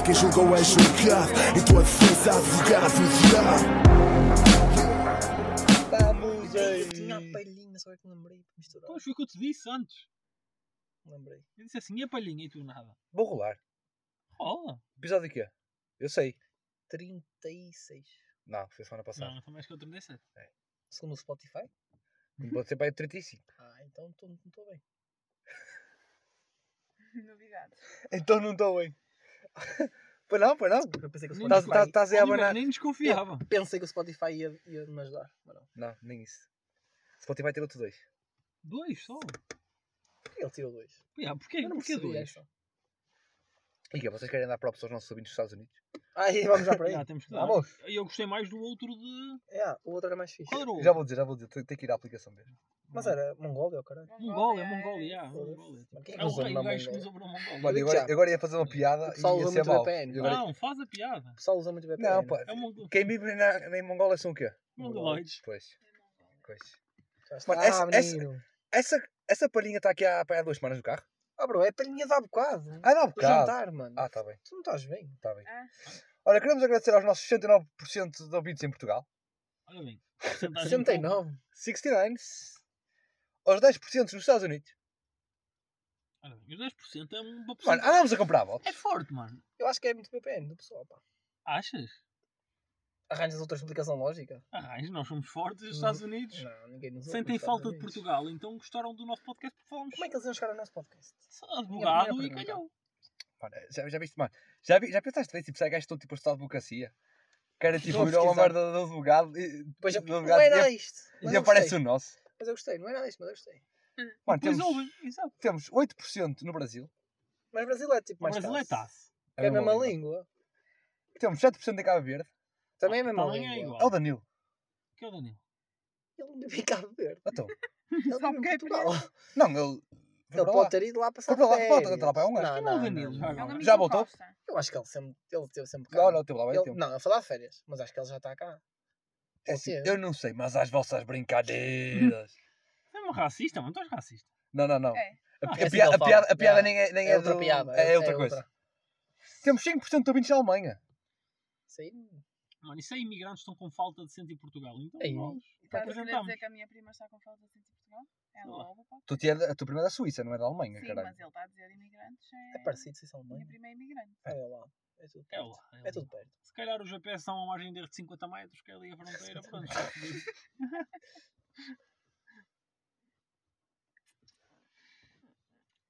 Quem julgou é julgado. Em tua defesa, advogado, diabo. Vamos Eu tinha a palhinha, só é que me lembrei de misturar. Pois foi o que eu te disse antes. Lembrei. Eu disse assim, e a palhinha e tu nada. Vou rolar. Rola. Episódio de quê? Eu sei. 36. Não, foi semana passada. Não, também acho que é o 37. Segundo o Spotify? Pode ser para aí 35. Ah, então não estou bem. Novidades. Então não estou bem. pois não, pois não. Eu pensei que o Nem Estás- Spotify... estás- Estás aí a abanar. Nem desconfiava. Pensei que o Spotify ia, ia me ajudar. Mas não. Não, nem isso. Spotify ter outro dois. Dois só. Ele tirou dois. Yeah, porquê, Eu não porquê percebi dois? essa. E que vocês querem dar props aos nossos ouvintes dos Estados Unidos? Aí, vamos já para aí. Yeah, temos que dar. Vamos. E eu gostei mais do outro de. É, o outro era mais fixe. O outro? Já vou dizer, já vou dizer. Tenho tenho que ir à aplicação mesmo. Mas era Mongólia, ou caralho. Mongólia, Mongólia, yeah, Foda-se. Mongólia. Mas quem É o usa rei, na o gajo que Mongólia? usa para a Mongólia. Olha, agora, agora ia fazer uma piada O e ia usa ser mau. VPN. Agora- Não, faz a piada. O pessoal usa muito VPN. Não, pá. É Mongol- Quem vive na, em Mongola são o quê? Mongoloides. Pois. pois. Mano, essa- ah, essa-. Essa, essa palhinha está aqui há, há duas semanas no carro? Ah, bro, é palhinha de há bocado. Ah, dá um Do bocado. jantar, mano. Ah, está bem, Tu não estás bem. está bem. Ah. Olha, queremos agradecer aos nossos 69% de ouvintes em Portugal. Olha bem. porcentagem 69. 69. Aos 10% nos Estados Unidos. Olha bem, Os 10% é uma Mano, porcentagem. andamos a comprar votos. É forte, mano. Eu acho que é muito VPN do pessoal, pá. Achas? Arranjas outra explicação lógica? Ah, nós somos fortes nos Estados Unidos. Não, ninguém nos ouve Sentem nos falta Estados de Unidos. Portugal, então gostaram do nosso podcast porque falamos Como é que eles iam chegar ao nosso podcast? só advogado e primeira calhou. Mano, já, já viste, mano? Já, vi, já pensaste bem, tipo, se é gajo todo tipo a estudar advocacia? Que era tipo ir a uma pesquisar. merda do advogado e, Pois, do não advogado é e- nada isto. e, Mas eu aparece gostei. o nosso. Mas eu gostei, não é nada isto, mas eu gostei. Mano, Pois temos, ouvem, exato. temos 8% no Brasil. Mas Brasil é tipo O mais Brasil é fácil. taça. É a mesma língua. Temos 7% em Cabo Verde. Também é a mesma é igual. É o Danilo. Que é o Danilo? Ele não vive em Cabo Verde. Então, Ele vive porque em é Portugal. não, ele. Ele pode ter ido lá passar Foi para lá, férias. volta, está lá para um gajo. Não, é o não, Danilo? não, Já não. agora? Voltou? Eu acho que ele sempre, ele teve sempre cá. Não, não, teve lá bem Ele- tempo. não, ele foi lá de férias, mas acho que ele já está cá. É Pode assim, eu não sei, mas às vossas brincadeiras. É um racista, mano. Tu és racista. não, não, não. É. A, Ah, a piada, que a piada, a piada nem é, nem É é, outra do- piada. É, outra coisa. Temos 5% de ouvintes da Alemanha. Sim. Mano, isso é imigrantes estão com falta de sentir Portugal. Então Ei. nós Estás a apresentamos. dizer que a minha prima está com falta de sentir Portugal? Ela Sei lá. ouve o podcast. Tu tinha, a tua prima é da Suíça, não é da Alemanha, Sim, caralho. mas ele está a dizer imigrantes. É, É parecido, se são Minha prima é imigrante. É lá. É tudo É perto. lá. É, É lá. tudo perto. Se calhar o GPS está a uma margem de erro de 50 metros, que é ali a fronteira. Pronto.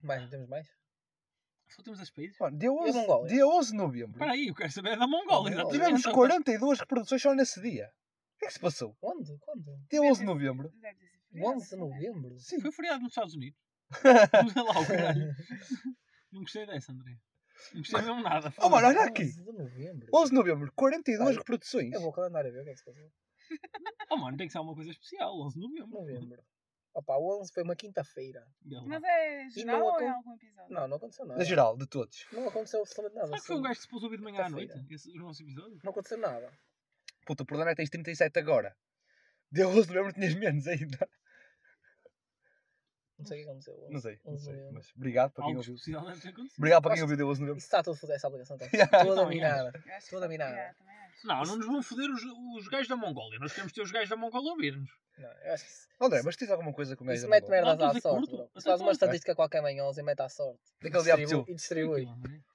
Mais, não temos mais? Só temos esses países. Mano, dia, a 11, Mongólia? dia 11 de novembro. Espera aí, eu quero saber da Mongólia. Exatamente. Tivemos 42 reproduções só nesse dia. O que é que se passou? Onde? Quando? Dia 11 de novembro. Deve ter sido feriado, 11 de não é? novembro? Sim. Foi feriado nos Estados Unidos. Não lá o caralho. Não gostei dessa, André. Não gostei mesmo nada. Oh, mano, olha aqui. 11 de novembro. 11 de novembro, 42 Ai, reproduções. Eu vou calendário a ver o que é que se passou. Oh, mano, tem que ser alguma coisa especial. 11 de novembro. Novembro. Opa, o 11 foi uma quinta-feira. Mas é geral não ou é algum episódio? Não, não aconteceu nada. Na geral, de todos. Não aconteceu absolutamente nada. Será que foi um Só- gajo que se pôs a ouvir de manhã à noite? Esse, os nossos episódios? Não aconteceu nada. Puta, o problema é que tens 37 agora. Dia 11 de novembro tinhas menos ainda. Não sei o que aconteceu. Não sei, não 11 de sei. novembro. Mas obrigado para quem ouviu. Obrigado para quem ouviu dia 11 de novembro. Isso está tudo a fazer essa aplicação. Toda minada. Toda minada. Não, não nos vão foder os, os gajos da Mongólia. Nós queremos ter os gajos da Mongólia a ouvir-nos. Não, acho que André, mas tens alguma coisa com o gajo isso da mete Mongólia? merdas Não, à dizer sorte. curto. bro. Até faz uma estou- estatística qualquer manhosa e mete à sorte. Daquele dia distribu- apeteceu. E distribui.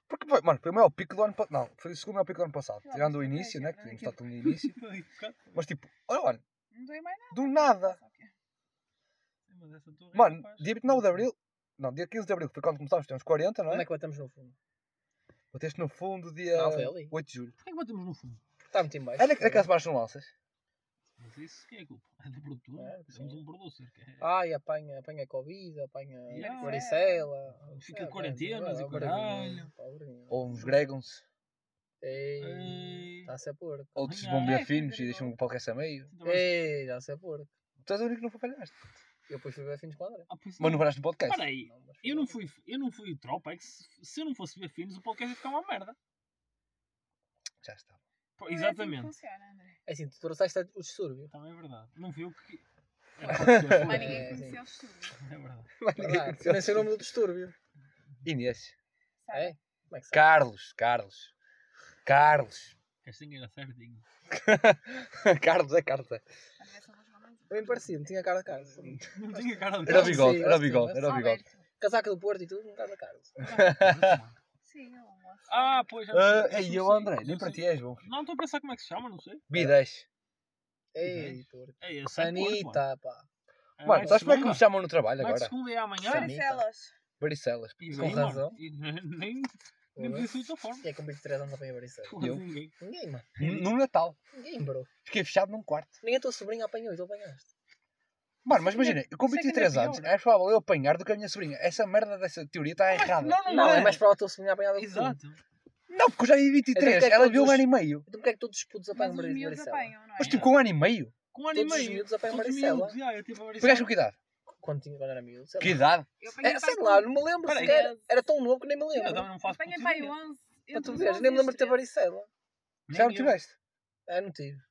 Porque, foi- mano, foi o maior pico do ano passado. Não, foi o segundo maior pico do ano passado. Tirando o mas início, né? Que tínhamos estado no início. Mas tipo, olha, olha, Não dei mais nada. do nada. É Mano, dia 29 de Abril. Não, dia 15 de Abril, que foi quando começámos, temos 40, não é é? que batemos no fundo? Bateste no fundo dia Não, foi ali. 8 de julho. Porquê que batemos no fundo? Está muito em baixo. Olha aquelas baixas não lanças. Mas isso quem é culpa? É do produtor. É, sim. um producer que é. Ai, apanha, apanha Covid, apanha Yeah. varicela. Fica Ah, quarentenas é, e é, caralho. Ou uns Gregons. Ei, Ei. está a ser porco. Outros Ah, vão ver é, finos e deixam o podcast a meio. Então, Ei, está a ser porco. Tu és o único que não falhaste. Eu depois fui ver fins com o André. Ah, pois Mas não é. falhaste no podcast. Para aí. Eu não fui fui, eu não fui tropa, é que se, se eu não fosse ver finos, o podcast ia ficar uma merda. Já está. Pô, Não é assim que Exatamente. funciona, André. É assim, tu trouxeste o distúrbio. Também é verdade. Não eu que. É verdade. Mas É, ninguém sim. conhecia o distúrbio. É verdade. Mas ninguém Verdade. conheceu. Eu nem sei o nome do distúrbio. Inês. Sabe? É? Como é que sabe? Carlos, Carlos. Carlos. Castinho era certinho. Carlos é Carlos. É. Bem parecido, tinha cara de Carlos. Não tinha cara de Era o Acho que bigode, era o bigode, era o bigode. Casaca do Porto e tudo, um cara de Carlos. Sim, é um moço. Ah, pois. já Ah, sei, Ei, não eu André, nem para ti és bom. Não, estou a pensar como é que se chama, não sei. B10. Ei, Porto. É é. Sanita, pá. É, Mano, sabes como é que me chamam no trabalho agora? segunda e amanhã. Varicelas. E Com razão. E nem, nem, disse de outra forma. Quem é que com 23 anos apanha varicela? Porra, Eu? ninguém. Ninguém, mano. No Natal. Ninguém, bro. Fiquei fechado num quarto. Nem a tua sobrinha apanhou e tu apanhaste. Mano, mas é imagina, eu com isso é que 23 ainda é anos, é provável eu apanhar do que a minha sobrinha. Essa merda dessa teoria está errada. Não, não, Não, é. é mais para a tua sobrinha apanhar do que. Exato. Não, porque eu já vi Então, 23, porque é ela viu um ano e meio. Então porquê é que todos os putos apanham Mas varicela? apanham, não é? Mas tipo, com um ano e meio? Com um ano e Todos os meio. apanham Todos os miúdos, já, eu tive a Pegaste com que idade? Quando, tinha, quando era miúdo, sei Que idade? Eu É, sei lá, não me lembro Peraí. sequer. Era tão novo que nem me Eu lembro. não faço Apanhei pai ideia. 11. Para tu veres, 11 nem me e lembro de ter 13. varicela. Já não eu. tiveste? Ah, não tive.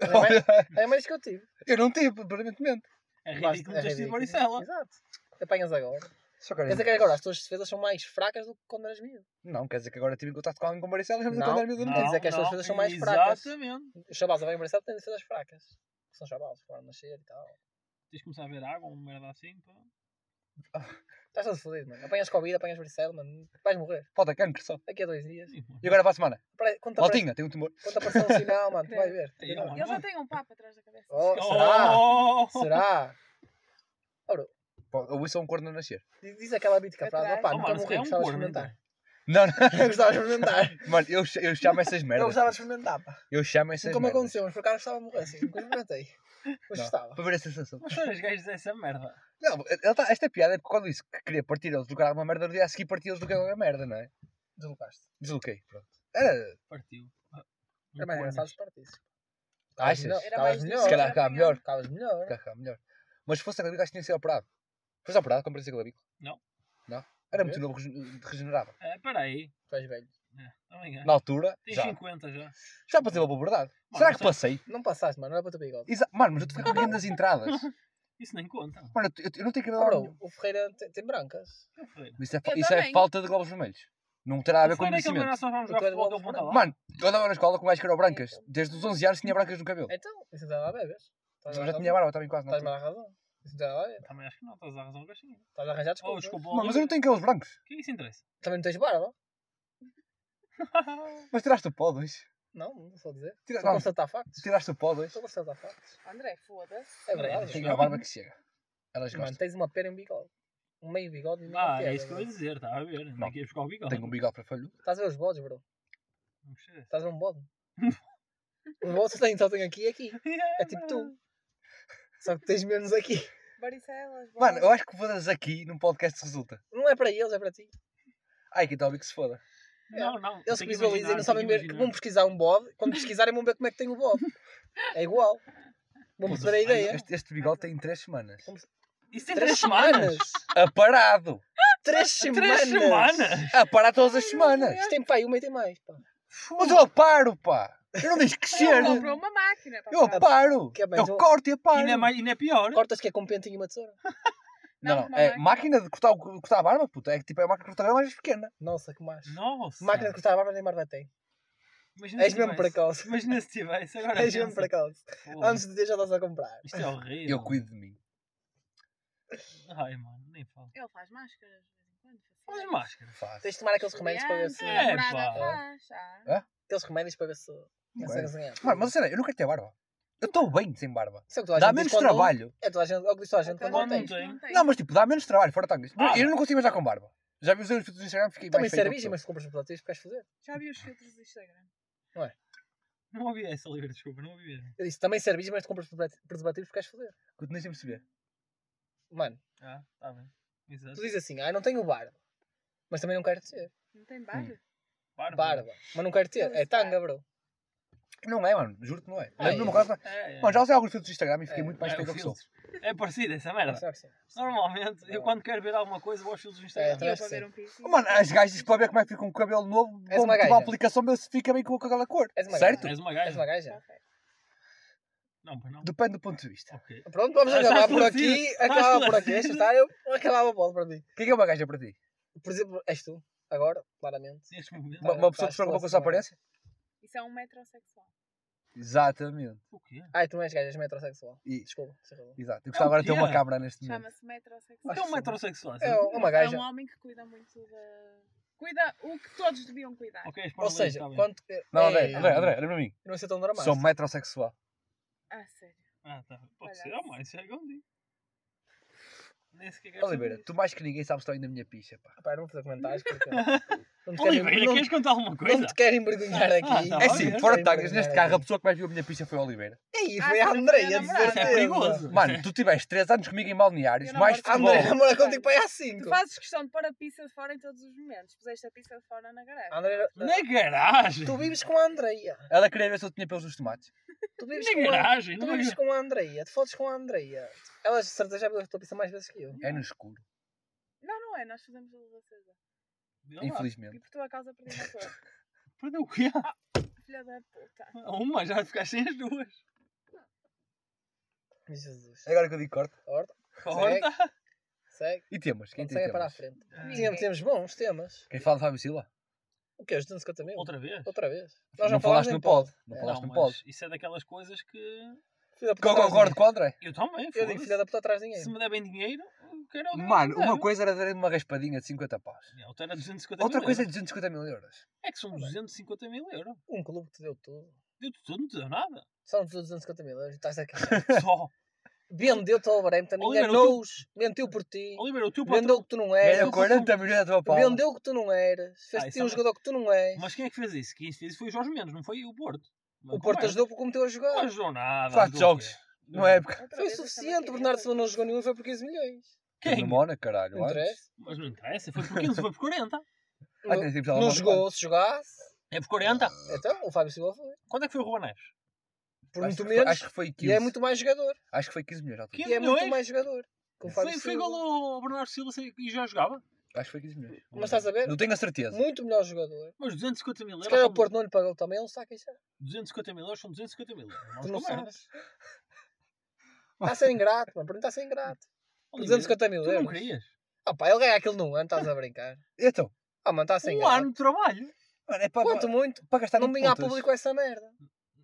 É mais, é mais que eu tive. Eu não tive, aparentemente. É ridículo teres tido ridículo. varicela. Exato. Apanhas agora. Só Quer dizer que agora as tuas defesas são mais fracas do que quando eras miúdo. Não, quer dizer que agora tive contato com alguém com varicela, já me Não, quando era miúdo não Quer dizer que as tuas defesas são mais fracas. Exatamente. Os chavalos apanham varicela têm defesas fracas. São chavalos, foram nascer e tal. Tens de começar a ver água, uma merda assim. pá. Estás todo fodido, mano. Apanhas Covid, apanhas varicela, mano. Vais morrer. Falta cancro só. Daqui a dois dias. Sim. E agora para a semana? Latinha, tem um tumor. quando aparecer um sinal, mano, tu vais ver. Ei, ó, Ele já tem um papo atrás da cabeça. Oh, será? Oh! Será? Pô, Ou isso é um corno a nascer. Diz, diz aquela bítica frase. Opá, Oh, nunca morri, é um gostava de experimentar. Não, não. Eu gostava de experimentar. Mano, eu, eu chamo essas Eu merdas. gostava de experimentar, pá. Eu chamo essas Nunca me merdas. aconteceu, mas por acaso gostava de morrer assim. Nunca experimentei. Mas Não, gostava. Para ver a sensação. Mas só os gajos dessa merda. Não, ele tá, esta piada é porque quando disse que queria partir eles do caralho uma merda, no dia a seguir parti eles do caralho uma merda, não é? Deslocaste. Desloquei, pronto. Era. Partiu. Ah, Era mais engraçado se partisse. Achas? melhor. Era Estavas mais melhor. Se calhar ficava melhor. Estavas melhor. Ficava melhor. Mas se fosse a clavícula, acho que tinha sido operado. Foste operado quando parecia clavícula? Não. Não? Era muito novo, regen- regenerava. É, peraí. Tu és velho. É, também é. Na altura, Tens já. 50 já. Já passei pela verdade. Mano, Será que passei? Não passaste, mano. Não era para o teu bigode. Exa- Mano, mas eu estou ficando das entradas. Isso nem conta. Mano, eu, eu- eu não tenho cabelo bro, nenhum. o Ferreira tem, tem brancas. Foi? Isso, é, isso é falta de globos vermelhos. Não terá a ver O com é aquele conhecimento. és futebol. Mano, eu andava na escola com mais que eram brancas. Desde os 11 anos tinha brancas no cabelo. Então, isso não tem nada a? Estás Eu a já tinha razão. barba também quase. a altura. dar razão. Tem. Também acho que não, estás a razão, gatinho. Estás a arranjar Oh, desculpas. desculpa. Mas eu não tenho cabelos brancos. O que é que isso interessa? Também não tens barba? Mas tiraste o pó dois. Não, não vou dizer. Tira- Estou a constatar factos. tiraste o pó dois. Estou a constatar factos. André, foda-se. É verdade. Tenho a barba que chega. Elas Mano, gostam. tens uma pera em bigode. Um meio bigode e meio Ah, pera, é isso que eu ia dizer, está a ver. Não é que ia buscar o bigode. Tenho um bigode para falho. Estás a ver os bodes, bro? Não. Estás a ver um bode? os bodes têm, só tem aqui e aqui. É tipo tu. Só que tens menos aqui. Varicelas, Mano, eu acho que fodas aqui num podcast resulta. Não é para eles, é para ti. Ai, que tal que se foda. Não, não. Eles visualizem imaginar, não sabem imaginar. vão pesquisar um bode. Quando pesquisarem vão ver como é que tem o bode. É igual. Vão perceber a ideia. Este, este bigode tem 3 semanas. Isso tem Três três semanas. semanas. Aparado! Três semanas. Três semanas. A parar todas as semanas! Isto tem pai, uma e tem mais. Pá. Mas eu aparo, pá! Eu não deixo crescer! Ele comprou uma máquina. pá. Eu aparo! Que é mais Eu um- corto e E aparo! ainda é, mais, ainda é pior. Cortas que é com um pentinho e uma tesoura. Não, Não, não, uma é máquina. máquina de cortar, o- cortar a barba, puta. É que tipo, é a máquina de cortar a barba mais pequena. Nossa, que mais. Nossa. Máquina de cortar a barba nem barba tem. Imagina És mesmo precoce. Imagina se tivesse. Agora És mesmo precoce. Antes de ter já estás a comprar. Isto é horrível. Eu cuido de mim. Ai, mano, nem falo. Ele faz máscaras de vez em quando. Faz faciais. máscara. Faço. Tens de tomar aqueles remédios para ver se. É, pá. faz. Aqueles remédios para ver se. Mano, mas a cena, eu não quero ter barba. Eu estou bem sem barba. Isso é o que toda a Dá gente menos diz quando- trabalho. É, toda a gente, é o que diz toda a gente quando não não tens. tem. Não, mas tipo, dá menos trabalho, fora tangas. Ah. Eu não consigo mais já com barba. Já vi os filtros do Instagram fiquei Também mais feio. serve, mas tu compras preservativos porque queres fazer. Já vi os filtros do Instagram. Não ouvi essa, Oliveira, desculpa, não ouvi essa. Eu disse também serve, mas tu compras preservativos porque queres fazer. Continuei sem perceber. Mano, Ah, tá bem. Exato. tu dizes assim, ah, não tenho barba. Mas também não quero ter. Não tem barba? Barba. Barba. Mas não quero ter. É tanga, bro. Não é, mano. Juro que não é. Ah, Mas no é. meu caso, não é. É, é. Mano, já usei alguns filtros do Instagram e fiquei É, muito mais É, feio o que sou. É parecido essa merda. Normalmente, eu Não. quando quero ver alguma coisa vou aos filtros do É, Instagram. também Eu para ver sim. um piercing. Oh, Mano, as gajas para ver como é que fica com o cabelo novo, És vão uma tipo, a gaja. aplicação ver se fica bem com aquela cor. És uma certo? gaja. És uma És gaja? uma gaja? Não, não. Depende do ponto de vista. Ok. Pronto, vamos acabar por aqui. Acabava por aqui. Está, eu acabava pode para ti. O que é é uma gaja para ti? Por exemplo, és tu. Agora, claramente. Uma, uma pessoa que se preocupa com a sua aparência? Isso é um metrosexual. Exatamente. O quê? Ai, tu não és gajo, és metrosexual. E- Desculpa. errou. Exato. Eu gostava agora de ter uma câmara neste momento. Chama-se O metrosexual. que é um metrosexual? É uma gaja. É um homem que cuida muito da. Cuida o que todos deviam cuidar. Ok, Ou seja, tá bem. quanto. Não, André, Ei, André, André, olha para mim. Não vai ser tão dramático. Sou metrosexual. Ah, sério. Ah, tá. Pode ser. Ah, mas isso é contigo. Nem sequer Oliveira, tu mais que ninguém sabes também da minha picha, pá. Pá, não vou fazer comentários porque. Não Oliveira, não, queres contar alguma coisa? não te quero envergonhar aqui. Ah, tá É assim, Olha, fora não de tagas, neste carro a pessoa que mais viu a minha picha foi a Oliveira. Ei, Ah, foi a foi a Andreia, de. Isso é certeza. perigoso. Mano, tu tiveste 3 anos comigo em balneários, mais futebol. André namora contigo para aí há Tu 5. fazes questão de pôr a pizza de fora em todos os momentos. Puseste a pizza de fora na garagem. André, Na garagem. tu vives com a Andreia. Ela queria ver se eu tinha pelos nos tomates. Tu vives Na com a garagem. Tu não é? vives com a Andreia, te fodes com a Andreia. Ela de certeza já viu a tua pizza mais vezes que eu. É no escuro, Não, não é. Nós fazemos a luz acesa. Vê lá. E infelizmente. por tua causa perdi uma cor. Perdeu o quê? Filha da puta. Uma, já ficaste sem as duas. Jesus. É agora que eu digo corte. Corta, Corta. segue. E temas? Quem tem Segue para a temas? frente. Ninguém. Temos, temos bons temas. Quem fala de Fábio Silva? O que é? Os 250 mil? Outra vez? Outra vez. Não falaste no pod. Não É, falaste Não, no pod. isso é daquelas coisas que. Filha da Que eu concordo de com o André. Eu também. Eu digo filha da puta atrás de Se dinheiro. me devem dinheiro, eu quero o Mano, uma coisa era dar uma raspadinha de 50 paus. É, Outra era 250 Outra mil coisa é euros. 250 mil euros. É que são 250 mil euros. Um clube que te deu tudo. Deu-te tudo, não te deu nada. Só não te deu 250 mil euros. Estás aqui. Só. Vendeu-te ao Brampton, Oliveira, enganou-os, mentiu por ti. Oliveira, o teu Vendeu patrão. o que tu não eras. 40 milhões da tua pau. Vendeu o que tu não eras. Ah, Fez-te isso um é jogador que tu não és. Mas quem é que fez isso? Quem fez isso foi o Jorge Mendes, não foi o Porto. Uma O Porto conversa. ajudou porque meteu a jogar. Não ajudou nada. Quatro ajudou o quê? jogos. Não é época. Foi suficiente. O Bernardo. Silva não jogou nenhum e foi por 15 milhões. Quem? Quem? No Mona, caralho. Não interessa. Mas não interessa, foi por 15, foi por 40. Ah, tem sempre Não jogou, se jogasse. É por 40. Então, o Fábio Silva foi. Quando é que foi o Ruben Neves? Por Acho muito que foi- menos. Acho que foi 15. E é muito mais jogador. Acho que foi 15 milhões. estou. 15 E é muito milhões? mais jogador. Que o Fábio Foi, foi Silva. igual ao Bernardo Silva e já jogava? Acho que foi 15 milhões. Mas estás a ver? Não tenho a certeza. Muito melhor jogador. Mas 250 mil euros. Se calhar o são- Porto não lhe pagou também, ele está a queixar. 250 mil euros são 250 mil euros. Tu não Não sabes. Está a ser ingrato, mano. Para mim está a ser ingrato. Oliveira, 250 mil Tu não euros. querias? Ah pá, ele ganha aquilo num ano, estás a brincar. Então, Ah, mano, está a ser Um ano de trabalho. mano, é para, Quanto muito? para gastar Não vinha a público essa merda.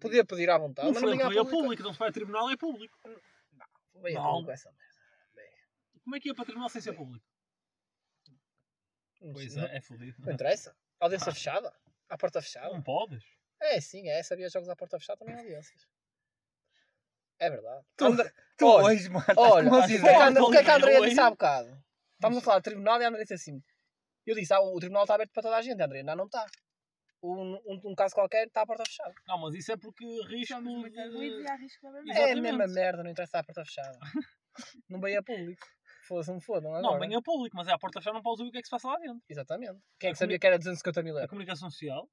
Podia pedir à vontade, Não mas não vinha a veio a público. público, então se vai a tribunal é público. Veio a Não. público essa merda. Como é que ia para tribunal sem ser público? Não Pois é, é fodido. Não interessa. Audiência fechada. À porta fechada. Não podes. É, sim, é. Sabia jogos à porta fechada também há audiências. É verdade. Tu- André- Tu Olha, hoje, mano, Olha, o que é que ideias. a André- o que é que a Andrea disse há bocado? Estamos a falar de tribunal e a André disse assim. Eu disse, ah, o tribunal está aberto para toda a gente, André. Não, não está. Um, um, um caso qualquer está à porta fechada. Não, mas isso é porque risco de... e há risco de É a mesma merda, não interessa à porta fechada. não veio a público. Foda-se, não fodam agora. Não, bem a público, mas é a porta fechada, não podes ouvir o que é que se passa lá dentro. Exatamente. Quem é A que sabia comuni- que era 250 mil A euros? comunicação social,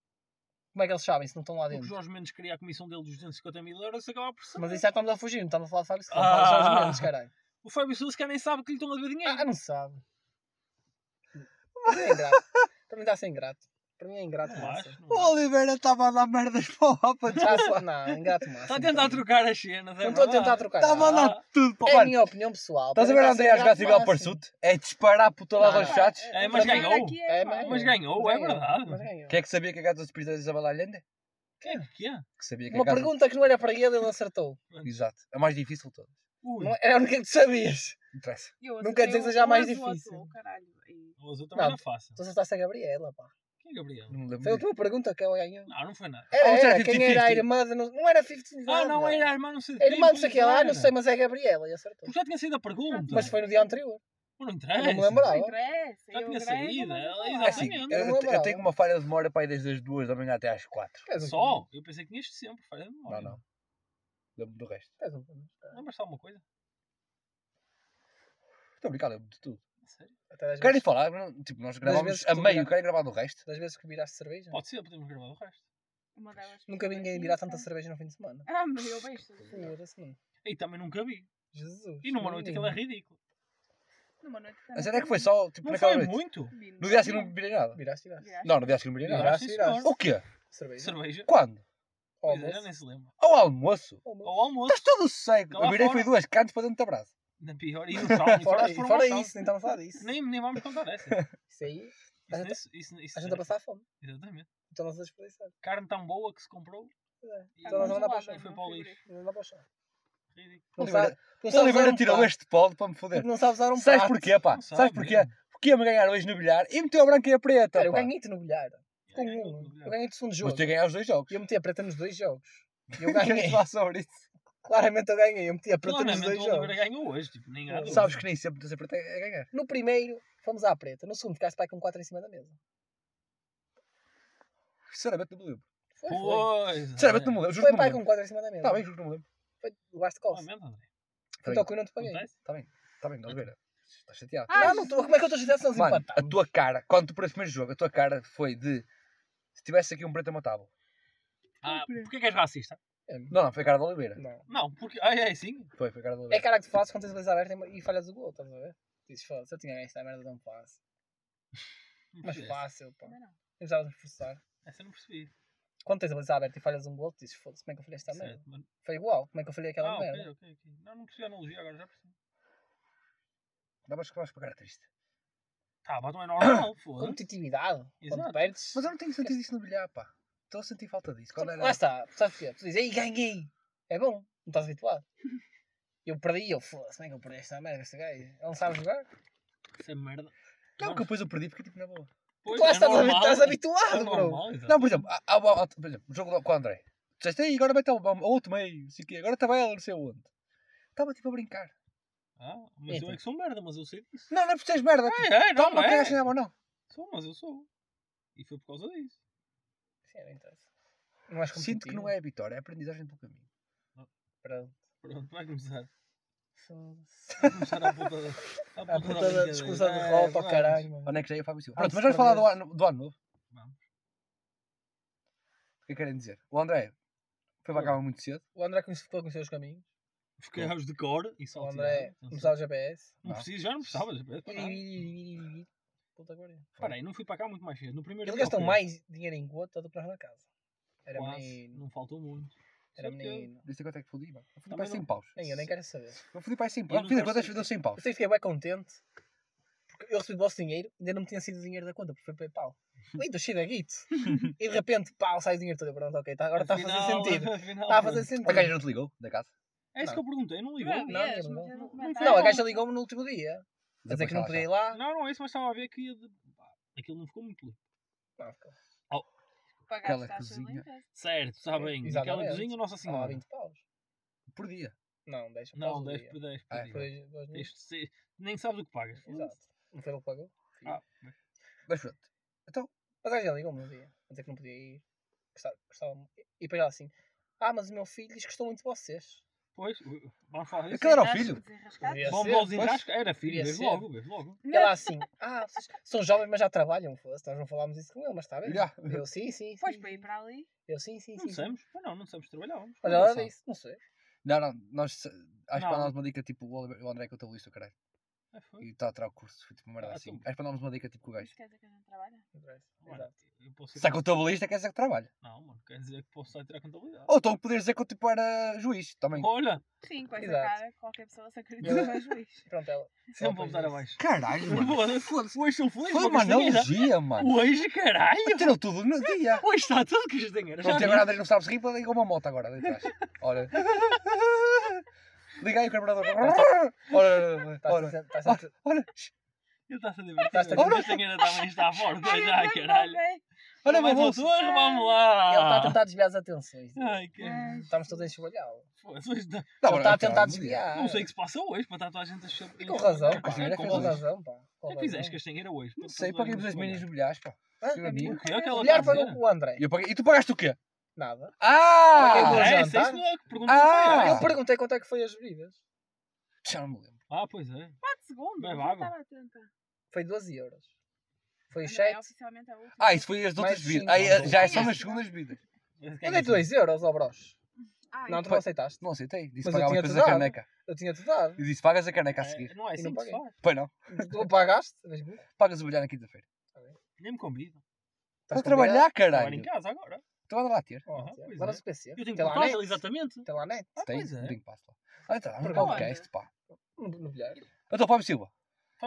Como é que eles sabem se não estão lá porque o dentro? Jorge Mendes queria a comissão dele dos 250 mil euros, acaba por ser. Mas isso já estamos a fugir, não estamos a falar de Fábio Silva. Ah. Jorge Mendes, caralho. O Fábio que nem sabe que lhe estão a dever dinheiro. Ah, não sabe. Mim é ingrato. Mim está a ser ingrato. Para mim é ingrato massa. acho, O. Oliveira estava a dar merdas para o Rafa. Está a ser- Não, ingrato massa. Está a tentar trocar as cenas, é Não estou a tentar trocar. Estava a nada. dar tudo para É a minha opinião pessoal. Estás a ver a está André a jogar máximo. Pursuit? É disparar por todo lado aos chats. É, mas ganhou. É, é mas- ganhou, é verdade. Mas ganhou. Quem é que sabia que a gata dos Espíritos a Valhalhande? Quem é que é? Que sabia que Uma pergunta que não era para ele, ele acertou. Exato. A mais difícil de todas. Não era a única que tu sabias. Não interessa. Não quer dizer que seja a o mais difícil. o azul também Não. é. Tu acertaste a Gabriela, pá. Gabriel? Não me lembro Foi a última pergunta que ela ganhou. Não, não foi nada. Era, Ou será era. Quem era a 50-50? irmã de... Não, não era 50 Ah, não, era a irmã, não sei A irmã não sei que lá, era. não sei, mas é a Gabriela e acertou. Porque já tinha saído a pergunta. Mas foi no dia anterior. Não Eu interessa. não me lembrava. Não interessa. Já eu tinha saído, eu. É assim, Exatamente. eu, Eu não eu tenho uma falha de memória para ir desde as 2 da manhã até às 4. És um Só? Eu pensei que tinhas sempre. Falha de Não, memória. não. Lembro do resto. Lembras-te de alguma coisa? Estou a brincar, lembro de tudo. Sério? Querem vezes, falar? Tipo, nós gravamos vezes a meio, vira- querem gravar do resto? das vezes que viraste cerveja? Pode ser, podemos gravar o resto. Uma delas Nunca vi ninguém virar tá? tanta cerveja no fim de semana. Ah, mas eu beijo. Foda-se. E também nunca vi. Jesus. E numa noite aquilo é ridículo. Numa noite A cena é que foi só, tipo, Não naquela foi noite. muito? No dia seguinte não virei nada. Viraste, viraste. Não, no dia seguinte não virei nada. Viraste, viraste. O quê? Cerveja. Cerveja. Quando? Ao é, almoço. nem se lembra. Ao almoço? Ao almoço. Estás todo cego. Lá Eu virei fui duas cantos para dentro da brasa. Na pior. E fora, Fora, e foram fora isso, nem estamos a falar disso. Nem, nem vamos contar essa. Isso aí, Isso, isso, isso, isso, a gente a passar fome. Exatamente. Então não se desperdiçar. Carne tão boa que se comprou. É. Tá Então nós vamos andar para chão. Foi não para o lixo. Não andar para. Ridículo. Não sabe- não Oliveira um tirou prato. este polo para me foder. Não sabes usar um Sabes porquê, pá? Não Sabes sabe. porquê? Porque ia-me ganhar hoje no bilhar e meteu a branca e a preta. Cara, eu ganhei-te no bilhar. Com É, um. Eu ganhei-te o segundo Mas jogo. tu ia ganhar os dois jogos. E eu meti a preta nos dois jogos. E eu ganhei. falar sobre isso? Claramente eu ganhei. Eu meti a preta nos dois o jogos. Oliveira ganhou hoje. Tipo, nem dúvida. Sabes que nem sempre meter a preta é ganhar. No primeiro, fomos à preta. No segundo, ficaste pai com 4 em cima da mesa. Sinceramente não me lembro. Foi, foi. Sinceramente não me lembro. Juro Foi não pai com lembro. 4 em cima da mesa. Está bem, juro que não me lembro. Foi levaste costa. Lamento, André. Então que eu não te paguei. Está bem. Está bem, Oliveira. Estás chateado. Ah, Não, não tô, como é que eu estou chateado se nós Mano, a tua cara, quando tu para esse primeiro jogo, a tua cara foi de. Se tivesse aqui um preto, eu matava. Ah, porquê que és racista? Não, não, foi a cara da Oliveira. Não. Não, porque. Ah, é assim? Foi, foi a cara da É Oliveira. cara que tu fazes quando tens a baliza aberta e falhas o gol, estás a ver? Dizes, foda se eu tinha ganho esta merda tão fácil. Mas Essa- fácil, pá. Não. Eu precisava de. Essa eu não percebi. Quando tens a baliza aberta e falhas um gol, dizes, foda-se, como é que eu falhei esta merda? Certo, mas- Foi igual, como é que eu falhei aquela Ah, merda? ok, ok. Não, não percebi a analogia agora, já percebi. Não, mas que vais cara triste. Tá, mas não é normal, foda-se. Competitividade, quando perdes. Mas eu não tenho sentido isso no bilhar, pá. Estou a sentir falta disso. Quando era... Lá está, tu sabes porquê? Tu dizes, ei, ganhei! É bom, não estás habituado. Eu perdi, eu foda-se, como é que eu perdi esta merda, este gajo? Ele não sabe jogar? Isso é merda. Não, que depois eu perdi porque tipo na boa. Pois, Tu lá é estás, normal. estás habituado, É bro. Não, por exemplo, há- há- há- por exemplo, o jogo com o André. Tu disseste, aí, agora vai estar o o outro meio, não sei o quê. Agora estava ela, não sei onde. Estava tipo a brincar. Ah, mas Então. eu é que sou merda, mas eu sei disso. Não, não é porque tens merda. tipo, É, é, não, Toma, é. que é bom, não. Sou, mas eu sou. E foi por causa disso. Sim, não interessa. Não és Sinto que não é a vitória, é a aprendizagem pelo caminho. Pronto. Pronto, vai começar. Foda-se. Vai começar a puta da. A A puta da brincadeira. discussão de É, roupa, vamos. caralho. Onde é que já ia Fábio Silva? Pronto, mas vamos falar do ano, do ano novo. Vamos. O que é que querem dizer? O André foi para a cama muito cedo. O André ficou a conhecer os caminhos. Fiquei aos de cor e O só André começava o GPS. Não preciso, já não precisava. para nada. Puta que pariu. Espera aí, não fui para cá muito mais cedo. No primeiro Ele gastou mais dinheiro em gota do que nós na casa. Era Quase, menino. Não faltou muito. Era menino. Disse quanto é que fodi, mano. Eu fodi para 100 não. paus. Nem eu nem quero saber. Eu fodi para 100 Eu paus. Fiz saber. deu 100 paus. Eu sei que fiquei bem contente. Porque eu recebi o vosso dinheiro, ainda não me tinha sido dinheiro da conta, porque foi PayPal. Ui, estou cheio de guito. e de repente, pau, sai o dinheiro todo. Pronto, ok, tá, agora está a fazer sentido. Está a fazer sentido. A gaja não te ligou, da casa? É isso que eu perguntei, não ligou? Não, Não, não, Não, a gaja ligou-me no último dia. Dizer Depois que não podia ir lá. Não, não é isso, mas estava a ver que ia de... Pá, Aquilo não ficou muito limpo. Não, ficou. Pagaste Aquela cozinha. Certo, está bem. Aquela cozinha, Nossa Senhora. 20 paus. Por dia. Não, 10 paus. Não, o 10 dia. por 10 Ah, por dia. Foi dois mil. Tens de ser- Nem sabes o que pagas. Exato. Não foi ele que pagou? Ah, Mas pronto. Então, Mas a gaja ligou-me no dia. A dizer que não podia ir. Gostava, gostava E depois ela assim. Ah, mas o meu filho diz que gostou muito de vocês. Pois, vamos falar disso. Aquele era o filho? aos pois. enrasca. Era filho, vês ser. logo, vês logo. E ela assim, ah, vocês são jovens, mas já trabalham, foda-se. Nós não falámos isso com ele, mas está bem. Já. Eu sim, sim. Pois, sim. para ir para ali. Eu sim, sim, Não sim. sabemos. Mas não, não sabemos trabalhávamos. Mas Não ela disse, não sei. não, não, nós. Acho que nós uma dica tipo o André é contabilista, caralho. É, foi. E está a tirar o curso. Foi tipo uma merda Ah, assim. então. Acho que para nós uma dica tipo com o gajo. quer dizer que a gente trabalha? Exato. Eu posso Se é contabilista, quer dizer que trabalha. Não, mano, quer dizer que posso só tirar contabilidade. Ou então poderes dizer que eu tipo era juiz também. Olha, Sim, com essa Exato. cara, qualquer pessoa se acredita Eu- que é juiz. Pronto, ela. sempre ela vou disse. abaixo. Caralho, mano. Foda-se. Hoje sou feliz. Foi uma analogia, mano. Hoje, caralho. Tirou tudo no dia. Hoje está tudo castanheira. Já Pronto, e agora vi. André não sabe se rir, liga uma moto agora ali atrás. Ora. Liga aí o carburador. Está ora, sempre. Está sempre. ora. Ele está-se a divertir. Estás-te a A divertir. castanheira também está forte. Já, caralho. Olha, mais meu vamos Ele está a lá. tentar desviar as atenções. Ai, que... Estamos todos a enxovalhá-lo. Hoje Não, Ele está a tentar não, desviar. Não sei o que se passa hoje para estar toda a gente a chamar. E com razão, pá. Castanheira Com razão, pá. O que fizeste castanheira hoje? Não sei, paguei os no bilhares, pá. É ela Olhar está a para o André. E, eu tu pagaste o quê? Nada. Ah! Paguei Ah, é, isso que pergunta Ah! Eu perguntei quanto é que foi as bebidas. Já não me lembro. Ah, pois é. 4 segundos. Água. estava atenta. Foi 12 euros. Foi 7. oficialmente a última. Ah, isso foi as outras Mais vidas. cinco. Aí, eh, já é só Sim. nas segundas vidas. Eu dei 2 euros ao broche. Ah, Não, tu então- não aceitaste. Não aceitei. Disse Mas eu pagava tinha-te depois a dado. caneca. Eu tinha-te dado. E disse pagas a caneca a É, seguir. Não é assim não que se faz. Pois não. Tu pagaste? Pagas o bilhar na quinta-feira. Nem me convido. Estás Estou a trabalhar, Trabalho caralho. em casa agora. Estou a dar lá ter. Aham, pois Agora é. se PC. Eu tenho Tem lá portátil, net. exatamente. Tem lá net. Ah, Tem? pois é. Tenho passo lá. Ah, então, um Por podcast, pá. No, no bilhar. Então, Fábio Silva.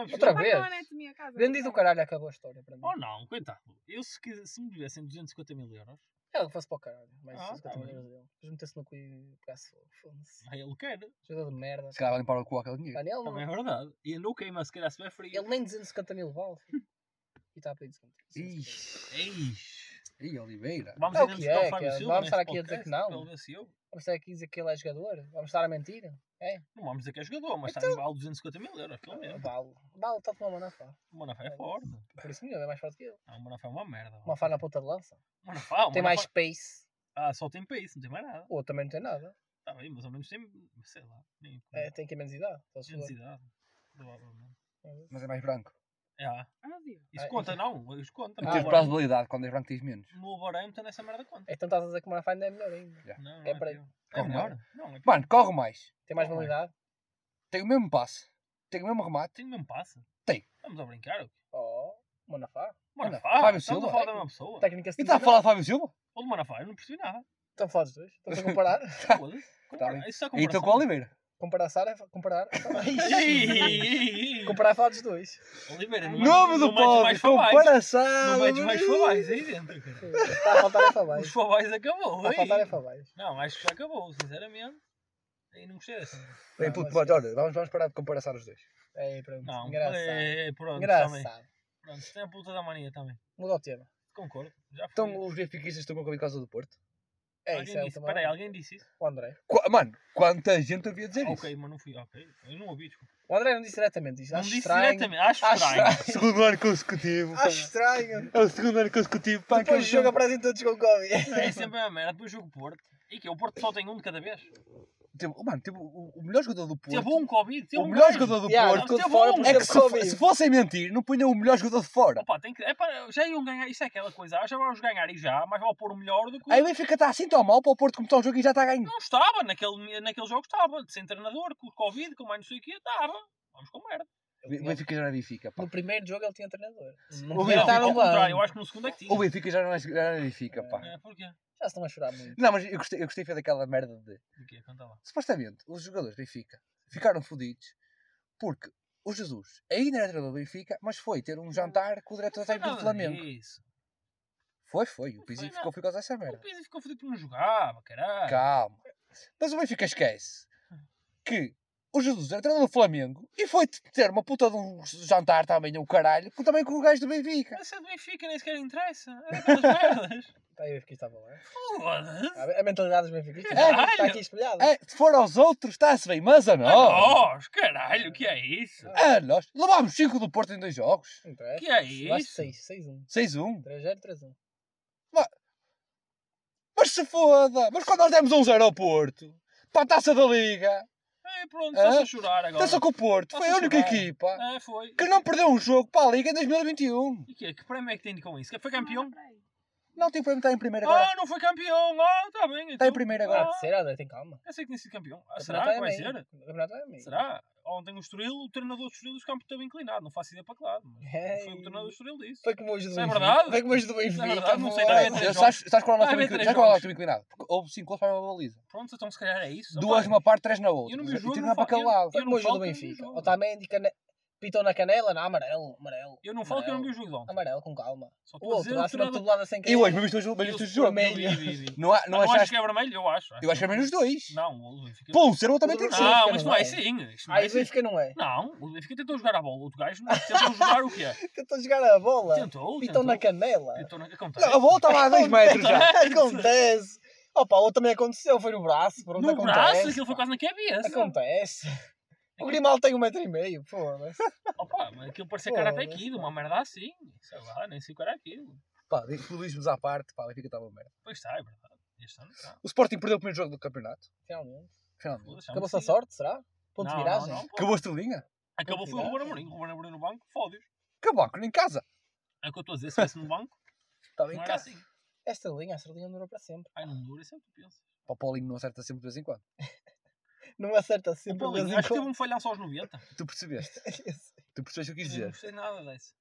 Outra vez? com a anatomia a casa. Vendido o caralho, acabou a história para mim. Oh não, coitado. Eu se, quis- se me tivessem 250 mil euros, Ela que fosse para o caralho. Mas Ah, isso que eu tá tenho bem. medo dele. Depois metesse no cu e pegasse fogo. Aí ele quer. Jogador de merda. Se calhar vai limpar o cu aquele dinheiro. Daniel, Também é não, verdade. E andou queima, se calhar se vai frio. ele nem 250 mil vale. E está a pedir 250 mil. Ixi. Eish. Ih, Oliveira. Vamos É o que é, o Fábio que é. Vamos estar aqui a dizer que não. ver se eu- Vamos estar aqui a dizer que ele é jogador? Vamos estar a mentir? É? Não vamos dizer que é jogador, mas Então- está em vale 250 mil euros. Aquilo mesmo. Vale. Vale, está a tomar uma Manafá. O Manafá é forte. Por isso mesmo, é mais forte que ele. Não, o Manafá é uma merda. Uma Fá na ponta de lança. O Manafá, o Tem mais Manafá- pace. Ah, só tem pace, não tem mais nada. O outro também não tem nada. Está bem, mas ao menos tem, sei lá, nem É, tem que menos idade. Se for. densidade. Provavelmente. Mas é mais branco. É, Ah, isso Ah, conta não, isso conta. Ah, tens bom. probabilidade, quando és branco tens menos. No Wolverhampton essa merda conta. Então estás a dizer que o Manafá ainda é melhor ainda. Não, não É é, para- pior. É Corre melhor? Não, é pior. Mano, corre mais. Tem mais mãe. mobilidade? Tem o mesmo passe. Tem o mesmo remate. Tem o mesmo passe? Tem. Estamos a brincar? quê? Oh, Manafá. Manafá, Fábio estamos Silva. a falar da mesma pessoa. Técnica E está a falar de Fábio Silva? Ou do Manafá, eu não percebi nada. Estão a falar dos dois? Estão a comparar? Foda-se. Tá Compara- bem. Isso é E estou com o. Oliveira. Comparar Sara é comparar. Comparar é falar dos dois. Oliveira, não Nome do povo. fabais. Comparação. Não metes mais fabais aí dentro, cara. Está a faltar é Os Fabais. fabais acabou. Está a faltar é Fabais. Não, acho que já acabou, sinceramente. Aí não gostei dessa. Bem, puto, mas é. olha, vamos, vamos parar de comparação os dois. É, pronto. Não, Engraçado. é, pronto, também. Engraçado. Pronto, tem a puta da mania também. Muda o tema. Concordo. Já. Então os benfiquistas estão com Covid por causa do Porto? É alguém isso, é o disse, peraí, alguém disse isso? O André. Qu- Mano, quanta gente havia a dizer Ah, isso? ok, mas não fui. Ok, eu não ouvi, desculpa. O André não disse diretamente isto. Não Acho disse estranho. diretamente. Acho Acho estranho. estranho. Segundo ano consecutivo. pá. Acho estranho. É o segundo ano consecutivo. Pá, Depois do jogo aparecem todos com Covid. É sempre a merda. Depois jogo Porto. E que o Porto só tem um de cada vez. Tipo, mano, tipo, o, o melhor jogador do Porto. Teve um Covid. Teve o um melhor gajo. jogador do Yeah, Porto. ficou de teve fora um. porque É que teve se, fo- Covid. se fossem mentir, não punham o melhor jogador de fora. Opa, tem que, é para, já iam ganhar. Isso é aquela coisa. Ah, já vamos ganhar e já. Mas vale pôr o melhor do que o. Aí o Benfica está assim tão mal para o Porto começar um jogo e já está a ganhar. Não estava. Naquele, naquele jogo estava. Sem treinador, com o Covid, com mais não sei o que. Estava. Vamos com merda. O Benfica já não é Benfica, pá. No primeiro jogo ele tinha treinador. Não O ao no contrário, banco. eu acho que no segundo é que tinha. O Benfica já não é, já não é Benfica, pá. É, porquê? Já se estão a chorar muito. Não, mas eu gostei, eu gostei foi daquela merda de... De quê? Conta lá. Supostamente, os jogadores do Benfica ficaram fodidos porque o Jesus ainda era treinador do Benfica, mas foi ter um jantar com o diretor técnico do Flamengo. disso. Foi, foi. O Pizzi ficou causa dessa O merda. Pizzi ficou fodido por não jogava, caralho. Calma. Mas o Benfica esquece que o Jesus era treinador do Flamengo e foi ter uma puta de um jantar também, o caralho, com- também com o gajo do Benfica. Essa é do Benfica, nem sequer interessa. É aquelas merdas. Aí o Benfica estava lá. Foda-se. A a mentalidade dos benfiquistas É, está aqui espelhada. É, se for aos outros, está-se bem, mas a A nós. nós, caralho, o que é isso? A nós. Levámos 5 do Porto em dois jogos. Não interessa. que é isso? 6, 6-1. 6-1. 3-0, 3-1. Mas se foda. Mas quando nós demos 1-0 ao Porto, para a taça da Liga, É, pronto, está-se Ah? a chorar agora. taça com o Porto, foi a Está-se a única equipa É, foi. que não perdeu um jogo para a Liga em 2021. E que, que prémio é que tem com isso? Que foi campeão? Não tem problema, está em primeiro agora. Ah, não foi campeão. Ah, está bem. Está em então. primeiro Agora agora. de ser, André, tem calma. Eu sei que tinha sido campeão. Ah, O será que vai é ser? O campeonato é meio. Será? Ontem o Estoril, o treinador do Estoril dos campos estava inclinado. Não faço ideia para que lado. Mas Ei. foi o treinador do Estoril disso. Foi como hoje do é Benfica. verdade? Foi como hoje do Isso é Benfica. verdade, não sei, qual é o nosso haver inclinado? é o? Porque houve 5 gols para uma baliza. Pronto, então se calhar é isso. Duas numa parte, três na outra. Eu não vi o E jogo, não lá para aquele lado. Foi Eu como não hoje do não o Benfica. Otamendi. Pitou na canela. Não, amarelo. Amarelo. Eu não falo que eu não vi o jogo de ontem. Amarelo, com calma. Só O outro, treinador- tudo, lado sem E querer. hoje, mas viste o jogo? Mas Eu viste o jogo? vermelho. Não, há- Ah, não Não acho achaste? que é vermelho, eu acho. Eu acho que é menos dois. Não, o Benfica. Pô, o Cerro também tem O que ser. Não, Benfica mas não é é. assim. É o assim. Benfica não é. Não, o Benfica tentou jogar a bola. O outro gajo não tentou jogar o quê? Tentou jogar a bola. Tentou, Pitou na canela. Tentou na... Acontece. A bola estava a 2 metros já. Acontece. Opa, o outro também aconteceu. Foi no braço. Pronto, No acontece. braço, aquilo foi quase na cabeça. Acontece. O Grimaldo tem um metro e meio. Foda-se. Opa, mas aquilo parecia Pô, karate mas- kid, uma merda assim. Sei lá, nem sei o que era aquilo. Pá, clubismos à parte, pá, o Benfica estava uma merda. Pois está, é verdade. Este ano está. O Sporting perdeu o primeiro jogo do campeonato. Finalmente. Finalmente. É Acabou-se a sorte, será? Ponto de viragem? não, não, pô. Acabou a estrelinha? Acabou foi o Ruben Amorim. O Ruben Amorim no banco, fode-os. Acabou, nem em casa. É o que eu estou a dizer, se estivesse no banco, Estava em casa. assim. Esta linha, esta linha durou para sempre. Ai, não dura, isso é o que tu pensas. Pá, O Paulinho não acerta sempre de vez em quando. Não acerta O sempre. em acho que teve um falhão só aos 90. Tu percebeste? Tu percebeste o que eu quis Eu não dizer? gostei nada dessa.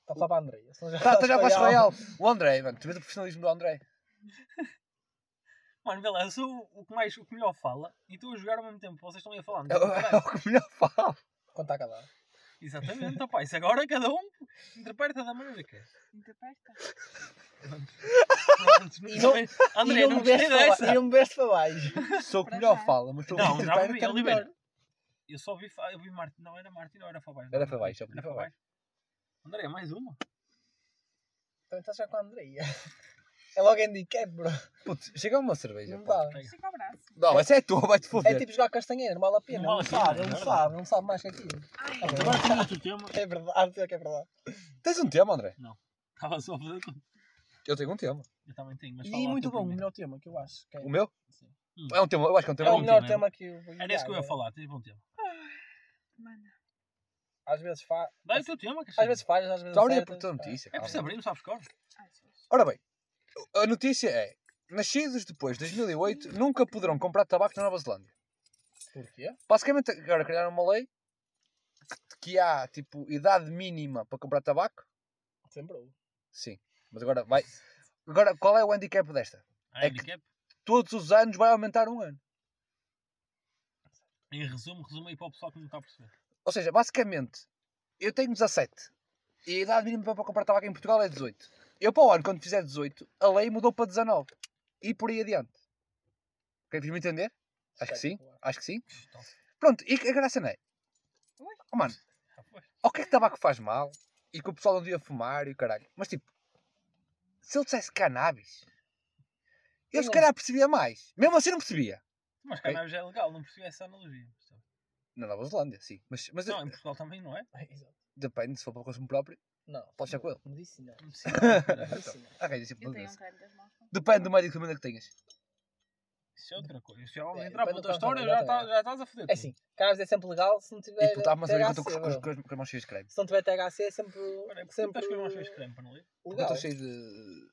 Está a falar para a André. senão Tá, já para algo. Real. O André, mano, tu vês o profissionalismo do André. Mano, vê lá, eu sou o que, mais, o que melhor fala e estou a jogar ao mesmo tempo. Vocês estão aí a falar. É, o- é o que melhor fala. Quando está calado. Exatamente, opá, isso agora cada um interpreta da maneira que quer. Interpreta. Pronto, E não- André, e não gostei dessa. e não me veste para baixo. Sou o que melhor fala, mas estou a interpretar é melhor. Eu só vi, eu vi Martin, não era Martin, não era Fabai. Era Fabais, só Era podia Fabai. André, mais uma. Também estás já com a Andreia. É logo handicap, bro. Putz, chega uma cerveja. Não pá. dá. Estica o braço. Não, essa é tua, vai-te É foder. tipo jogar castanheiro, não vale a pena. Não Não, vale a pena, sabe, é não verdade. sabe, não sabe mais que aquilo. Ai, Ah, Agora tem outro tema. É verdade, pior que é verdade. Tens um tema, André? Estava só a fazer conta. Eu tenho um tema. Eu também tenho, mas E lá muito tu bom, o primeiro. melhor tema que eu acho. que é- O meu? Sim. É um tema, eu acho que é um É tema o bom melhor tema, tema que eu vou Era esse que eu ia falar, tens bom tema. mano. Às vezes faz. Dá o teu tema, que Às vezes falhas, às vezes Está a olhar acertas. para a tua notícia. É calma. preciso abrir, não sabes cor. Ora bem, a notícia é: nascidos depois de 2008 nunca poderão comprar tabaco na Nova Zelândia. Porquê? Basicamente, agora criaram uma lei que, que há tipo idade mínima para comprar tabaco. Sempre houve. Sim, mas agora vai. Agora, qual é o handicap desta? Ah, É que- handicap. Todos os anos vai aumentar um ano. Em resumo, resumo aí para o pessoal que não está a perceber. Ou seja, basicamente, eu tenho 17 e a idade mínima para comprar tabaco em Portugal é 18. Eu, para o ano, quando fizer 18, a lei mudou para 19 e por aí adiante. Fiz-me entender? Acho que sim, acho que sim. Então, Pronto, e a graça não é? Oh, mano, já foi. ok que tabaco faz mal e que o pessoal não devia fumar e o caralho, mas tipo, se ele dissesse cannabis, eu se calhar percebia mais. Mesmo assim não percebia. Mas Ok. cannabis é legal, não percebi essa analogia. Na Nova Zelândia, sim. Mas, mas Não, em Portugal também não é? Depende, se for para o consumo próprio. Não. Pode ser com ele. Medicina. Medicina. Ok, isso é Eu tenho um beleza. creme das mãos. Depende do médico de família que tenhas. Isso é outra coisa. Se eu É, entrar para outra história, já, tá, já estás a foder. É assim, cannabis é sempre legal se não tiver. E tu estás-me a saber que eu estou com, as- mãos cheias de creme. Se não tiver THC é sempre. Olha, sempre estás com as mãos cheias de creme para não ler? Legal. estou cheio de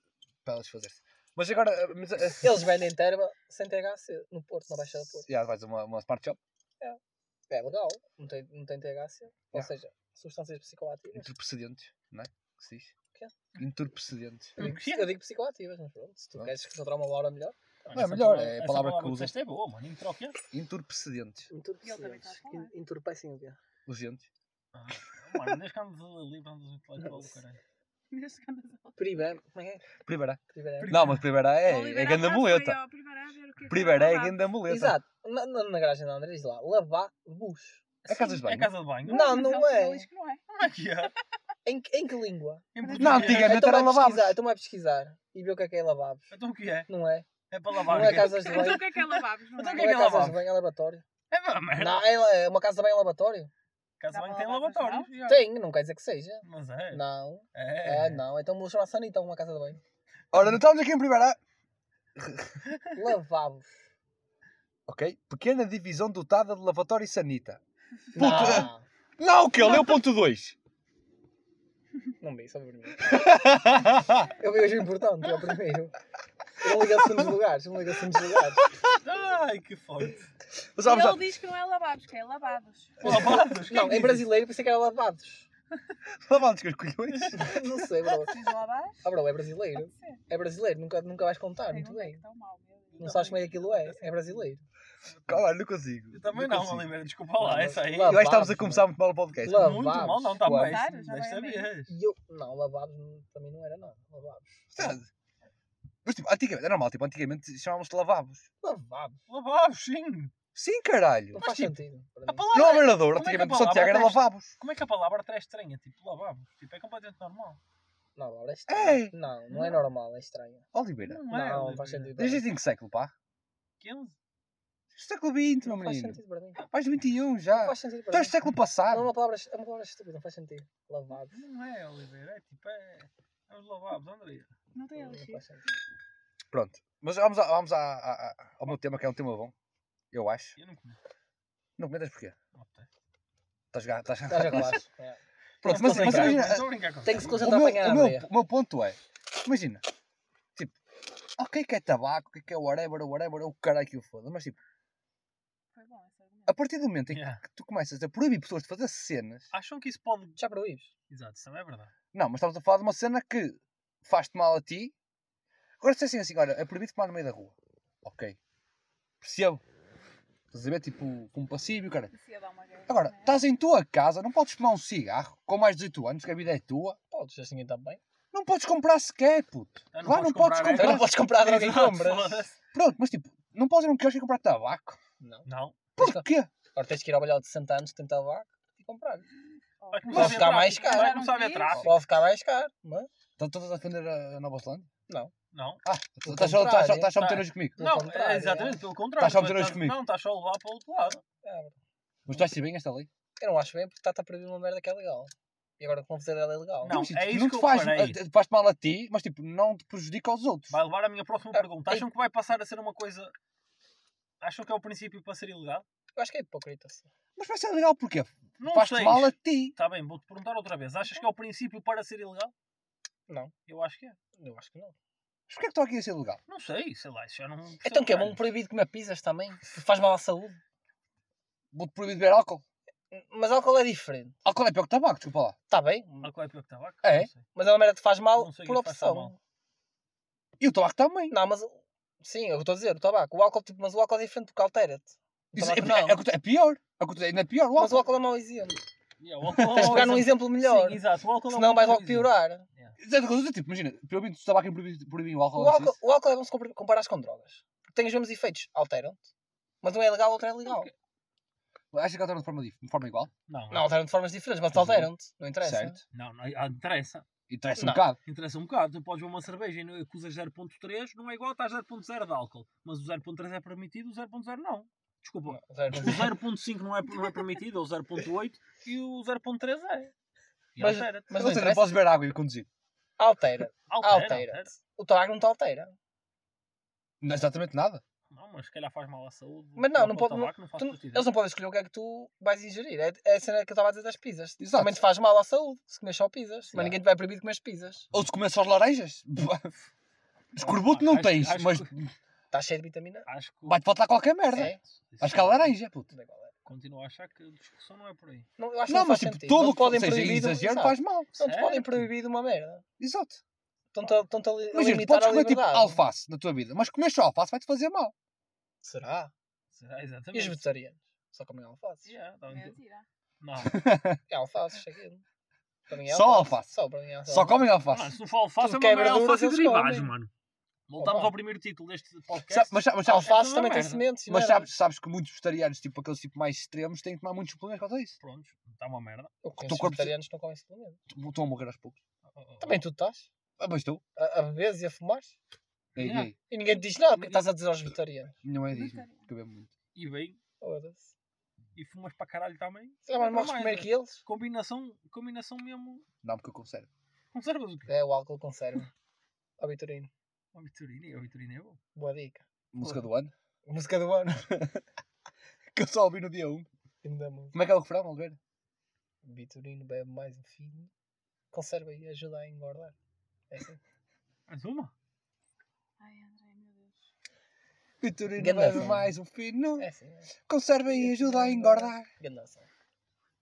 pelas fazer-se. Mas agora, eh, mas, eh, Eles vendem terba sem THC no Porto, na Baixa do Porto. já vais a uma, uma smart shop, É legal, não tem, não tem THC. Ou seja, substâncias psicoativas. entorpecedentes, não é? Que se diz? quê? Entorpecedentes. Eu digo, eu digo psicoativas, mas pronto. Se tu Pronto. queres encontrar uma palavra melhor. Não, é melhor, palavra- é a palavra que usas. disseste é boa, mano. Entroquia. Entorpecentes. Ele também está a falar. Entorpecem o quê? Urgentes. Ah, mano, desde que andas livre, andas intelectual do caralho. Neste canto. Primeiro. Como é que é? Primeira. Primeiro. Não, mas primeira é, é grande muleta. Primeira é estava lá. grande muleta. Exato. Na, na, na garagem da André diz lá, lavar bus. É casas de É banho. casa de banho? Não, não é. ele diz que não é. Como é que é? Em, que- em que língua? Em Não, português. antigamente então era vai lavabos. pesquisar, então vai pesquisar e ver o que é que é lavabos. Então o que é? Não é? É para lavar. Não o é quê? casas de banho. Então o que é que é lavabos? Não Então o é? que é Não é que é casas de lavabos? banho, é lavatório. É uma merda. Não, é, é uma casa de banho é lavatório? Casa de Dá banho para tem já. Tem, não quer dizer que seja. Mas é. Não. É. É, não. Então vou chamar Sanita uma casa de banho. Ora, não estamos aqui em primeira. Lavabos. Ok? Pequena divisão dotada de lavatório e sanita. Não. Não, que ele é o ponto 2. Não vi, só o primeiro. Eu vi hoje o importante, é o primeiro. Eu não ligo a segundos lugares, eu não ligo a segundos lugares. Ai, que forte. Mas E ele diz que não é lavados, que é lavados. Lavados? Não, em brasileiro pensei que era lavados. Lavados com os colhões. Não sei, bro. Diz lavados? Ah, bro, é brasileiro. É brasileiro, nunca, nunca vais contar, muito bem. Não sabes como é que aquilo é, é brasileiro. Calma, não consigo. Eu também não não, consigo. Oliveira. Desculpa lá, essa aí. Lavados, Eu acho que estamos a mano. começar muito mal o podcast. Lavados. Muito mal, não, está bem. Já Desta vai a vez. E eu, não, lavados também não era, não. Lavabos. Sabe? Mas tipo, antigamente, é normal, tipo, antigamente chamávamos-se lavabos. Lavabos. Lavados, sim. Sim, caralho. Não faz tipo, sentido. A palavra Não, vereador, Como é antigamente palavra Santiago era lavabos. Como é que a palavra até é estranha? Tipo, lavabos. Tipo, é completamente normal. Não, lavabos é Ei! estranho. Não, não é normal, é estranho. Oliveira. Não é, Não, faz sentido. Desde em que século, pá? 15? Século XX, meu Não faz menino. sentido para mim. Mais de 21 Não já. faz sentido para és mim. do século Não, é passado. uma palavra, é uma palavra estúpida, não faz sentido. Lavados. Não é, Oliveira. É tipo, é. É os lavados, André. Não tem Não, não elixir. faz sentido. Pronto. Mas vamos, a- vamos a- a- a- ao meu tema, que é um tema bom. Eu acho. Eu não conheço. Não comentas porquê? Ok. Estás ga- estás- Estás a. É. Pronto, Não mas, mas a imagina. Estou a brincar com Tem que se O concentrar meu, a apanhar o, a meu, o meu ponto é. Imagina. Tipo. Ok, que é tabaco, que é whatever, whatever, o caralho que eu foda. Mas tipo, Foi bom esse argumento. A partir do momento em Yeah. que tu começas a proibir pessoas de fazer cenas. Acham que isso pode. Já proíbes? Exato, isso também é verdade. Não, mas estamos a falar de uma cena que faz-te mal a ti. Agora se é assim assim, olha, é proibido fumar no meio da rua. Ok. Percebo. Estás a ver? Tipo, com um passivo, cara. Isso ia dar uma guerra, Agora, né? estás em tua casa, não podes fumar um cigarro com mais de 18 anos, que a vida é tua. Podes, assim está bem. Não podes comprar sequer, puto. Ah, Lá não podes comprar? Então comprar. não podes comprar droga e Exato, compras. foda-se. Pronto, mas tipo, não podes ir a um quiosque e comprar tabaco. Não. Não. Porquê? Agora tens que ir ao balhão de 60 anos, tentar tabaco e comprar. Oh, a ficar mais caro. A tráfico. Pode ficar mais caro, mas Então estás a defender a Nova Zelândia? não. Não. Ah, estás só, estás só, contrário. estás só a meter Tá. nojo comigo. Não, contrário, é exatamente pelo contrário. Estás só a meter estás- nojo comigo. Não, estás só a levar para o outro lado. É, Mas tu achas bem esta lei? eu não acho bem porque está-te a proibir uma merda que é legal. E agora que vão fazer ela é legal. Não, Mas, tipo, é isso não que te eu faz, eh, faz mal a ti, mas tipo, não te prejudica aos outros. Vai levar a minha próxima Ah, pergunta. Acham que vai passar a ser uma coisa. Acham que é o princípio para ser ilegal? Eu acho que é hipócrita. sim. Mas vai ser legal porquê? Não Faz-te mal a ti. Está bem, vou-te perguntar outra vez. Achas que é o princípio para ser ilegal? Não. Eu acho que é. Eu acho que não. Mas porquê é que estou aqui a ser legal? Não sei, sei lá, isso já não. Então que é bom proibido comer pizzas também? Faz mal à saúde. Vou-te proibir de beber álcool. Mas álcool é diferente. Álcool é pior que tabaco, desculpa lá. Está bem, Álcool é pior que tabaco? É? Mas é uma merda que te faz mal o por tão opção. mal. E o tabaco também. Não, mas sim, é o que eu estou a dizer, o tabaco. O álcool, tipo, mas o álcool é diferente porque altera-te. O Isso é, não. é, é, é pior. É, ainda é pior o Mas o álcool. álcool é mau exemplo. Yeah, o álcool é Tens de um pegar num exemplo melhor. Sim, exato. O álcool é um Senão vais logo mau piorar. Exato, o que eu estou a dizer, tipo, imagina, proibindo o tabaco e proibindo proibindo o álcool. O álcool, o álcool é bom se compar- comparares com drogas. Porque tem os mesmos efeitos. Alteram-te. Mas não é legal, outro é legal. Acha que alteram de forma, de forma igual? Não, Não, alteram de formas diferentes, mas alteram-te. Não interessa. Certo. não, não, ah, interessa. Interessa um Não. bocado. Interessa um bocado. Tu podes ver uma cerveja e que usas 0.3, não é igual a estar 0.0 de álcool. Mas o 0.3 é permitido, o 0.0 não. Desculpa. Não. O 0.5 não é, não é permitido, ou o 0.8, e o 0.3 é. E Mas- mas não seja, não podes beber água e conduzir. Altera. Altera, Altera. O tabaco não te altera. Não é exatamente nada. Não, mas se calhar faz mal à saúde. Mas não, não pode. tabaco Não, não faz tu- eles não podem escolher o que é que tu vais ingerir. É, é a cena que eu estava a dizer das pizzas. Exato. Também te faz mal à saúde se comes só pizzas. Mas ninguém te vai proibir de comer pizzas. Ou se comer só as laranjas. Escorbuto não Acho- tens, acho mas que- Está cheio de vitamina. Acho que. vai-te faltar qualquer merda. É. Acho que é laranja, puto. Não é é. Continuo a achar que a discussão não é por aí. Não, eu acho que Não, não, mas faz tipo, sentido. não o que podem seja proibir. exagero faz mal. Não te podem proibir de uma merda. Exato. Estão-te a, estão-te a Imagina, podes comer tipo alface na tua vida, mas comer só alface vai-te fazer mal. Será? Será E os exatamente. vegetarianos? Só comem alface? Yeah, tá bem. Mentira. Não. É alface, cheguei. Para mim é Só alface. Só para mim é alface. Só comem Mano, alface. se não for alface, Tudo é que é uma verduras, alface e eles derivados, comem. mano. Voltamos Opa. ao primeiro título deste podcast. Sa- Mas, sa- mas, sabes, Alface é também tem merda. sementes. mas sabes, sabes que muitos vegetarianos, tipo aqueles tipo mais extremos, têm que tomar muitos suplementos por causa disso. Pronto, está uma merda. Eu conheço corpo- vegetarianos que não comem suplementos. Estão a morrer aos poucos. Também tu estás? Ah, mas estou. A, a beberes e a fumar? Ei, Yeah. ei, E ninguém te diz nada, porque estás a dizer aos vegetarianos. não é disso, bebo muito. E bem, Foda-se. e fumas para caralho também. Calhar mais Para morres mais, comer que eles. Combinação, combinação mesmo. Não, porque eu conservo. Conservas o quê? É o álcool conserva. Ó Vitorino, O Vitorino, o Vitorino é bom. boa dica. Música do ano. Música do ano. Que eu só ouvi no dia 1. Ainda música. Como é que é o refrão, Oliveira? Vitorino bebe mais um fino. Conserva e ajuda a engordar. É assim. Mais uma? Ai, André, meu Deus. Vitorino bebe mais um fino. É assim. É. Conserva e ajuda a engordar. Ganda-se.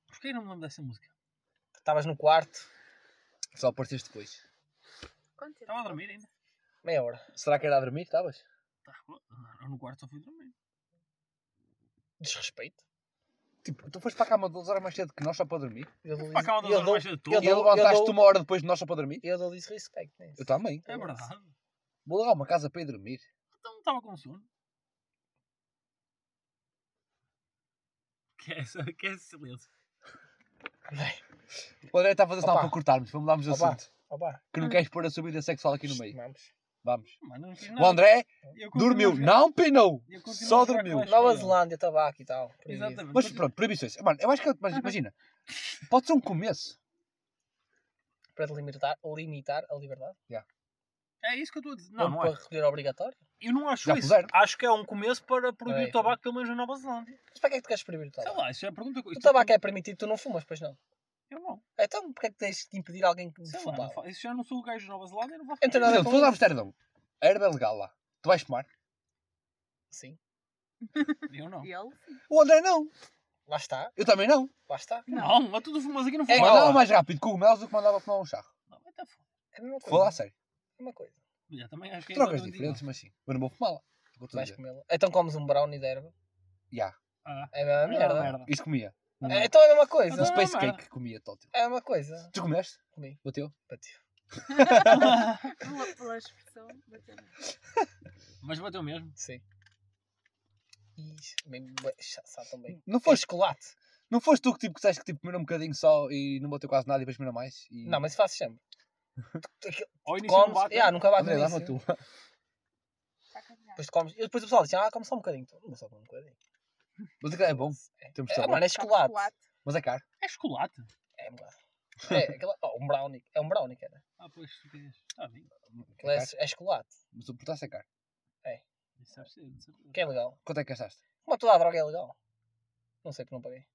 Porquê não me lembro dessa música? Estavas no quarto, Só apareceste depois. Quanto tempo? Estava a dormir ainda. meia hora. Será que era a dormir? Estavas? Tá. Eu no quarto só fui dormir. Desrespeito. Tipo, tu foste para a cama 12 horas mais cedo que nós só para dormir? Eu dou Para a cama duas horas mais cedo eu E tudo. dou- levantaste dou- uma hora depois de nós só para dormir? Eu dou-lhe respeito nisso. Eu também. É verdade. Vou levar uma casa para ir dormir. Então estava com sono. Que é que é esse silêncio? Bem, O André está a fazer sinal Opa. para cortarmos, para mudarmos de Opa. assunto. opa, Que não queres pôr a sua vida sexual aqui no meio. vamos. Vamos. Mano, não fiz O nada. André Eu continuo dormiu. jogar- Não pinou. eu continuo Só a jogar dormiu. Nova. Zelândia, tabaco e tal. proibido. Exatamente. Mas pronto, proibições. Mano, eu acho que. Mas imagina. Pode ser um começo. Para te limitar, limitar a liberdade. É isso que eu estou a dizer. Não, Não, não é. para recolher obrigatório. Eu não acho Já isso. Acho que é um começo para proibir É, o tabaco pelo menos na Nova Zelândia. Mas para que é que tu queres proibir o Sei tabaco? lá, isso é a pergunta que O tabaco é permitido, tu não fumas, pois não. Eu não. Então, porque é que tens de impedir alguém de Sei lá, fumar? não fa- isso já não sou o gajo de Nova Zelândia, não vou tenho Por nada exemplo, com se fores a. Amsterdão, a erva é legal lá. Tu vais fumar? Sim, Eu não. E ele? sim. O André não. lá está, Eu também não. lá está. Não, mas tu fumas aqui não É fumas. igual. Mandava mais rápido cogumelos do que mandava fumar um charro. Não. É a mesma coisa. Fala a sério. É mesma coisa. Já, também acho que é Drogas diferentes, mas sim. Mas não vou fumá-la. Vou-te Vais dizer. comê-la. Então comes um brownie de erva. Ya. Ah, É a mesma é uma merda. merda. Isto comia. Um, É, então é a mesma um coisa. Então- space merda. cake comia tótil. É a mesma coisa. Tu comeste? Comi. Bateu? Bateu. Pela, pela expressão, bateu. Mas bateu mesmo. Sim. Ixi, bem, sabe bem. Não Foi foste, chocolate. não foste tu que tipo, que disseste que tipo, comeram um bocadinho só e não bateu quase nada e depois comeram mais? E... Não, mas isso faço sempre. Tu- Ao início não Comes, bate. yeah, nunca bate no André, dá-me a início. tua. Está a caminhar. Depois tu comes. E depois o pessoal diz, ah, come só um bocadinho. Tu, Não só um bocadinho. Mas aquilo é bom. Temos É, mano, é Sabe chocolate. Mas é caro. É chocolate. É um bocado. É, aquela, oh, um brownie. É um brownie, cara. Ah, pois, tu queres. Está bem. Aquilo é, é chocolate. Mas o portaço é caro. Certeza. Que é legal. Quanto é que gastaste? Como toda a droga é legal. Não sei porque não paguei.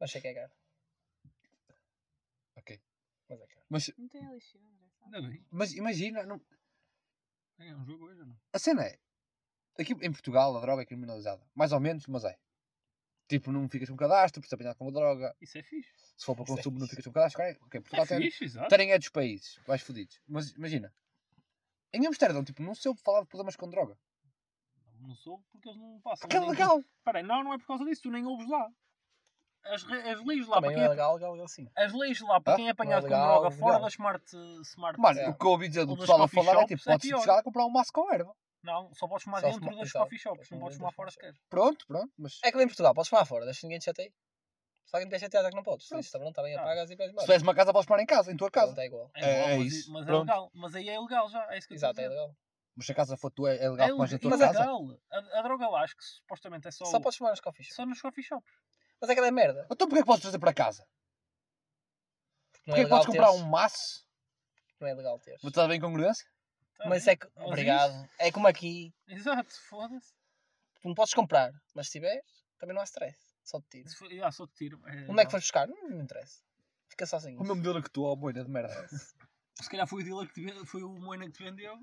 Mas sei que é caro. Ok. Mas é caro. Mas, Não tem? Ainda bem. mas imagina, não- É um jogo hoje ou não? a cena é. Aqui em Portugal a droga é criminalizada. Mais ou menos, mas é. Tipo, não ficas com cadastro, por ser apanhado com uma droga. Isso é fixe. Se for para Isso é consumo, não fixe. ficas com cadastro. Ok, Portugal É tem, fixe, exato. terem é dos países, vais fodidos. Mas imagina, em Amsterdão, tipo, não se ouve falar de problemas com droga. Não sou porque eles não passam. Porque é nem- legal. Peraí, não, não é por causa disso. Tu nem ouves lá. As, as leis lá Também para é quem, legal, legal, legal sim. as leis lá para Ah? quem é apanhado Não é com legal, droga fora legal. da smart, smart Mano, É. o que eu ouvi dizer do pessoal a falar é tipo, é podes chegar a comprar um maço com erva. Não, só podes fumar Só dentro fuma- dos exato. coffee shops, não fumar podes fumar fora sequer. Pronto, pronto, mas É que lá em Portugal, podes fumar fora, deixa ninguém te chateie. Se alguém te deixa chateado é que não podes. Se Pronto. dizes, também não está bem, Ah. apagas e vais se embora. tiveres uma casa, podes parar em casa, em tua casa. Pronto, é igual. É, É- é isso, mas é legal. Mas aí é legal já. É isso que Exato, é dizer. legal. Mas se a casa for tua, é legal É, na tua mas mas é casa. legal. A, a droga lá acho que supostamente é só, Só podes fumar nos coffee shops. só nos coffee shops. Mas é que é merda. Então porquê é que podes trazer para casa? Não Porquê é é que podes comprar teres. um maço? Não é legal teres. Vou estar bem congruência? Tá Mas bem. é que. Mas Obrigado. É como aqui. isso- Exato, foda-se. Tu não podes comprar. Mas se tiveres, também não há stress. Só te tiro. For- ah, só te tiro. É, Onde é que foste buscar? Não, não interessa. Fica sozinho. O meu modelo que tu, ó, boina de merda. Se calhar foi o dealer que te, ve- foi o Moina que te vendeu.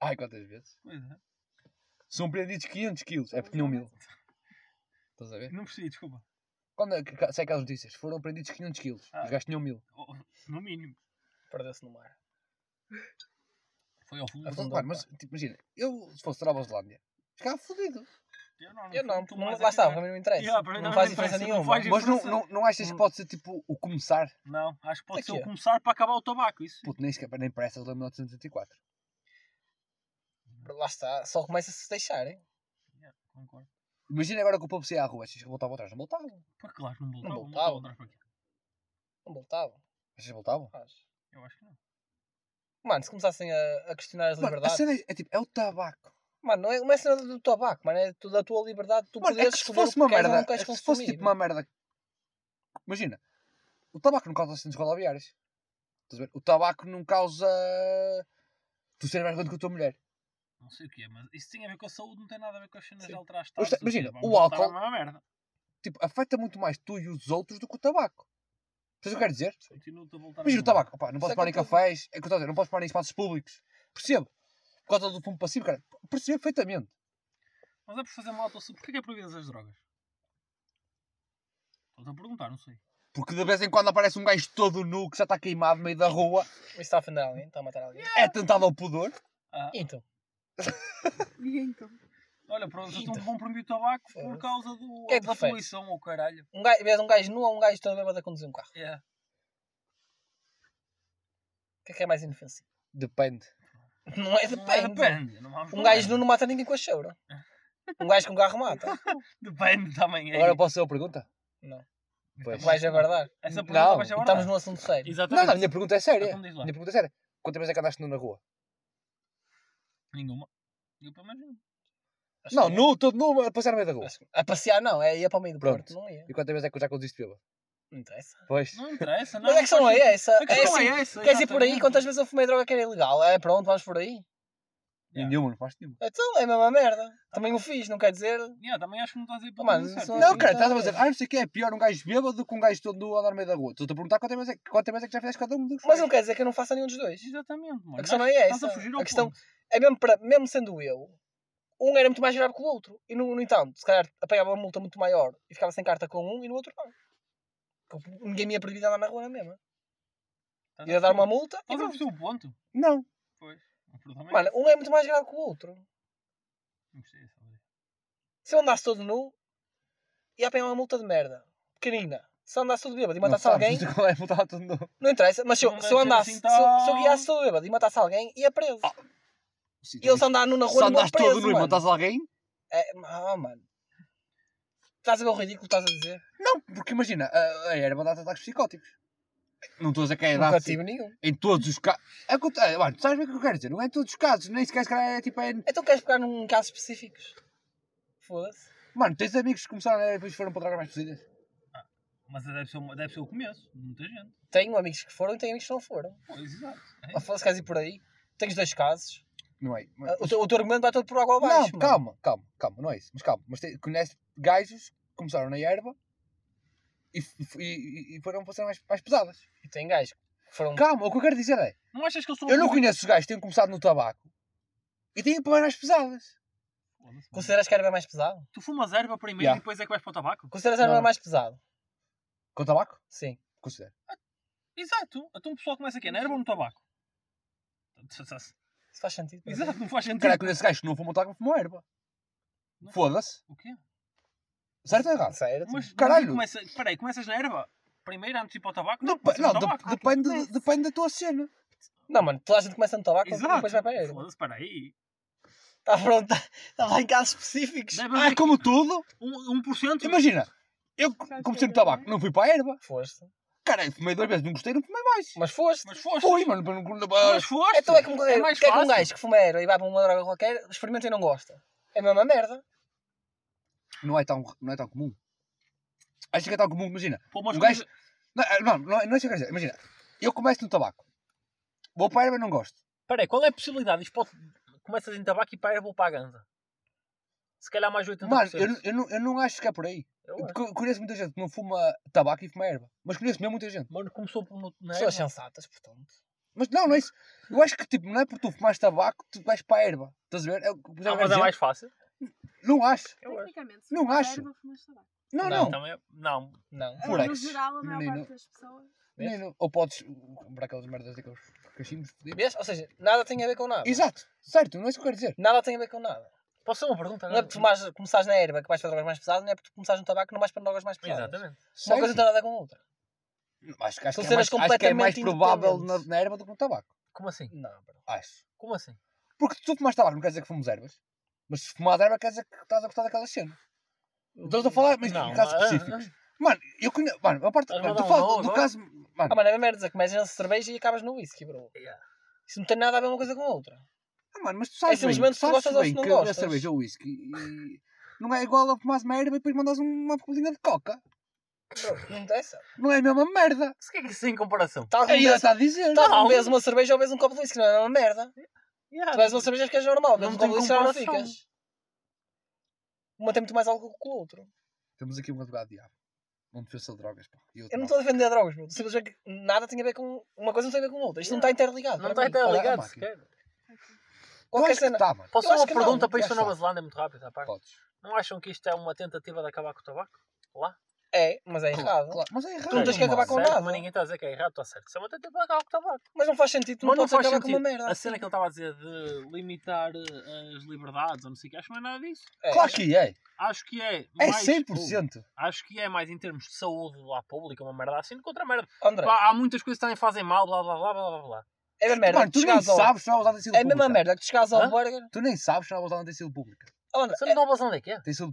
Ai, quantas vezes? Pois é. São prendidos 500 quilos, é porque tinham mil. Estás a ver? Não percebi, desculpa. Quando é que sai aquelas notícias? Foram prendidos 500 quilos. Ah. Os gajos tinham mil. Oh, No mínimo. Perdeu-se no mar. Foi ao fundo. Afundou, mano, mas tipo, imagina, eu se fosse da Nova Zelândia, ficava fodido. Eu não, Eu não, tu não lá é está, que- para mim não interessa. Yeah, para mim não também faz não diferença interessa, não nenhuma. faz Mas não, diferença. não, não achas que pode ser tipo o começar? Não, acho que pode ser o aqui é. começar para acabar o tabaco. Isso. Puto, nem, sequer, nem parece a de 1984. Lá está, só começa a se deixar, hein? Yeah, concordo. Imagina agora que o povo saia à rua, achas que voltava atrás? Não voltava. Pá, claro, não voltava. Não Não voltava. voltava atrás para quê? Não voltava. Achas que voltavam? Acho. Eu acho que não. Mano, se começassem a, a questionar as Mano, a liberdades. cena é, é tipo, é o tabaco. Mano, não é, não é cena do tabaco, mano, é da tua liberdade, tu Mano, é poderes que se escolher fosse uma merda, não queres é que se fosse tipo uma merda. Imagina, o tabaco não causa acidentes rodoviários. Estás a ver? O tabaco não causa. Tu seres mais grande que a tua mulher. Não sei o que é, mas isso tem a ver com a saúde, não tem nada a ver com as cenas Sim. de alterar estados. imagina, o álcool-. Tipo, afeta muito mais tu e os outros do que o tabaco. Sabes o que eu quero dizer? Continuo-te a voltar à Imagina o tabaco, opá, não posso Isso é parar em cafés, é o que eu estou a dizer, não posso parar em espaços públicos. Percebo. Por causa do fumo passivo, cara. Percebo perfeitamente. Mas é por fazer mal tua saúde. Porquê que é proibidas as drogas? Estou-te a perguntar, não sei. Porque de vez em quando aparece um gajo todo nu que já está queimado no meio da rua, Isso está a ofender alguém, está a matar alguém. é tentado ao pudor. Ah, Então, E então? olha, pronto, então Então. vão proibir o tabaco por causa do, Que é que da fez? poluição ou caralho. um gajo, vês um gajo nu ou um gajo todo bêbado a conduzir um carro. É. O que é que é mais inofensivo? Depende. Não é Não é, depende. depende. Não vamos Um falar. gajo nu não mata ninguém com a cheira. Um gajo com carro mata. Depende também. É Agora isso. posso fazer a pergunta? Não. Pois. É verdade. Essa Não, pergunta vai ser Estamos verdade. num assunto sério. Não, Exatamente. não, a minha pergunta é séria. Então diz lá. Minha pergunta é séria. Quantas vezes é que andaste nu na rua? Nenhuma. Eu pelo menos não. Acho Não, que- nu, todo nu a passear no meio da rua. acho que- A passear não, é ia para o meio do Pronto. Porto, não ia. E quantas vezes é que eu já conduziste bêbado? Não interessa. Pois. Não interessa, não. Mas a questão é essa. A É questão assim, é essa. queres ir por aí? exatamente. Quantas vezes eu fumei droga que era ilegal? É pronto, vamos por aí. Yeah. Nenhuma, não faz nenhuma. Então é a mesma merda. Também o fiz, não quer dizer. Yeah, também acho que não estás a ir para Mano, o caminho certo. não- Não, cara, estás a Então, dizer, ah, não sei o que é pior um gajo bêbado do que um gajo todo nu a andar no meio da rua. Estou-te a perguntar quantas vezes é, que- quantas vezes é que já fizeste cada um dos Mas não quer dizer que eu não faça nenhum dos dois. Exatamente, mano. A questão não é essa. Estás a fugir ao A questão ponto. é mesmo, para, mesmo sendo eu, um era muito mais grave que o outro. E no, no entanto, se calhar apanhava uma multa muito maior e ficava sem carta com um e no outro não. Porque Ninguém me ia proibir de andar na rua na mesma. Estás Ia dar uma multa e Estás a pronto. perceber o ponto? Não. Pois. É Mano, um é muito mais grave que o outro. Não precisa saber. Se eu andasse todo nu, e apanhar uma multa de merda. Pequenina. Se andasse todo bêbado e matasse Não alguém, qual é multa de novo. não interessa. Mas se eu, se eu andasse, assim se, eu, se eu guiasse todo bêbado e matasse alguém, ia preso. Sim, E ele se andar nu na Se rua, não andas preso, todo nu e matas alguém... É, ah, mano. Estás a ver o ridículo que estás a dizer? Não, porque imagina, a, a erva dá ataques psicóticos. Não estou a dizer que é Nunca dá tive nenhum. em todos os casos. É, é, mano, tu sabes bem o que eu quero dizer? Não é em todos os casos, nem sequer se calhar é tipo. É... Então queres pegar num caso específicos? Foda-se. Mano, tens amigos que começaram a e depois foram para drogas mais pesadas. Mas deve ser, deve ser o começo. Muita gente. Tenho amigos que foram e tenho amigos que não foram. Pois, exato. É. Ah, foda-se, queres ir por aí? Tens dois casos. Não é? Ah, O teu, o teu argumento vai todo por água abaixo. Não, mano. calma, calma, calma, não é isso. Mas calma, mas te, conhece gajos que começaram na erva e, e, e- foram para ser mais, mais pesadas. E tem gajos que foram. Calma, o que eu quero dizer é: Não achas que eles são eu não conheço os gajos que têm começado no tabaco e têm para mais pesadas. Foda-se. Consideras que a erva é mais pesado? Tu fumas erva primeiro Yeah. e depois é que vais para o tabaco? Consideras a erva Não. mais pesado? Com tabaco? Sim. Considero. Exato. Então o pessoal começa aqui na erva ou no tabaco? Isso faz sentido. Exato, não faz sentido. Caralho, conheço gajos que não fumam tabaco, fumam erva. Não. Foda-se. O quê? Certo ou errado? Sério? Mas Caralho. Começa, peraí, começas na erva? Primeiro antes de ir para o tabaco? Dep- começa não, de- tabaco. depende, depende da tua cena. Não, mano, toda a gente começa no tabaco e Exato. depois vai para a erva. Foda-se, peraí. Está pronto, está lá em casos específicos. Deve Ah, é como tudo. um, 1%. Imagina, eu comecei no tabaco, né? não fui para a erva. Foste. Caralho, fumei duas vezes, não gostei, não fumei mais. Mas foste. Mas foste. Fui, mano. para não- Mas foste. Então é como é mais que é que um fácil. gajo que fuma erva e vai para uma droga qualquer, experimenta e não gosta. É a mesma merda. Não é tão, não é tão comum. Acho que é tão comum, imagina. Pô, mas Um gajo- Não, é- não, não, é- não é isso que eu quero dizer. Imagina, eu começo no tabaco. Vou para a erva e não gosto. Peraí, qual é a possibilidade? Isto pode... Começas em tabaco e para a erva ou para a ganza? Se calhar mais 80%. Mano, eu, eu, não, eu não acho que é por aí. Eu conheço muita gente que não fuma tabaco e fuma erva. Mas conheço mesmo muita gente. Mano, começou por na Pessoas erva. sensatas, portanto. Mas não, não é isso. Eu acho que tipo, não é porque tu fumaste tabaco que tu vais para a erva. Estás a ver? É, Ah, mas é mais fácil. Não acho. Eu acho. Tecnicamente, se Não acho. erva, fumas tabaco. Não, Não, não. Também Não. Não. Por no ex. geral, a maior parte das pessoas. Nem-. Ou podes comprar aquelas merdas daqueles cachimbos. fodidos. Vês? Ou seja, nada tem a ver com nada. Exato, certo, não é isso que eu quero dizer. Nada tem a ver com nada. Posso fazer uma pergunta? Não é porque fumares, começares na erva que vais para drogas mais pesadas, não é porque começares no tabaco que não vais para drogas mais pesadas. Exatamente. Uma coisa não tem nada a ver com a outra. Acho, que- acho, São que é cenas mais, acho que é mais completamente provável na, independentes. na erva do que no tabaco. Como assim? Não, bro. Acho. Como assim? Porque se tu fumas tabaco não quer dizer que fumas ervas. Mas se fumas erva quer dizer que estás a gostar daquela cena. Estou a falar, mas em casos ah, específicos. Mano, eu conheço. Mano, a parte. Mano, a tu falas do, caso. Ah, Mano, mano, é a mesma merda. Começas na cerveja e acabas no whisky, bro. Yeah. Isso não tem nada a ver uma coisa com a outra. ah, mano, mas tu sabes. É simplesmente bem, se sabes gostas ou bem se não que a gostas. cerveja ou whisky e- não é igual a fumares uma erva e depois mandas uma bolinha de coca. Bro, não interessa. Não é a mesma merda. O que é que isso tem em comparação? Tal como Aí ela bebes, está a dizer. tal como Não. bebes uma cerveja ou bebes um copo de whisky, não é a mesma merda. Yeah. Tu bebes uma cerveja ficas normal, Não tem já não comparação. ficas. Uma tem muito mais álcool que o outro. Temos aqui um advogado de diabo. Um defensor de drogas, pá. E outro Eu não estou a defender drogas, meu. Simplesmente que nada tem a ver com. Uma coisa não tem a ver com a outra. Isto não está interligado. Não está a interligado sequer. Qualquer cena. tá. Posso fazer uma pergunta para já isto na Nova. Zelândia muito rápido à parte? Podes. Não acham que isto é uma tentativa de acabar com o tabaco? Lá? É, mas é errado. Claro, Mas é errado. Tu não tens que acabar com certo, nada. Mas ninguém está a dizer que é errado, está certo. Isso é tentativa de acabar com o tabaco. Mas não faz sentido. Tu não Mas não podes faz acabar sentido. com uma merda. A cena que ele estava a dizer de limitar eh, as liberdades ou não sei o que, acho que não é nada disso. É. Claro que é. Acho que é É mais... 100%. Acho que é mais em termos de saúde lá pública, uma merda assim, do que outra merda. André, Pá, há muitas coisas que também fazem mal, blá blá blá blá blá blá. é a mesma merda. Mano, que tu tu nem sabes se não usar tem sido É a mesma merda que tu chegares ao Hã? burger. Tu nem sabes se não usar. Oh, André, Você é... não está onde é que é? Tem sido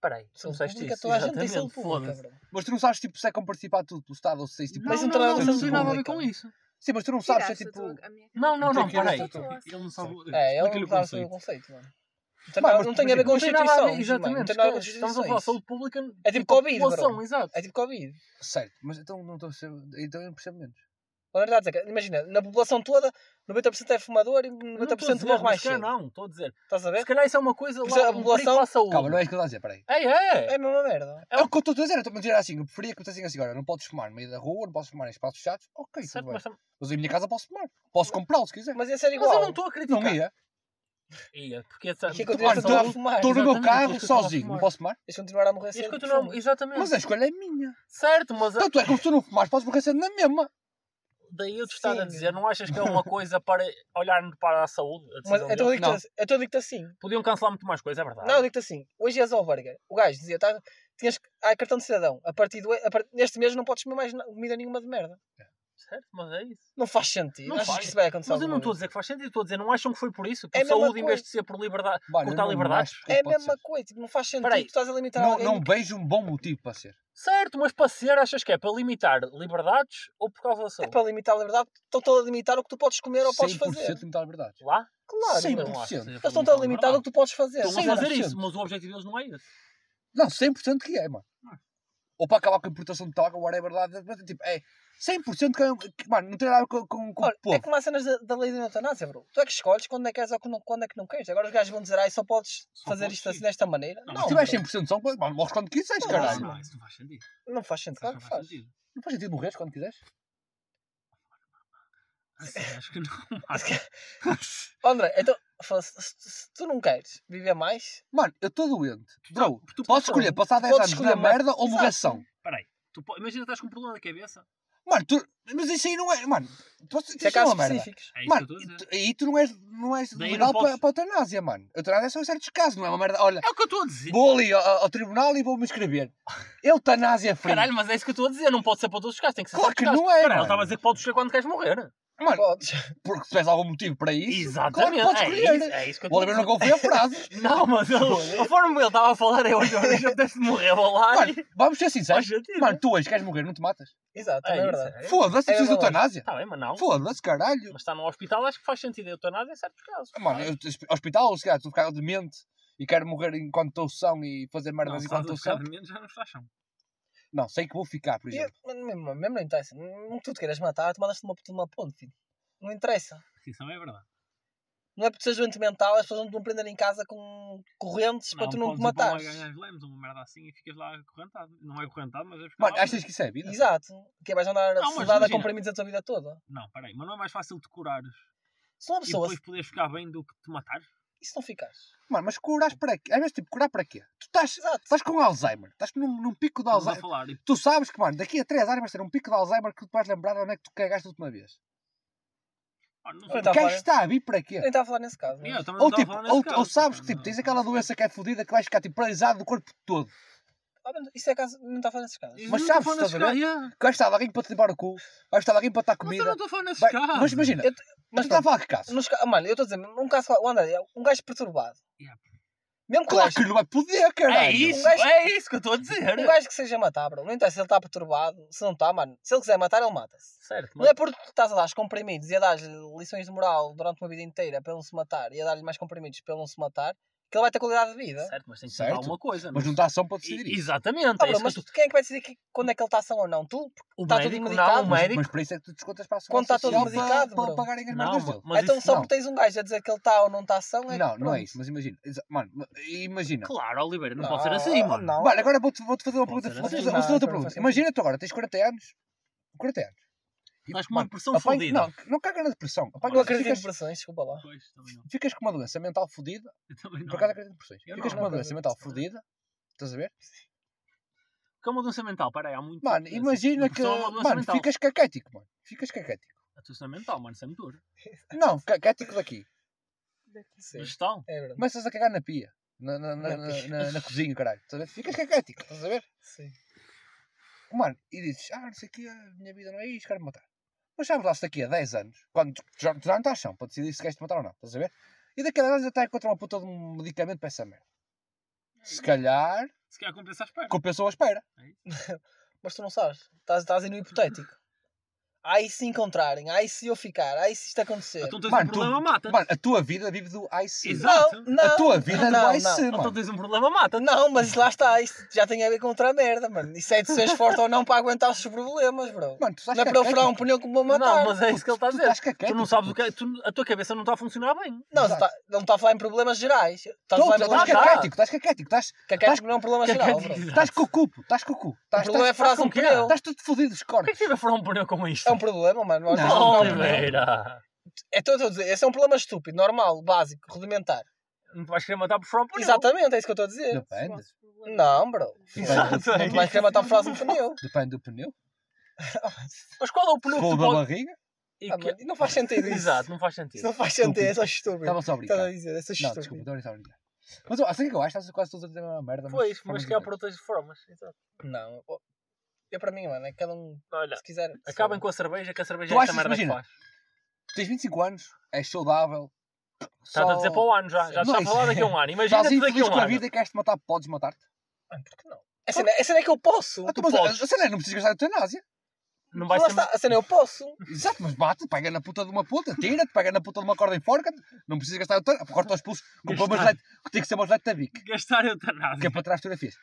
pública. Espera aí, tu Saúde disseste isso. toda a gente tem saúde pública. Mas tu não sabes tipo, se é como participar tudo pelo Estado ou se tens tipo. Mas Não, então não, não não, não tem nada a ver com isso. Sim, mas tu não sabes se é tipo. Não, não, não, que espera ir aí. ao- Ele não sabe... É, ele não saber o conceito. mano. Não tem Mano, mas não tu tem a ver com Não a. Não exatamente. tem nada a ver com Estamos a falar saúde pública É tipo Covid, população, exato. É tipo Covid. Certo, mas então não estou a perceber. Então eu não percebo menos. A verdade é imagina, na população toda, 90% é fumador e Não estou a 90% dizer, morre mais cedo. não, estou a dizer. Estás a ver? Se calhar isso é uma coisa Mas a lá, um população- a saúde. Calma, não é isso que eu estou a dizer, peraí. É, é. É a mesma merda. É o que eu estou a dizer, eu estou a dizer assim, eu preferia que me dissessem assim, agora, não podes fumar no meio da rua, não podes fumar em espaços fechados, ok, Certo, tudo bem. mas, tam- Mas em minha casa posso fumar, posso comprá-lo se quiser. Mas ia ser mas igual. eu não estou a criticar. Não ia. Ia, porque E a a fumar. Estou no meu carro a sozinho, não posso fumar. Tens de continuar a morrer cedo. exatamente. Mas a escolha é minha. Certo, mas a- Tanto é que se tu não fumares, podes morrer sendo na mesma. Daí eu te estava a dizer, não achas que é uma coisa para olhar para a saúde? a Mas então deles? digo-te assim- então eu digo-te assim. Podiam cancelar muito mais coisa, é verdade. Não, eu digo-te assim. Hoje ao burger. O gajo dizia, tá, tinhas ah, cartão de cidadão. A partir do, a neste mês não podes comer mais comida nenhuma de merda. Certo, mas é isso. Não faz sentido. Não Achas faz. que isso vai acontecer Mas eu não estou a dizer que faz sentido, estou a dizer, não acham que foi por isso? Por É saúde, em vez de ser por liberdade, Mano, cortar que É a mesma ser. coisa. Tipo, não faz sentido. Peraí. Tu estás a limitar Não, alguém. não vejo um bom motivo para ser. Certo, mas para ser, achas que é para limitar liberdades ou por causa da É saúde? para limitar a liberdade. Estão-te a limitar o que tu podes comer ou podes 100% fazer. limitar liberdades. Lá? Claro. Sim, meu. Não acho que 100%. seja Eles para estão-te a limitar o que tu podes fazer. Estão a fazer 100%. isso, mas o objetivo deles não é esse. Não, 100% que é, mano. Ou para acabar com a importação de tabaco, whatever, lá, mas, tipo, é 100% que, é- que, mano, não tem nada a ver com, com, com Olha, o povo. é como as cenas da, da lei da eutanásia, bro. Tu é que escolhes quando é que queres ou quando, quando é que não queres. Agora os gajos vão dizer, ai, só podes Só fazer podes isto assim sim. desta maneira. Não, Não, Se tiveres bro. 100% de som, morres quando quiseres, Não, caralho. Não, isso não faz sentido. não faz sentido. Claro não que faz sentido. Não faz sentido morreres quando quiseres. Assim, acho que não. Acho André, então, se, se- se tu não queres viver mais, Mano, eu estou doente. Bro, tu podes escolher passar 10 podes anos escolher na merda ou morrer são. Peraí, imagina que estás com um problema na cabeça. Mano, tu, mas isso aí não é. Mano, tu, se é isso é casos uma merda. específicos. É isso Mano, que eu estou a dizer. tu- aí tu não és, não és Daí legal não podes- para, para a eutanásia, mano. A eutanásia é só em certos casos, não é uma merda. Olha, É o que eu estou a dizer. vou ali ao, ao tribunal e vou-me inscrever. Eutanásia free. Caralho, mas é isso que eu estou a dizer, não pode ser para todos os casos, tem que ser Claro certos que casos. não é, Caralho, ele estava a dizer que podes escolher quando queres morrer. Mano, Podes. porque se tiveres algum motivo para isso, Exatamente. claro é, escolher. isso, é isso que eu O Oliver não confia a frase. Não, mas ele, a forma como ele estava a falar é hoje, eu apetece morrer, vou lá Mano, e... vamos ser sinceros. Mano, tu hoje queres morrer, não te matas. Exato, É é verdade. é. Foda-se, É precisas de verdade. eutanásia. Está bem, mas não. Foda-se, caralho. Mas está no hospital, acho que faz sentido a eutanásia em certos casos. Mano, eu, hospital, se calhar, a ficar demente e quero morrer enquanto estou são e fazer merdas enquanto estou são. de menos, já não estás chão. Não, sei que vou ficar, por exemplo. mas mesmo, mesmo não interessa. Não tu te queiras matar, tu mandas-te uma, uma ponte, filho. Não interessa. Isso não é verdade. Não é porque sejas doente mental, as pessoas não te vão prender em casa com correntes para tu não te para matares. uma ganhas lemes ou uma merda assim e ficas lá acorrentado. Não é acorrentado, mas é ficar Mano, achas que isso é vida? Exato. Que vais andar Não, mas sedada a comprimidos a tua vida toda. Não, peraí, mas não é mais fácil te curares Se uma e depois poderes ficar bem do que te matares? E se não ficares? Mano, mas curas para quê? Às vezes, tipo, curar para quê? Tu estás, Exato. estás com Alzheimer. Estás num, num pico de Estamos a Alzheimer. falar e Tu sabes que, mano, daqui a 3 anos vais ter um pico de Alzheimer que tu vais lembrar onde é que tu cagaste a última vez. Ah, não Olha, sei. tá a vir para quê? Nem estava a falar nesse caso. mas- Yeah, eu também Ou, tipo, a falar nesse ou, caso, ou sabes que tipo, tens aquela doença que é fodida que vais ficar tipo, paralisado do corpo todo. Ah, Isso é caso. Não está a falar nesses casos. Isso Mas não sabes, estás a ver? yeah. Que vais estar de alguém para te limpar o cu, vais estar de alguém para te dar Mas eu comida. não estou a falar nesse Vai- caso. mas imagina, Eu- mas estás a falar que caso? nos Mano, eu estou a dizer, um caso. O André é um gajo perturbado. Yeah. Mesmo que o Claro gajo, que não vai poder, caralho. É isso, Um gajo- é isso que eu estou a dizer. um gajo que seja matar, bro. Não interessa se ele está perturbado, se não está, mano. Se ele quiser matar, ele mata-se. Certo, Não mas é porque estás a dar os comprimidos e a dar lições de moral durante uma vida inteira para ele não se matar e a dar-lhe mais comprimidos para ele não se matar, que ele vai ter qualidade de vida. certo, mas tem que Certo. ser alguma coisa. Mas não está ação para decidir isso. Exatamente. Ah, é bro, mas tu- quem é que vai decidir que, quando é que ele está ação ou não? Tu? o está tudo médico, medicado, não, o mas- médico. Mas por isso é que tu descontas para a Quando está Social medicado, para, para pagarem as Não, merdas mas, dele. mas então isso só não. porque tens um gajo a dizer que ele está ou não está ação é que Não, não é isso, mas imagina. Mano, ma- imagina. Claro, Oliveira, não, Não, pode ser assim, mano. Não. Mano, agora vou-te vou fazer uma Pode pergunta. ser Vou-te assim. fazer vou fazer Não, outra pergunta. Imagina tu agora, tens 40 anos. 40 anos. Estás com uma depressão fodida. Não, não caga na depressão. Apanha- Não acredito em ficas, depressões, desculpa lá. Pois, ficas com uma doença mental fodida. Eu. Por acaso acredito em depressões. Eu Ficas não, com uma doença mental fodida. Estás a ver? Que é uma doença mental, peraí, há muito. Mano, imagina que. Depressão é uma doença Mano, mental. ficas caquético, mano. Ficas caquético. A doença mental, mano, isso é muito duro. Não, caquético daqui. Sim, Gestão. é verdade. Começas a cagar na pia. Na, na, na, Na na, pia. na- na cozinha, caralho. Estás a ver? Ficas caquético. Estás a ver? Sim. Mano, e dizes, ah, não sei o que, a minha vida não é isto, quero-me matar. Mas lá se daqui a 10 anos, quando tu já, tu já não estás chão para decidir se queres te matar ou não, estás a ver? E daqui a 10 anos até encontrar uma puta de um medicamento para essa merda. Se calhar, Se calhar compensa a espera. compensou a espera. Mas tu não sabes. Estás, estás aí no hipotético. Aí se encontrarem, aí se eu ficar, aí se isto acontecer. Então tens Mano, um tu- problema, mata. Mano, a tua vida vive do IC. Exato. Não, não. A tua vida é não, do IC, não. Então mano. tens um problema, mata. Não, mas lá está, isto já tem a ver com outra merda, mano. Isso é de seres forte ou não para aguentar os problemas, bro. Mano, tu estás Não é para eu caquético. furar um pneu que me vou matar. Não, mas é isso que ele está a Tu dizer. caquético. Tu não sabes o que é. tu- a tua cabeça não está a funcionar bem. Não, tu tá, ele não está a falar em problemas gerais. Estás a Não, falar tu em problemas tá. caquético, estás caquético, estás, Caquético não é um problema geral, Caquético. bro. estás com o cupo, estás com o cu. O Estás, problema é furar um pneu. estás tudo fodido dos O que é que tive a furar um pneu com isto? É um problema, mano. Não. vezes não. Oliveira. É tudo a dizer. Esse é um problema estúpido, normal, básico, rudimentar. Não te vais querer matar por furar um pneu. Exatamente, é isso que eu estou a dizer. Depende. Não, bro. Exato, Não é te vais querer matar por frase um pneu. Depende do pneu. Mas qual é o pneu que tu da pode... barriga? e Ah, que- mas não faz sentido isso. Exato, não faz Isso sentido. não faz sentido, é só estúpido. Estava só a Estás a brincar. dizer, é só Não, estúpido. desculpa, estou a brincar, estou a brincar. Mas o que eu acho? Estás quase todos a dizer a mesma merda. Pois, mas que há por outras formas. Exato. Não, eu para mim, mano, é cada um, Olha, se quiser. acabem com a cerveja, que a cerveja Tu é esta merda que imagina, faz. Tens 25 anos, és saudável. Está a dizer para o ano já. Já está a falar é- daqui a um ano. Estás Imagina-te daqui a um com a ano. vida e queres-te matar, podes matar-te. Mano, por que não? A cena, a cena é que eu posso. Ah, tu, tu mas, podes. a cena é, não precisas gastar a eutanásia. Não vai Lá ser... está, a cena eu posso. Exato, mas bate, pega na puta de uma puta, tira-te, pega na puta de uma corda e enforca-te. Não precisas gastar a eutanásia. Corta os pulsos, compra umas Gastar. leite, que tem que ser umas leite da Vic. Gastar eutanásia. Que é para trás fotografias.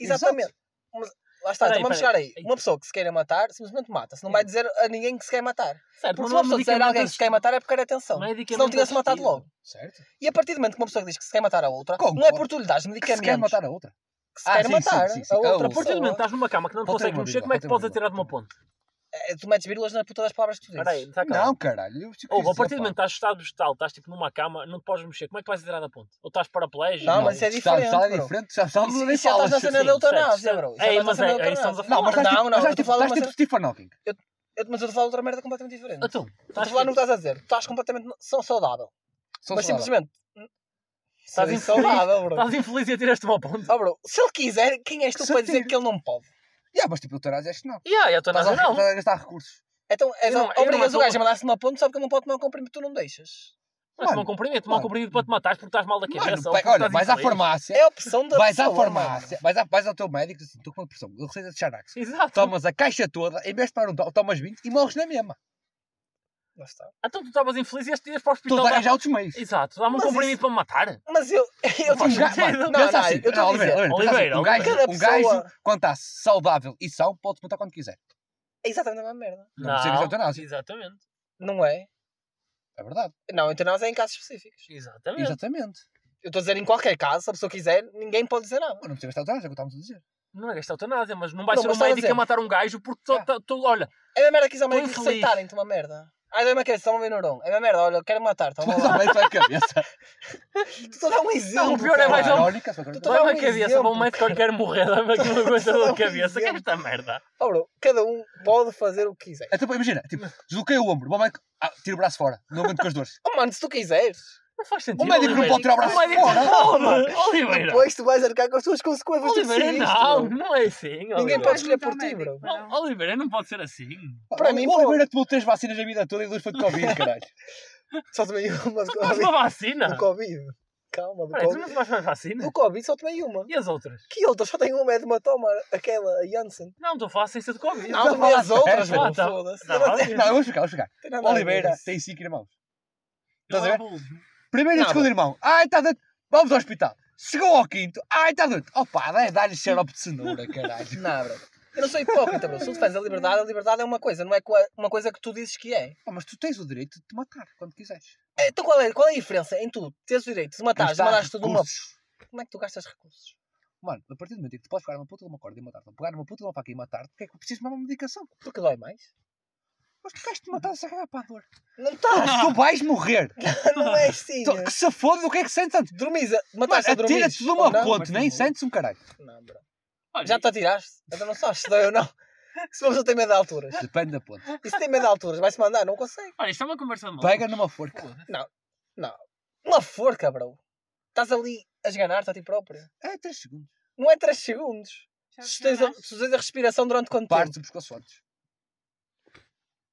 Exatamente. Mas, lá está, Peraí, então vamos peraí. chegar aí. Uma pessoa que se queira matar, simplesmente mata. Se não vai dizer a ninguém que se quer matar. Certo, Porque se uma é pessoa disser a alguém que se quer matar é porque quer atenção. Medicamento Se não tivesse matado logo. Certo? E a partir do momento que uma pessoa diz que se quer matar a outra, Concordo. não é por tu lhe dares Que se medicamentos quer matar a outra. que se Ah, quer sim, matar sim, sim, sim. a outra A partir do momento pessoa. estás numa cama que não te consegues mexer, como é que podes atirar de uma ponte? É, tu metes vírgulas na puta das palavras que tu dizes. Espera aí, está calmo. Não, caralho. Ou, quis a partir do momento que estás estado vegetal, estás tipo numa cama, não te podes mexer, como é que vais atirar da ponte? Ou estás paraplégico? Não, pá. mas isso é Está- está diferente, é diferente. Já estamos Isso, nem isso já estás na falas. cena sim, da eutanásia, bro. estás na mas é- é estamos a eutanásia. Não, mas estás não, não, eu estás estou a tipo, falar estás tipo Stephen Hawking. eu- mas eu estou a falar de outra merda completamente diferente. Então, Estou a estás falar no que estás a dizer. Tu estás completamente saudável. Mas simplesmente. Estás infeliz. saudável, bro. estás infeliz e atiras-te uma ponte. Oh, bro, se ele quiser, quem és tu para dizer que ele não pode? Yeah, mas tipo, eutanásia acho que não. Yeah, e a Estás a, não. estás a gastar recursos. Então, és, Eu não- eu não obrigas sou- o gajo a mandar-se numa ponte só porque ele não pode tomar um comprimido tu não deixas. Mas tomar um comprimido, tomar um mano. comprimido para te matares porque estás mal da Mano, cabeça. ou pai, porque olha, estás vais à infeliz. farmácia. É a opção da Vais à pessoa, farmácia, vais, à, vais ao teu médico e diz assim, estou com uma depressão, eu receita de Xanax. Exato. Tomas a caixa toda, em vez de tomar um, to- tomas 20 e morres na mesma. Lá está. Então tu estavas infeliz e este ias para o Tu hospital. vais dar- arranjar outros meios. Exato, dá-me um comprimido isso- para me matar. Mas eu. eu mano, Não, pensa não, assim, eu estou a Oliveira, dizer, Oliveira, pensa Oliveira, assim, um gajo, um gajo, quando está saudável e são, pode-se matar quando quiser. É exatamente a mesma merda. Não precisa de eutanásia. Exatamente. Não é? É verdade. Não, eutanásia é em casos específicos. Exatamente. Exatamente. Eu estou a dizer em qualquer caso, se a pessoa quiser, ninguém pode dizer nada. Não precisa gastar eutanásia, é o que estávamos a dizer. Não é gastar eutanásia, mas não vai Não, ser um a médico a matar um gajo porque tu, tu, tu- olha, É a mesma merda que ao Tô médico infeliz. receitarem-te uma merda. Ai, dói-me a cabeça, toma Benuron. É a mesma merda, olha, quero matar, toma lá. a cabeça. Tu estou a dar um exemplo. o pior é mais um- Tu- Tô a dá-me um cabeça, para um médico que quer morrer, dá-me aqui uma coisa da um cabeça. Que é esta merda? Oh, bro, cada um pode fazer o que quiser. Então, imagina, tipo, desloquei o ombro, o médico, ah, tira o braço fora, não aguento com as dores. Oh, mano, se tu quiseres, Não faz sentido. O médico não Oliveira. pode tirar o braço O médico fora. não pode. Oliveira. depois tu vais arcar com as tuas consequências. Oliveira, não, bro. não é assim. Ninguém Oliveira. pode escolher por ti, bro. não. Não, Oliveira, não pode ser assim. Para mim, o Oliveira tomou três vacinas a vida toda e duas foi de Covid, caralho. Só tomei uma tomas Covid. uma vacina? Do Covid. Calma, do Peraí, tu não Covid. tomas mais vacina? Do Covid só tomei uma. E as outras? Que outra? Só tenho uma, é de uma toma, aquela, a Janssen. Não, estou a falar sem ser de Covid. Não, tomei as outras, tá. Foda-se. Não, não Não, vamos ficar, vamos ficar. Oliveira tem cinco irmãos. Ele Estás a ver? Primeiro e Nada. segundo irmão. Ai, está doente. Vamos ao hospital. Chegou ao quinto. Ai, está doente. Opa, dá- dá-lhe xarope de cenoura, caralho. Não, bro. Eu não sou hipócrita, bro. Se tu defendes a liberdade, a liberdade é uma coisa, não é uma coisa que tu dizes que é. Mas tu tens o direito de te matar quando quiseres. Então qual é, qual é a diferença em tu teres o direito de matar, de mandares tudo uma. Como é que tu gastas recursos? Mano, a partir do momento em que tu podes pegar uma puta de uma corda e matar-te, pegar uma puta de uma faca e matar-te, porque é que eu preciso de uma medicação? Porque dói mais? Mas tu queres te matar a cagar para a dor. Não estás, Tu vais morrer. não é assim. Tu- que se foda, o que é que sentes antes? Dormis, a- mataste a dormir. atira-te de uma ponte, nem sentes um caralho. Não, bro. Olha, Já te atiraste? Então não sabes se dói ou não. Se uma pessoa tem medo de alturas. Depende da ponte. E se tem medo de alturas, vai-se mandar, não consegue. olha, isto é uma conversa de mal. Pega numa forca. Uma forca, bro. Estás ali a esganar-te a ti próprio. É 3 segundos. Não é 3 segundos. Se tens a, se tens a respiração durante quanto tempo? Partes o pescoço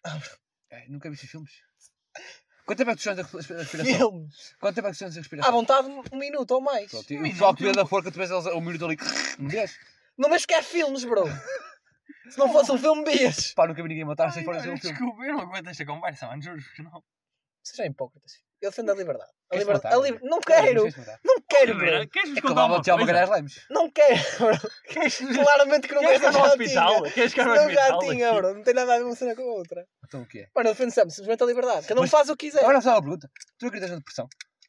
antes. É, nunca viste filmes? Quanto tempo é que tu sentes a respi- a respiração? Filme. Quanto tempo é que tu sentes a À respiração? vontade, um minuto ou mais. Pronto, e o pessoal que vê da forca, tu vês eles um minuto ali. Um vês? Não mas que é filmes, bro. Se não fosse um filme, vias. Pá, nunca vi ninguém matar sem Ai, fora de olha, um filme. Desculpa, eu não aguento esta conversa, mano. Juro que não. Sejam hipócritas. Eu defendo a liberdade. A liberdade. matar? a li- Não quero. Não quero, bro. queres-nos É que contar uma coisa? Lemos. Não quero, bro. Claramente que não Queres eu no hospital? Queres que eu Não já tinha, bro. Não tem nada a ver uma cena com a outra. Então o que é? Mano, eu defendo sempre simplesmente a liberdade. Cada um faz o que quiser. Agora só uma pergunta. Tu acreditas na depressão?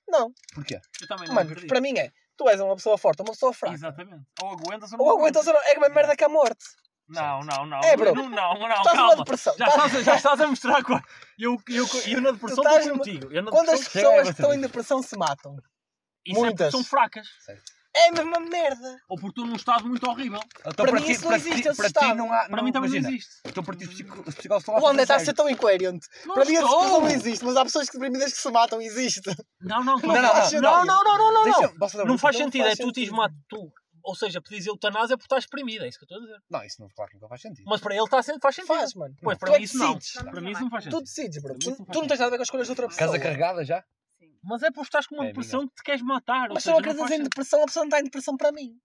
Não. Porquê? Eu também não Mano, para mim é. Tu és uma pessoa forte ou uma pessoa fraca. Exatamente. Ou aguentas ou não Ou aguentas ou não. É a mesma merda que a morte. Não, não, não. É, bro. Não, não, não, Estás numa calma. depressão. Já Estás- estás, já estás a mostrar co- eu, eu, eu na depressão estás estou numa- contigo. Eu na Quando as pessoas é que estão em depressão se matam. Isso é porque muitas. são fracas. Certo. É a mesma merda. Ou porque estou num estado muito horrível. Então, Para para mim ti, isso não para existe, ti, esse para ti não há. Para não, mim também imagina, não existe. Então, para ti, os psicólogos estão lá O André está a ser tão incoerente. Não Para mim, estou. expressão não existe, mas há pessoas que deprimidas que se matam, existe. Não, não, Não, não, não, não. não, não, não, não, não, Deixa- não. posso fazer uma Não faz sentido, é tu tens uma. Tu, ou seja, pedis eutanásia porque estás deprimido, é isso que eu estou a dizer. Não, isso não, claro que não faz sentido. Mas para ele está sendo, faz sentido. Faz, mano. Pois, Tu para é mim isso não. decides. Para mim isso não faz Tu sentido. decides, bro. Tu, não tu não tens nada a ver com as escolhas de outra pessoa. Casa carregada já? Sim. Mas é porque estás com uma É, depressão que te queres matar. Mas se não não acreditas faz em depressão, a pessoa não está em depressão para mim.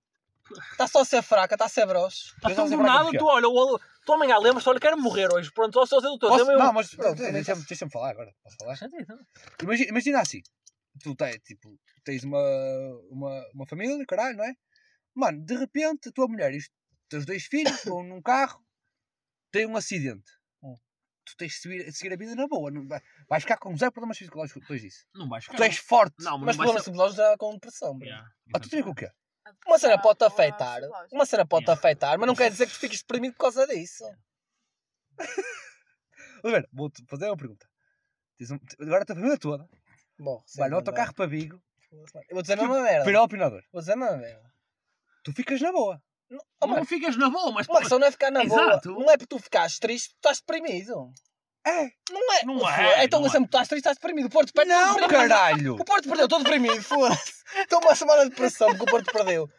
Está só a ser fraca, está a ser broche. A tão do nada, tu olha, o- tu amanhã lembras-te, olha, quero morrer hoje. Pronto, só só doutor, Posso? um- Não, mas Pronto, deixa-me deixa falar agora. Posso falar? Não? Imagina, imagina assim. Tu tens, tipo, tu tens uma, uma, uma família, caralho, não é? Mano, de repente a tua mulher e os teus dois filhos vão num carro, têm um acidente. Hum. Tu tens de seguir, seguir a vida na boa. Não, vai- vais ficar com zero problemas psicológicos depois disso. Não vais ficar. Tu és forte. Não, Mas mas não problemas psicológicos já com depressão. Yeah, Ah, tu tens com o quê? Uma cena pode-te afetar. Uma cena pode-te afetar, mas não quer dizer que tu fiques deprimido por causa disso. Vamos ver, vou-te fazer uma pergunta. Agora a tua família toda Bom, sim, vai no autocarro para Vigo, Eu vou dizer a mesma merda. para ir ao opinador. Vou dizer a mesma merda. Tu ficas na boa. Não, oh, Não mano, ficas na boa, mas... uma questão não é ficar na boa. Exato. Não é porque tu ficares triste, tu estás deprimido. É. Não é. Não Pô, é, Então não é. sempre que estás triste, estás deprimido. O Porto perde Não, deprimido. caralho! O Porto perdeu, estou deprimido, foda-se. Estou uma semana de depressão porque o Porto perdeu.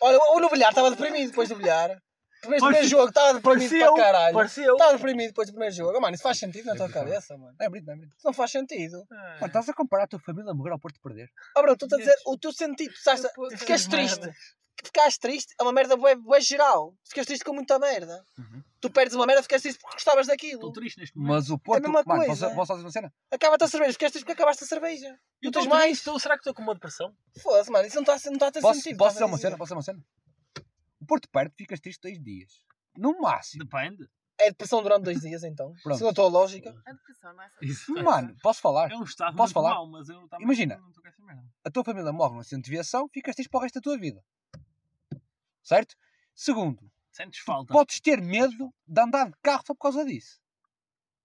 Olha, o no bilhar estava deprimido depois do bilhar. Depois do primeiro jogo estava deprimido Pareceu, para caralho. pareceu. Estava deprimido depois do primeiro jogo. Oh, mano, isso faz sentido na tua cabeça, mano. Não é bonito, não é bonito. Isso não faz sentido. Mano, estás a comparar a tua família a morrer ao Porto perder. Oh, Bruno, tu estás a dizer o teu sentido. Tu estás Ficas triste. Merda. Ficaste triste é uma merda bué, bué geral. Ficas triste com muita merda. Uhum. Tu perdes uma merda, ficas triste porque gostavas daquilo. Estou triste neste momento. Mas o Porto. mesma mano, coisa. posso, posso fazer uma cena? Acaba-te a cerveja, ficaste triste porque acabaste a cerveja. Eu Não tens estou mais. triste, então será que estou com uma depressão? Foda-se, mano, isso não está não tá a ter Posso, sentido. posso dizer a uma cena? Posso dizer uma cena? O Porto perde, ficas triste dois dias. No máximo. Depende. É depressão durante dois dias, então. Pronto. Segundo a tua lógica. A depressão não é Isso. Mano, posso falar? É um estado Posso falar? mau, mas eu também Imagina. não estou com essa merda. A tua família morre num acidente de viação, ficas triste para o resto da tua vida. Certo? Segundo, Sentes falta. podes ter medo de andar de carro só por causa disso.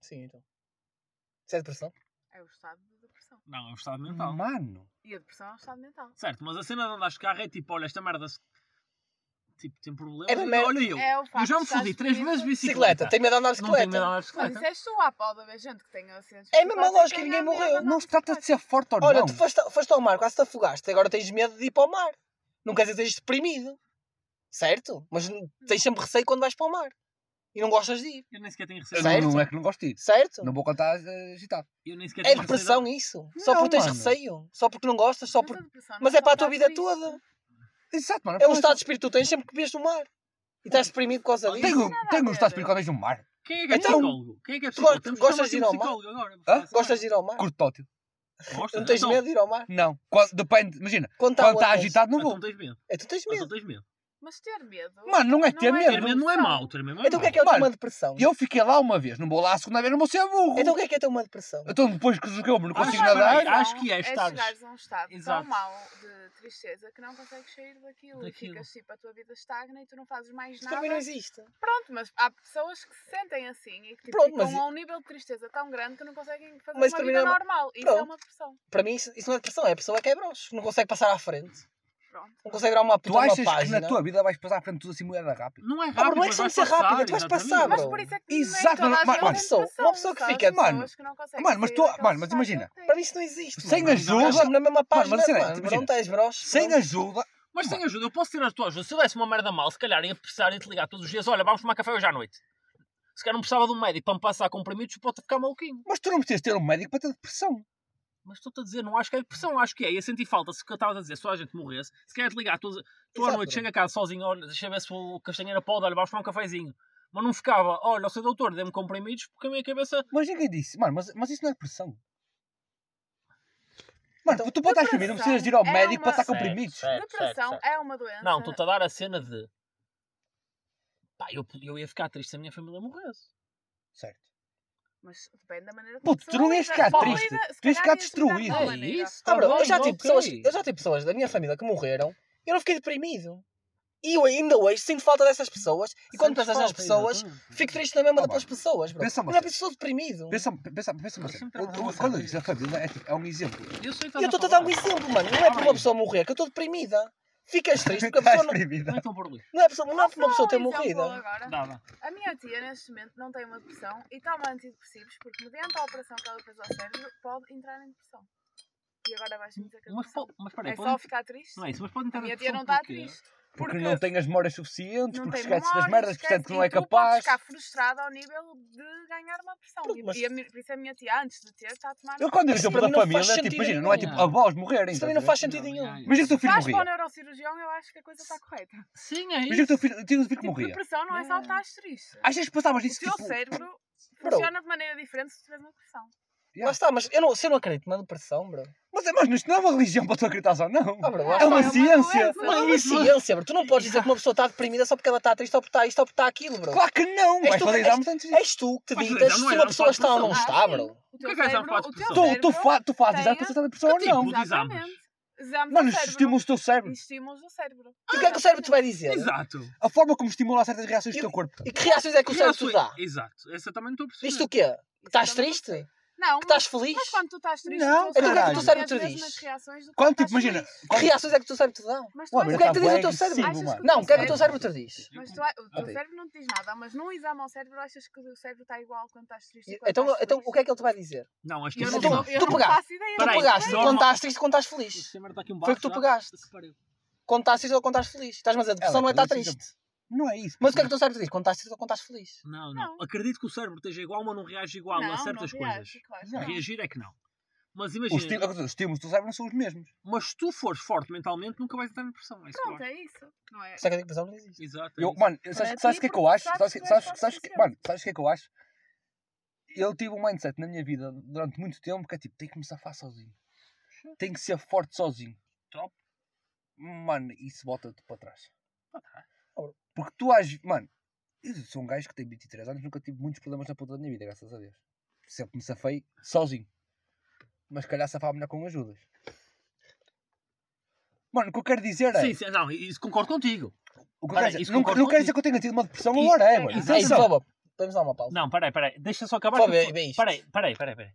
Sim, então. Isso é depressão? É o estado de depressão. Não, é um estado mental. Mano. E a depressão é um estado mental. Certo, mas a cena de andar de carro é tipo, olha, esta merda se- tipo, tem problemas. É merda. Olha eu. É o facto eu já me de estás fodi três vezes de Bicicleta. bicicleta. Tem medo de andar de Não tenho medo de bicicleta. andar de Mas bicicleta. isso és tu, há pode haver gente que tenha acidentes. É a mesma lógica, que ninguém morreu. Não se trata de ser forte ou Olha, não. tu foste, foste ao mar, quase te afogaste. Agora tens medo de ir para o mar. Não quer dizer que estejas deprimido. Certo? Mas tens sempre receio quando vais para o mar. E não gostas de ir. Eu nem sequer tenho receio. Certo. não, não é que não gosto de ir. Certo? Não vou contar eh, agitado. Eu nem sequer É tenho depressão receio isso. Só Não, porque tens mano. receio. Só porque não gostas. Só porque... Mas é para a tua vida toda. Exato, mano. É um estado de espírito que tu tens sempre que vês no mar. E estás deprimido por causa disso. Tenho, tenho um estado espiritual desde um mar. Quem é que é Então, psicólogo? Quem é que é psicólogo? Temos que gostas de ir ao mar? psicólogo agora. Gostas de ir ao mar? Curto tótil. Gostas? Não tens Então- medo de ir ao mar? Não. Quando, depende. Imagina. Quando Quando está aguentas? agitado, não Então vou. tens medo. É, tu tens Então tens medo. Mas ter medo. Mano, não é ter medo. Ter medo não é mau. Ter medo não é Então o que é que é Mano, uma depressão? Eu fiquei lá uma vez. Não vou lá a segunda vez, não vou ser burro. Então o que é que é ter uma depressão? Então depois que joguei-me, não consigo mas nadar. peraí, acho que é é estares- chegares a um estado Exato. tão mau de tristeza que não consegues sair daquilo, Daquilo. e ficas tipo, a tua vida estagna e tu não fazes mais Isso para mim não nada. existe. Pronto, mas há pessoas que se sentem assim e que tipo, Pronto, ficam mas- a um nível de tristeza tão grande que não conseguem fazer Mas uma para mim vida não é normal. Isso Pronto. é uma depressão. Para mim isso, isso não é depressão, é a pessoa que é broche. Não consegue passar à frente. Pronto. Não consegue virar uma Tu puta uma achas que página. na tua vida vais passar à frente de tudo assim moeda rápido? Não é bro, rápido, não é mas que de ser rápido, tu vais passar, Mas bro. por isso é que Exato, toda mas- uma pessoa- uma pessoa que fica- Mano, pessoas que não conseguem mano, mas tu- mano, mas imagina. Para isso não existe. Sem mano. ajuda- na mesma página, mas Pronto, és broche. Sem pronto. ajuda. Mas sem ajuda, eu posso ter a tua ajuda. Se eu desse uma merda mal, se calhar ia precisar de te ligar todos os dias. Olha, vamos tomar café hoje à noite. Se calhar não precisava de um médico para me passar comprimidos, pode ficar maluquinho. Mas tu não precisas ter um médico para ter depressão. Mas estou-te a dizer, não acho que é depressão, acho que é. Ia sentir falta, se o que eu estava a dizer, se só a gente morresse. Se calhar te ligar, tu, tu à noite chega a casa sozinho, olha, deixa eu ver se o Castanheira pode, olha, vamos tomar um cafezinho. Mas não ficava, olha, o seu doutor, dê-me comprimidos, porque a minha cabeça. Mas ninguém disse. Mano, mas, mas isso não é depressão. Mano, Então, tu podes estar deprimido, não precisas de ir ao é médico para uma- estar comprimidos. Depressão é uma doença. Não, estou-te a dar a cena de. Pá, eu, eu ia ficar triste se a minha família morresse. Certo. Mas depende da maneira Puto, como a tu não ias ficar triste. Tu ias calhar ficar destruído. É isso. Ah, bro, eu já tive pessoas, eu já tive pessoas da minha família que morreram e eu não fiquei deprimido. E eu ainda hoje sinto falta dessas pessoas e quando pensas nas pessoas, fico triste na mesma daquelas mano. pessoas, bro. Pensa Eu não é pessoa deprimido. Pensa, pensa, pensa uma Quando eu disse a família, é, tipo, é um exemplo. Eu estou a dar um exemplo, mano. Não é por uma pessoa morrer que eu estou deprimida. Ficas triste porque a pessoa não. Não é tão por ali. não é, pessoa, não é uma pessoa ter morrido. exemplo agora. Dá. A minha tia, neste momento, não tem uma depressão e toma antidepressivos porque, mediante a operação que ela fez ao cérebro, pode entrar em depressão. E agora vais-me dizer que a Mas, depressão mas peraí, é pode- só ficar triste? Não é isso, mas pode entrar A minha tia não depressão está triste. Porque não tem as memórias suficientes, não porque esquece das merdas, portanto esquece, que não é capaz. ficar frustrada ao nível de ganhar uma depressão. Pronto, E- mas- E, a por isso a minha tia, antes de ter, está a tomar. Eu quando digo Isso exemplo para da família, tipo, imagina, não é tipo avós morrerem. Isso também não a faz sentido Não, nenhum. Imagina que o teu filho Vais para o morria. neurocirurgião, eu acho que a coisa está correta. Sim, é Imagina que o isso. teu filho, o teu filho Tipo, morria. depressão não é só estar triste. Achas que passavas O disso teu tipo. cérebro Bro. funciona de maneira diferente se tiveres uma depressão. Yeah. Lá está, mas eu não, se eu não acredito na depressão, bro. Mas, mas isto não é uma religião para tu acreditar só, não. Ah, bro, lá É uma É uma ciência. Não é uma ciência, bro. Tu não podes dizer que uma pessoa está deprimida só porque ela está triste ou porque está isto ou porque está aquilo, bro. Claro que não. És tu- és- disso. És tu que Mas ditas se é uma exame pessoa está ou não está, Ah, bro. O que é que é exame a o depressão? Tu, tu, cérebro fa tu fazes exames para saber depressão ou Que tipo não. exames? Exatamente. Exames Mano, estímulos do teu cérebro. Estímulos do cérebro. E o que é que o cérebro te vai dizer? Exato. A forma como estimula certas reações do teu corpo. E que reações é que o cérebro te dá? Exato. Essa também não estou a perceber. Isto o quê? Que estás triste? Não Que estás mas- feliz? Mas quando tu estás triste, Não, o teu então o que é que o tem cérebro as te diz? reações do que Quando, tu tipo, imagina. Que reações é que o teu cérebro te dá? Mas tu Ué, achas O que é que te diz o Tá teu cérebro? Não, o que é que o teu cérebro- te diz? Mas tu, o teu cérebro não te diz nada, mas num exame ao cérebro achas que o cérebro está igual quando estás triste e Então, estás então o que é que ele te vai dizer? Não, acho que Eu não, Então, não. eu tu não pegaste. faço ideia. Tu Peraí, pegaste quando estás triste e quando estás feliz. Um Foi o que tu pegaste. Pariu. Quando estás triste ou quando estás feliz. Estás-me a dizer, a depressão não é estar triste. Não é isso. Mas o que é que o teu cérebro diz? Quando estás triste ou quando estás feliz? Não, não, Não. Acredito que o cérebro esteja igual, mas não reage igual não, a certas não coisas. reage, claro que Não. não. Reagir é que não. Mas Os imagina, os estímulos do teu cérebro não são os mesmos. mas se tu fores forte mentalmente, nunca vais entrar na pressão. É isso que Pronto, é isso. Não é? Só que a depressão não existe. Exato. é Eu, mano, sabes, ti, sabes o que é que eu acho? sabes Sabes, que sabes, suficiente. mano, sabes o que é que eu acho? Eu tive um mindset na minha vida durante muito tempo que é tipo, tenho que me safar sozinho. Tenho que ser forte sozinho. Top. Mano, isso bota-te para trás. Para trás. Porque tu ages, mano, eu sou um gajo que tem 23 anos, nunca tive muitos problemas na puta da minha vida, graças a Deus. Sempre me safei sozinho. Mas calhar safava melhor com ajudas. Mano, o que eu quero dizer é. Sim, sim, não, isso concordo contigo. O que eu Peraí, quero dizer, não, concordo não quero dizer que eu tenha tido uma depressão agora, é, é, mano. isso. Ei, Atenção. podemos dar uma pausa. Não, peraí, peraí. Deixa só acabar. Pô, tô- vê isto. Peraí, peraí, peraí, peraí.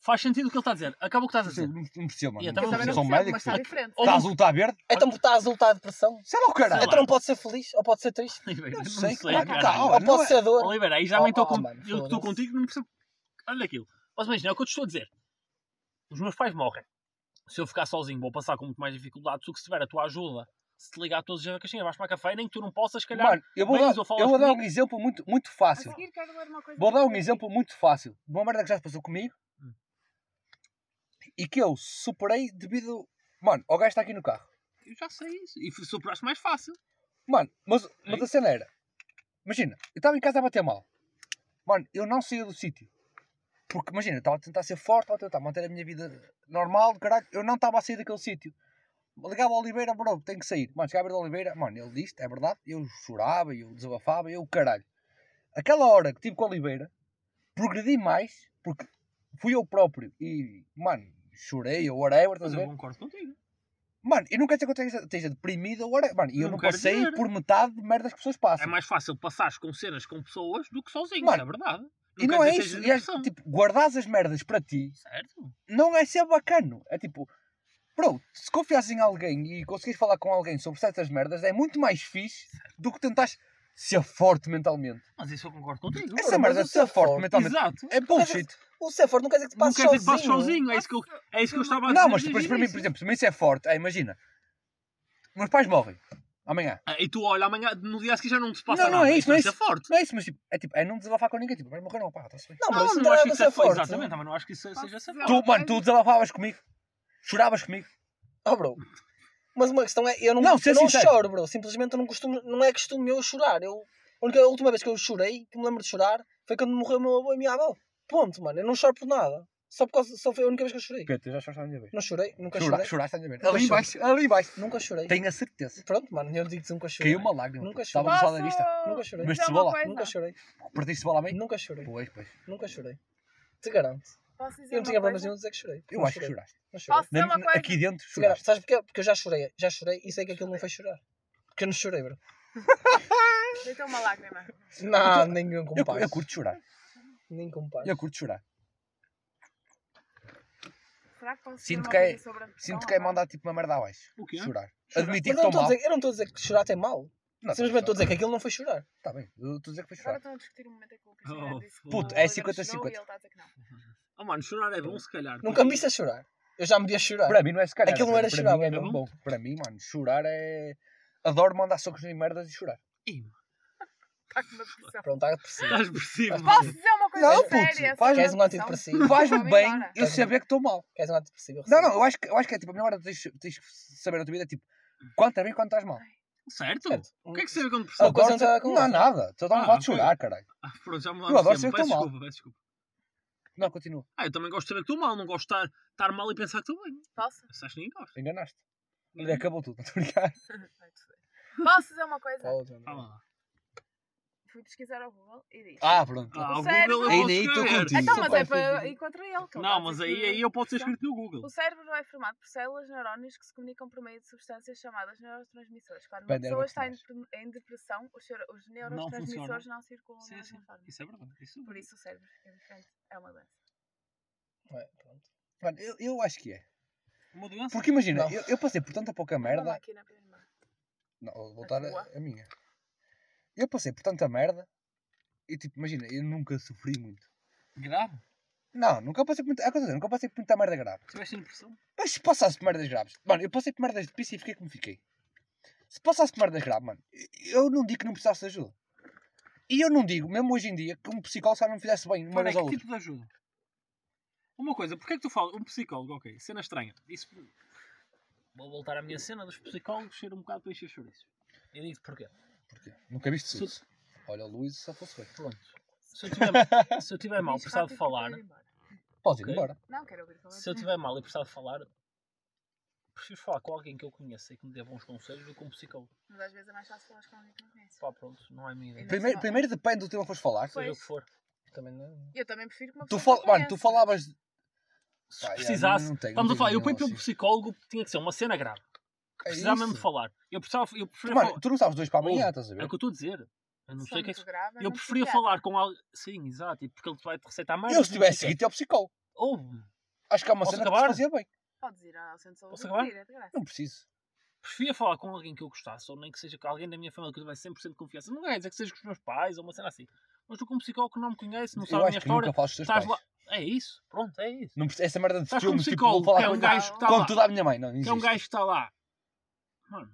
Faz sentido o que ele está a dizer. Acaba o que estás a dizer. não percebo, mano. E eu também não percebo, médico. mas está diferente. Está azul, está verde? Então está a resultar de depressão? Sei lá o caralho. Então não pode ser feliz ou pode ser triste? Oliveira, Não sei, claro. Ou não pode é- ser dor? Oliveira, aí já Oh, estou oh, com... mano, eu estou foda-se. contigo não percebo. Olha aquilo. Mas imagina, é o que eu te estou a dizer. Os meus pais morrem. Se eu ficar sozinho, vou passar com muito mais dificuldade do que se tiver a tua ajuda. Se te ligar todos os dias na caixinha, vais tomar café, nem que tu não possas, se calhar. Mano, eu vou, vens dar, ou falas eu vou dar um comigo. exemplo muito, muito A fácil. seguir quero ler uma coisa. Vou dar um exemplo muito fácil. De uma merda que já se passou comigo. E que eu superei devido. Mano, o gajo está aqui no carro. Eu já sei isso. E superaste mais fácil. Mano, mas, mas a cena era. Imagina, eu estava em casa a bater mal. Mano, eu não saía do sítio. Porque imagina, eu estava a tentar ser forte, estava a tentar manter a minha vida normal, caralho. Eu não estava a sair daquele sítio. Ligava ao Oliveira, bro, tenho que sair. Mano, chegava ao Oliveira, mano, ele disse, é verdade. Eu chorava, eu desabafava, eu caralho. Aquela hora que tive com o Oliveira, progredi mais, porque fui eu próprio e, mano, chorei ou whatever, estás Mas eu concordo contigo. Mano, e não quer dizer que eu esteja, esteja deprimido ou whatever. Mano, e eu Não não quero passei dizer. por metade de merdas que as pessoas passam. É mais fácil passares com cenas com pessoas do que sozinho. Mano, é verdade. E não é isso. E é, tipo, guardares as merdas para ti Certo? não é ser bacano. É tipo, bro, se confiasses em alguém e conseguires falar com alguém sobre certas merdas, é muito mais fixe do que tentares ser forte mentalmente. Mas isso eu concordo contigo. Essa mas merda o ser ser forte mentalmente Exato. é bullshit. O ser forte não quer dizer que Não passes quer dizer que sozinho. passes sozinho. É isso que eu, é isso que eu estava a dizer. Não, mas desde para o mim, por exemplo, para mim isso é forte. É, imagina, meus pais morrem amanhã. Ah, E tu olha amanhã, no dia a seguir já não te passa Não, não nada. é isso, não é Isso é forte. Não é isso, mas tipo, é tipo, é não desabafar com ninguém. Tipo, vai morrer não, pá, está-se bem. Não, mas Não, isso não não acho é que de isso é forte. Exatamente, mas não acho que isso seja Não. forte. Tu, mano, tu desabafavas comigo, choravas comigo. Oh, bro. Mas uma questão é, eu não, Não, eu não sincero. choro, bro. Simplesmente eu não costumo, não é costume meu chorar. Eu, a, única, a última vez que eu chorei, que me lembro de chorar, foi quando morreu o meu avô e a minha avó. Ponto, mano. Eu não choro por nada. Só, por causa, só foi a única vez que eu chorei. Pedro, já choraste a minha vez. Não chorei, nunca Chora, chorei. choraste a minha vez. Ali embaixo, ali embaixo. Nunca chorei. Tenho a certeza. Pronto, mano, eu digo que nunca chorei. Caiu uma lágrima. Nunca Estava chorei. no sal da vista. Nunca chorei. Mas cebola? Nunca chorei. Partiste bola a meio? Nunca chorei. Pois, pois. Nunca chorei. Te garanto. Posso dizer Eu não tinha problemas nenhum de dizer que chorei. Eu Não acho que chorei. choraste. Não chorei. Posso dizer uma coisa? aqui dentro choraste. Sabes porquê? Porque eu já chorei. Já chorei e sei que aquilo não foi chorar. Porque eu não chorei, bro. Deitou uma lágrima. Não, nenhum Eu, compara. eu curto chorar. Nem compara. Eu curto chorar. Será que posso Sinto que é- Sinto que é agora? mandar tipo uma merda abaixo. O quê? Chorar. Chorar. Admitir que eu não estou mal. dizer- eu não estou a dizer que chorar tem mal. Não, Simplesmente estou a dizer que aquilo não foi chorar. Está bem, eu estou a dizer que foi Agora chorar. estão a discutir o momento em que o Oh, Cristiano disse que puto, é Oliver 50-50. chorou e ele está a dizer que não. Oh, mano, chorar é bom, se calhar. Nunca me viste a chorar. Eu já me vi a chorar. Para mim não é se calhar. Aquilo não era chorar, mim é era mesmo bom. Para mim, mano, chorar é. Adoro mandar socos em merdas e chorar. Ih, mano, Está com uma depressão. Pronto, está depressivo. Estás depressivo, Posso dizer uma coisa Não, puto, séria? faz- sobre Queres um antidepressivo? Faz-me bem eu saber que estou mal. Queres um antidepressivo? Não, não, eu acho que, eu acho que é tipo a melhor hora que tens, tens que saber na tua vida é tipo quando estás bem e quando estás mal. Certo? Certo. O que é que você vê quando Ah, depressão? Adoro não tem nada. Estou a dar Ah, um de ok. chorar, caralho. Ah, pronto, já Eu mudaste adoro tão Peço mal. desculpa, peço desculpa. Não, continua. Ah, eu também gosto de saber que estou mal, não gosto de estar, estar mal e pensar que estou bem. Posso? Acho que ninguém gosta. Enganaste. Olha, acabou tudo. Estou a brincar. Posso dizer uma coisa? Não. Fala lá. Fui pesquisar ao Google e disse. Ah, pronto. Ah, o cérebro- Google Aí nem estou contigo. Então, mas é para contra ele. Não, mas aí, aí eu posso ter depressão. escrito no Google. O cérebro é formado por células neurónios que se comunicam por meio de substâncias chamadas neurotransmissores. Quando uma pessoa está em, depre- em depressão, os, os neurotransmissores não, circulam Sim, sim. forma. Isso é verdade. Isso Por isso o cérebro é diferente. É uma doença. É, pronto. Mano, eu, eu acho que é. Uma doença. Porque imagina, Não. eu, eu passei por tanta pouca merda. Não, vou voltar a, a minha. Eu passei por tanta merda. E tipo, imagina, eu nunca sofri muito. Grave. Não, nunca passei por muita. É o que eu estou a dizer, nunca passei por muita merda grave. Tiveste em depressão? Mas se passasse por merdas graves. Mano, eu passei por merdas de pista e fiquei como fiquei. Se passasse por merdas graves, mano, eu não digo que não precisasse de ajuda. E eu não digo, mesmo hoje em dia, que um psicólogo só não me fizesse bem uma Mano, é vez ou que tipo de ajuda? Uma coisa, porquê é que tu falas? Um psicólogo, ok, cena estranha. Isso... Vou voltar à minha cena dos psicólogos ser um bocado para encher chouriços. Eu digo porquê. Porquê? Nunca viste isso. Olha, o Luís só fosse bem. Pronto. Se eu tiver, se eu tiver mal, precisar de falar, quero ir embora. Podes ir Ok. embora. Não, quero ouvir falar. se eu tiver mal e precisar de falar, prefiro falar com alguém que eu conheça e que me dê bons conselhos do que com um psicólogo. Mas às vezes é mais fácil falar com alguém que não conhece. Pá, pronto, não é a minha ideia. Primeiro, primeiro depende do tema que fores falar. Seja o que for. Também não. Eu também prefiro que uma Tu, pessoa fal... que eu Mano, tu conheça. falavas. Se Pá, já, precisasse, não tenho- estamos não a falar, tenho eu fui nenhum pelo assim. psicólogo, tinha que ser uma cena grave. É Precisava isso. mesmo de falar. Eu, precisava, eu preferia Mano, falar. tu não sabes dois para amanhã, Oh, estás a É ver? o que eu estou a dizer. Eu não Se sei o que é que. grave, é Eu preferia psiquiatra. falar com alguém. Sim, exato. E porque ele vai te receitar mais. Eu, se tivesse seguido, ao psicólogo. Ou Acho que é uma Posso cena que te acabar? fazia bem. Podes ir ao centro de saúde Posso acabar? é. Não preciso. preferia falar com alguém que eu gostasse, ou nem que seja com alguém da minha família que eu tivesse 100% de confiança. Não quer dizer que seja com os meus pais ou uma cena assim. Mas tu, com um psicólogo que não me conhece, não eu sabe a minha história, com estás pais. lá. É isso, pronto, é isso. Não, essa merda de Estás com um filmes, tipo, falar é com um gajo que está Conto lá. tudo à minha mãe. Não, não Que é um gajo que está lá. Mano,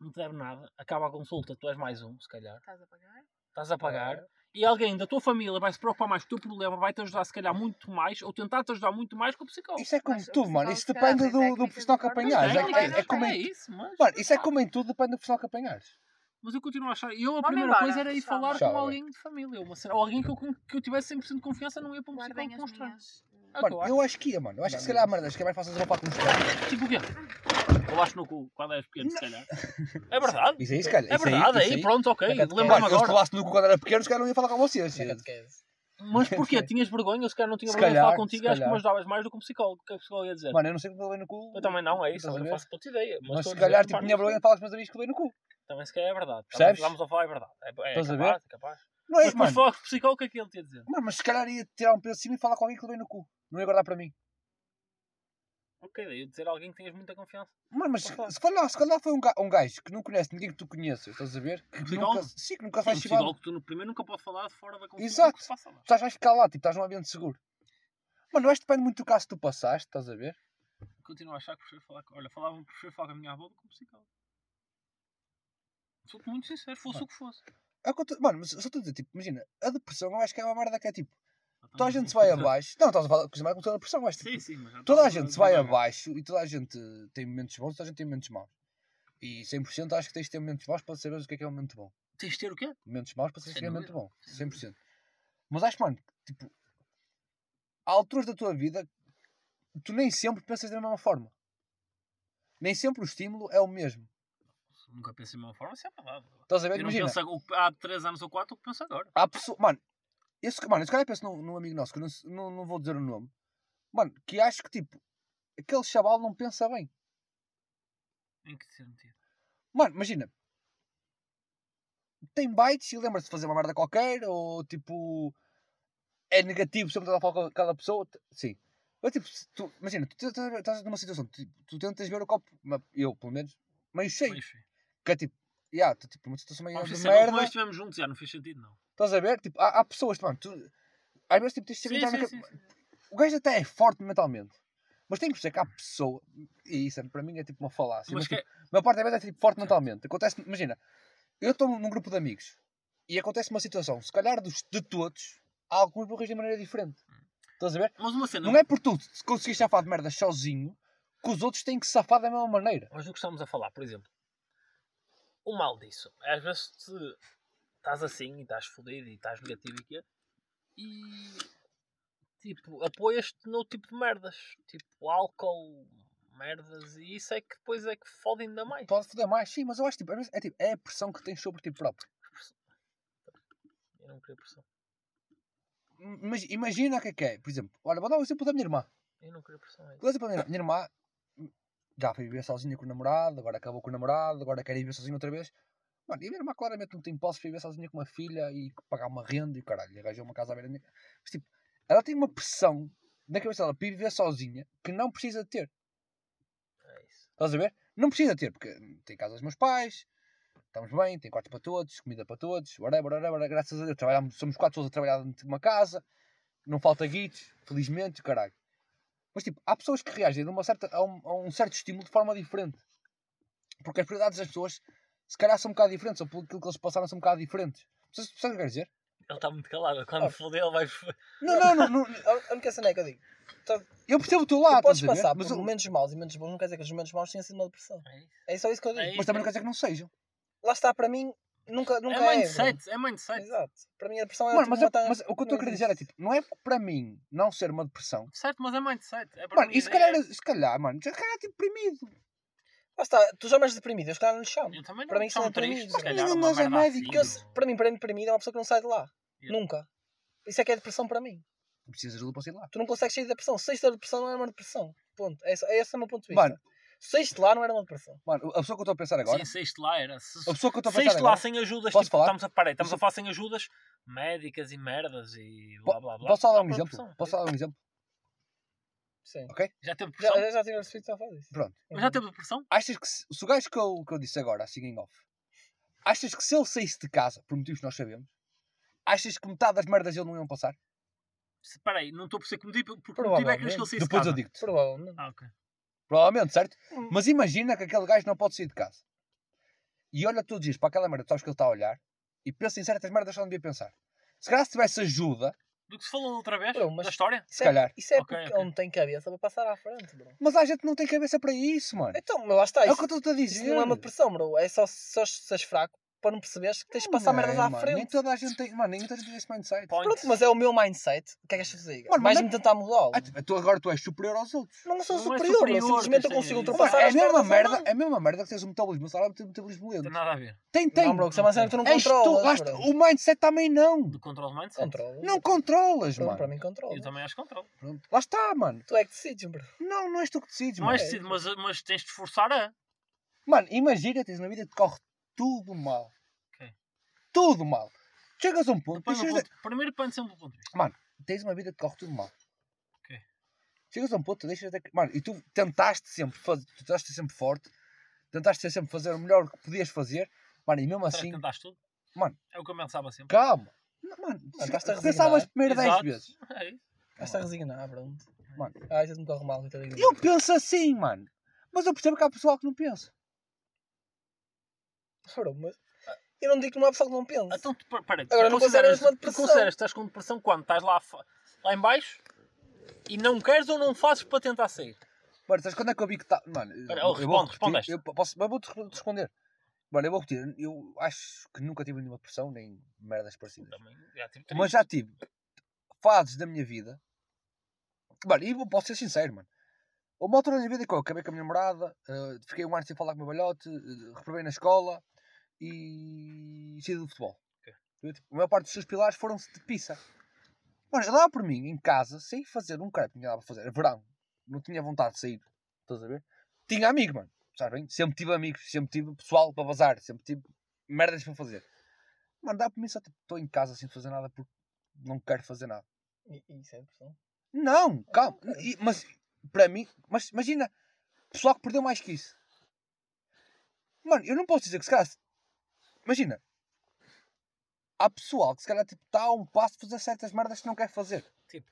não te deve nada. Acaba a consulta, tu és mais um, se calhar. Estás a pagar? Estás a pagar. E alguém da tua família vai se preocupar mais com o teu problema, vai te ajudar se calhar muito mais, ou tentar te ajudar muito mais que o psicólogo. Isso é como Mas tudo, mano. Isso depende do, do profissional que apanhares. É, é, é como é em, isso, mas. mano, isso é como em tudo, depende do profissional que apanhares. Mas eu continuo a achar. Eu a Vamos primeira embora, coisa era ir falar Tchau, com é. alguém de família. Uma cena, ou alguém que eu, que eu tivesse 100% de confiança, não ia para um psicólogo minhas. É Mano, eu acho. que ia, mano. Eu acho que se calhar, merda, acho que é mais fácil desabafar com os pais. Tipo o quê? Eu acho no cu quando és pequeno, se calhar. É verdade. Isso aí, se calhar. É isso aí, verdade, isso aí, pronto, ok. Lembra-me Mano, eu se agora. falasse no cu quando era pequeno, se calhar não ia falar com vocês. Catequese. Mas porquê? Tinhas vergonha? Se calhar não tinha vergonha de falar contigo e acho que me ajudavas mais do que um psicólogo. O que é que o psicólogo ia dizer? Mano, eu não sei como eu levei no cu. Eu também não, é isso. A Eu faço puta ideia. Mas, Mas se a calhar, tipo, tinha vergonha de falar com os meus amigos que levei no cu. Também se calhar é verdade. Percebes? Estamos a falar a verdade. É, é Estás a capaz, ver? é capaz. Não é, Mas mano. falar com o psicólogo, o que é que ele te ia dizer? Mano, mas se calhar ia tirar um peso de cima e falar com alguém que levei no cu. Não ia guardar para mim. Ok, daí eu dizer a alguém que tenhas muita confiança. Mano, mas se, se calhar, se calhar foi um, ga- um gajo que não conhece ninguém que tu conheças, estás a ver? Que nunca, sim, que nunca faz chibado. que tu no primeiro nunca pode falar de fora da consulta. Exato. que se passa lá. Tu estás- vais ficar lá, tipo, estás num ambiente seguro. Mano, eu acho que depende muito do caso que tu passaste, estás a ver? Continuo a achar que prefiro falar com... Olha, falava, prefiro falar com a minha avó do que com o psicólogo. Sou-te muito sincero, fosse Mano. o que fosse. É o que eu tô- Mano, mas só estou a dizer, tipo, imagina, a depressão eu acho que é uma merda que é tipo, toda a gente se vai abaixo. Não, estás a falar coisa mais com toda a depressão, mas tipo, Sim, sim, mas toda a gente se vai abaixo e toda a gente tem momentos bons, toda a gente tem momentos maus. E 100% acho que tens de ter momentos maus para saberes o que é que é um momento bom. Tens de ter o quê? Momentos maus para saberes o que é um momento bom. Sem 100%. Mas acho, mano, tipo, há alturas da tua vida tu nem sempre pensas da mesma forma. Nem sempre o estímulo é o mesmo. Nunca pensei de uma forma, isso é. Estás a ver? Eu não Imagina, penso ag- o- há 3 anos ou 4 o que penso agora. há pessoas. Mano, esse, mano, esse cara penso num, num amigo nosso, que eu não, não, não vou dizer o nome. Mano, que acho que tipo, aquele chaval não pensa bem. Em que sentido? Mano, imagina. Tem bytes e lembra-se de fazer uma merda qualquer, ou tipo. É negativo sempre estar a falar com aquela pessoa. Sim. Mas, tipo, tu, imagina, tu estás- estás numa situação, tipo, tu tentas ver o copo, eu pelo menos, meio cheio. Que é tipo, yeah, tu, tipo, uma situação meio Ah, de merda. Nós estivemos juntos, já não fez sentido, não. Estás a ver? Tipo, há, há pessoas, mano, tu, às vezes tipo, tens de Sim, entrar sim, na sim. O gajo até é forte mentalmente. Mas tem que perceber que há pessoa, e isso é- para mim é tipo uma falácia. Mas Mas, que tipo, a maior parte das vezes é tipo forte mentalmente. Acontece, imagina, eu estou num grupo de amigos e acontece uma situação, se calhar dos, de todos, há alguns vão reagir de maneira diferente. Estás a ver? Mas uma cena. Não é por tu se conseguires safar de merda sozinho que os outros têm que safar da mesma maneira. Mas do que estamos a falar, por exemplo, o mal disso, é às vezes te, estás assim e estás fodido e estás negativo e quê, e tipo, apoias-te no tipo de merdas, tipo álcool, merdas, e isso é que depois é que fode ainda mais. Pode foder mais, sim, mas eu acho tipo, é, tipo, é a pressão que tens sobre ti próprio. Eu não queria pressão. Mas imagina o que é que é. Por exemplo, olha, vou dar um exemplo da minha irmã. Eu não queria pressão. É. Vou dar exemplo da minha, minha irmã. Já foi viver sozinha com o namorado, agora acabou com o namorado, agora quer ir viver sozinha outra vez. Mano, e a minha irmã claramente não tem posse para viver sozinha com uma filha e pagar uma renda e caralho, arranjou uma casa à beira minha. Mas tipo, ela tem uma pressão na cabeça dela para viver sozinha que não precisa ter. É isso. Estás a ver? Não precisa ter, porque tem casa dos meus pais, estamos bem, tem quarto para todos, comida para todos, whatever, whatever, graças a Deus, trabalhamos, somos quatro pessoas a trabalhar dentro de uma casa, não falta guites, felizmente, caralho. Mas tipo, há pessoas que reagem de uma certa, a, um, a um certo estímulo de forma diferente. Porque as prioridades das pessoas, se calhar, são um bocado diferentes, ou pelo que eles passaram, são um bocado diferentes. Vocês percebem o que eu quero dizer? Ele está muito calado. Quando Ah. foder, ele vai. Não, não, não, não, A única cena é que eu digo. Tu, eu percebo o teu tu lado, podes a ver? passar Mas, por eu- momentos maus e momentos bons, não quer dizer que os momentos maus tenham sido uma depressão. É isso. É só isso que eu digo. É mas também não quer dizer que não sejam. Lá está, para mim, nunca, nunca É é. mindset, é mindset. Exato. Para mim a depressão é Mano, tipo mas, mas o que eu estou a querer dizer é tipo, não é para mim não ser uma depressão. Certo, mas é mindset. É para Mano, mim, e se é- calhar, se calhar, mano, se calhar é tipo deprimido. Lá está, tu chamas de deprimido, eu se calhar não lhe chamo. Eu também não. Para mim isso não é São tristes, deprimido. se calhar, Mas é médico, para mim, para mim, deprimido é uma pessoa que não sai de lá. Yeah. Nunca. Isso é que é depressão para mim. Precisas de ajuda para sair lá. Tu não consegues sair da depressão. Saíste da depressão não é uma depressão. Ponto. É, esse- é esse o meu ponto de vista. Mano, Saíste lá não era uma depressão. mano, a pessoa que eu estou a pensar agora, Sim, saíste lá, era. Se, a pessoa que eu estou a pensar lá agora, sem ajudas, Posso tipo, falar? estamos a, peraí, estamos a falar sem ajudas médicas e merdas e blá blá blá. posso só dar um exemplo? Posso só dar um exemplo? Sim. Já teve Já, depressão? já, já tive a percebido que só faz isso. Pronto. Mas já teve depressão? Achas que se, se o gajo que eu, que eu disse agora, assim em off, achas que se ele saísse de casa, por motivos que nós sabemos, achas que metade das merdas dele não iam passar? Espera aí, não estou a perceber que motivo, porque o motivo é que queres que ele saísse de Depois casa. eu digo-te. Provavelmente. Ah, ok. Provavelmente, certo? Hum. Mas imagina que aquele gajo não pode sair de casa. E olha todos os dias para aquela merda, tu sabes que ele está a olhar, e pensa em certas merdas que só não devia pensar. Se calhar se tivesse ajuda, Do que se falou outra vez? Bro, mas- Da história? Isso Se é, calhar. Isso é Ok, porque ok. ele não tem cabeça para passar à frente, bro. mas a gente não tem cabeça para isso, mano. Então, mas lá está. É o Isso, que eu estou a isso dizer. não é uma depressão, bro. É só só se seres fraco para não perceberes que tens de passar Não é, merdas à mano. frente. Nem toda a gente tem, mano, nem toda a gente tem esse mindset. Point. Pronto, mas é o meu mindset. O que é que achas que diga? Mano, Vais-me não- tentar mudá-lo. Ah, tu- tu agora tu és superior aos outros. Não sou Não é superior, bro. superior, simplesmente eu consigo aí- ultrapassar é a as mesma merdas merda, não. é a mesma merda que tens um metabolismo acelerado e um metabolismo Não tem lento. nada a ver. Tem, tem. Não, bro, isso é que tu não tu, controlas. o mindset também não. Do controle de mindset? Controlas. Não controlas, mano. Para mim controla. Eu também acho que controle. Pronto. Lá está, mano. Tu é que decides, bro. Não, não és tu que decides, Não mano. és decidido, mas, mas tens de te esforçar a. Mano, imagina, tens na vida que corre tudo mal. Ok. Tudo mal. Chegas a um ponto, tens, no ponto- Primeiro põe sempre o ponto de vista. tens uma vida que corre tudo mal. Ok. Chegas a um ponto, deixas de... Mano, e tu tentaste sempre fazer, tu tentaste ser sempre forte, tentaste ser sempre fazer o melhor que podias fazer, mano, e mesmo Será assim, tentaste tudo? Mano. É o que eu pensava sempre. calma. Não, Mano, estás-te a resignar. primeiro 10 Exato. vezes. É isso. Estás a resignar, bro. Mano. Ah, isso me corre mal. então. Eu penso assim, mano. Mas eu percebo que há pessoal que não pensa. Bro, mas... Eu não digo que não há pessoa que não pense. Então, tu, pera, Agora, tu não consideras, uma tu depressão. consideras que estás com depressão quando estás lá, lá em baixo e não queres ou não fazes para tentar sair? Mano, sabes quando é que eu vi que está. Mano, Espera, eu, eu responde, vou repetir, respondeste. eu posso, mas vou-te re- responder. Mano, eu vou repetir. Eu acho que nunca tive nenhuma depressão, nem merdas parecidas. Também já tive Mas já tive fases da minha vida. Mano, e eu posso ser sincero, mano. Uma altura da minha vida que eu acabei com a minha namorada, eh, fiquei um ano sem falar com o meu balhote, eh, reprovei na escola e saí do futebol. Ok. Eu, tipo, a maior parte dos seus pilares foram de pizza. Mano, eu dava por mim, em casa, sem fazer um crepe, não dava para fazer. Era verão. Não tinha vontade de sair. Estás a ver? Tinha amigos, mano. Sabes bem? Sempre tive amigos, sempre tive pessoal para bazar, sempre tive merdas para fazer. Mano, dá por mim só tipo, estou em casa sem fazer nada porque não quero fazer nada. E- e Isso é depressão. Não, calma. E- mas, para mim, mas imagina, pessoal que perdeu mais que isso. Mano, eu não posso dizer que se calhar. Imagina, há pessoal que se calhar tipo, está a um passo de fazer certas merdas que não quer fazer. Tipo,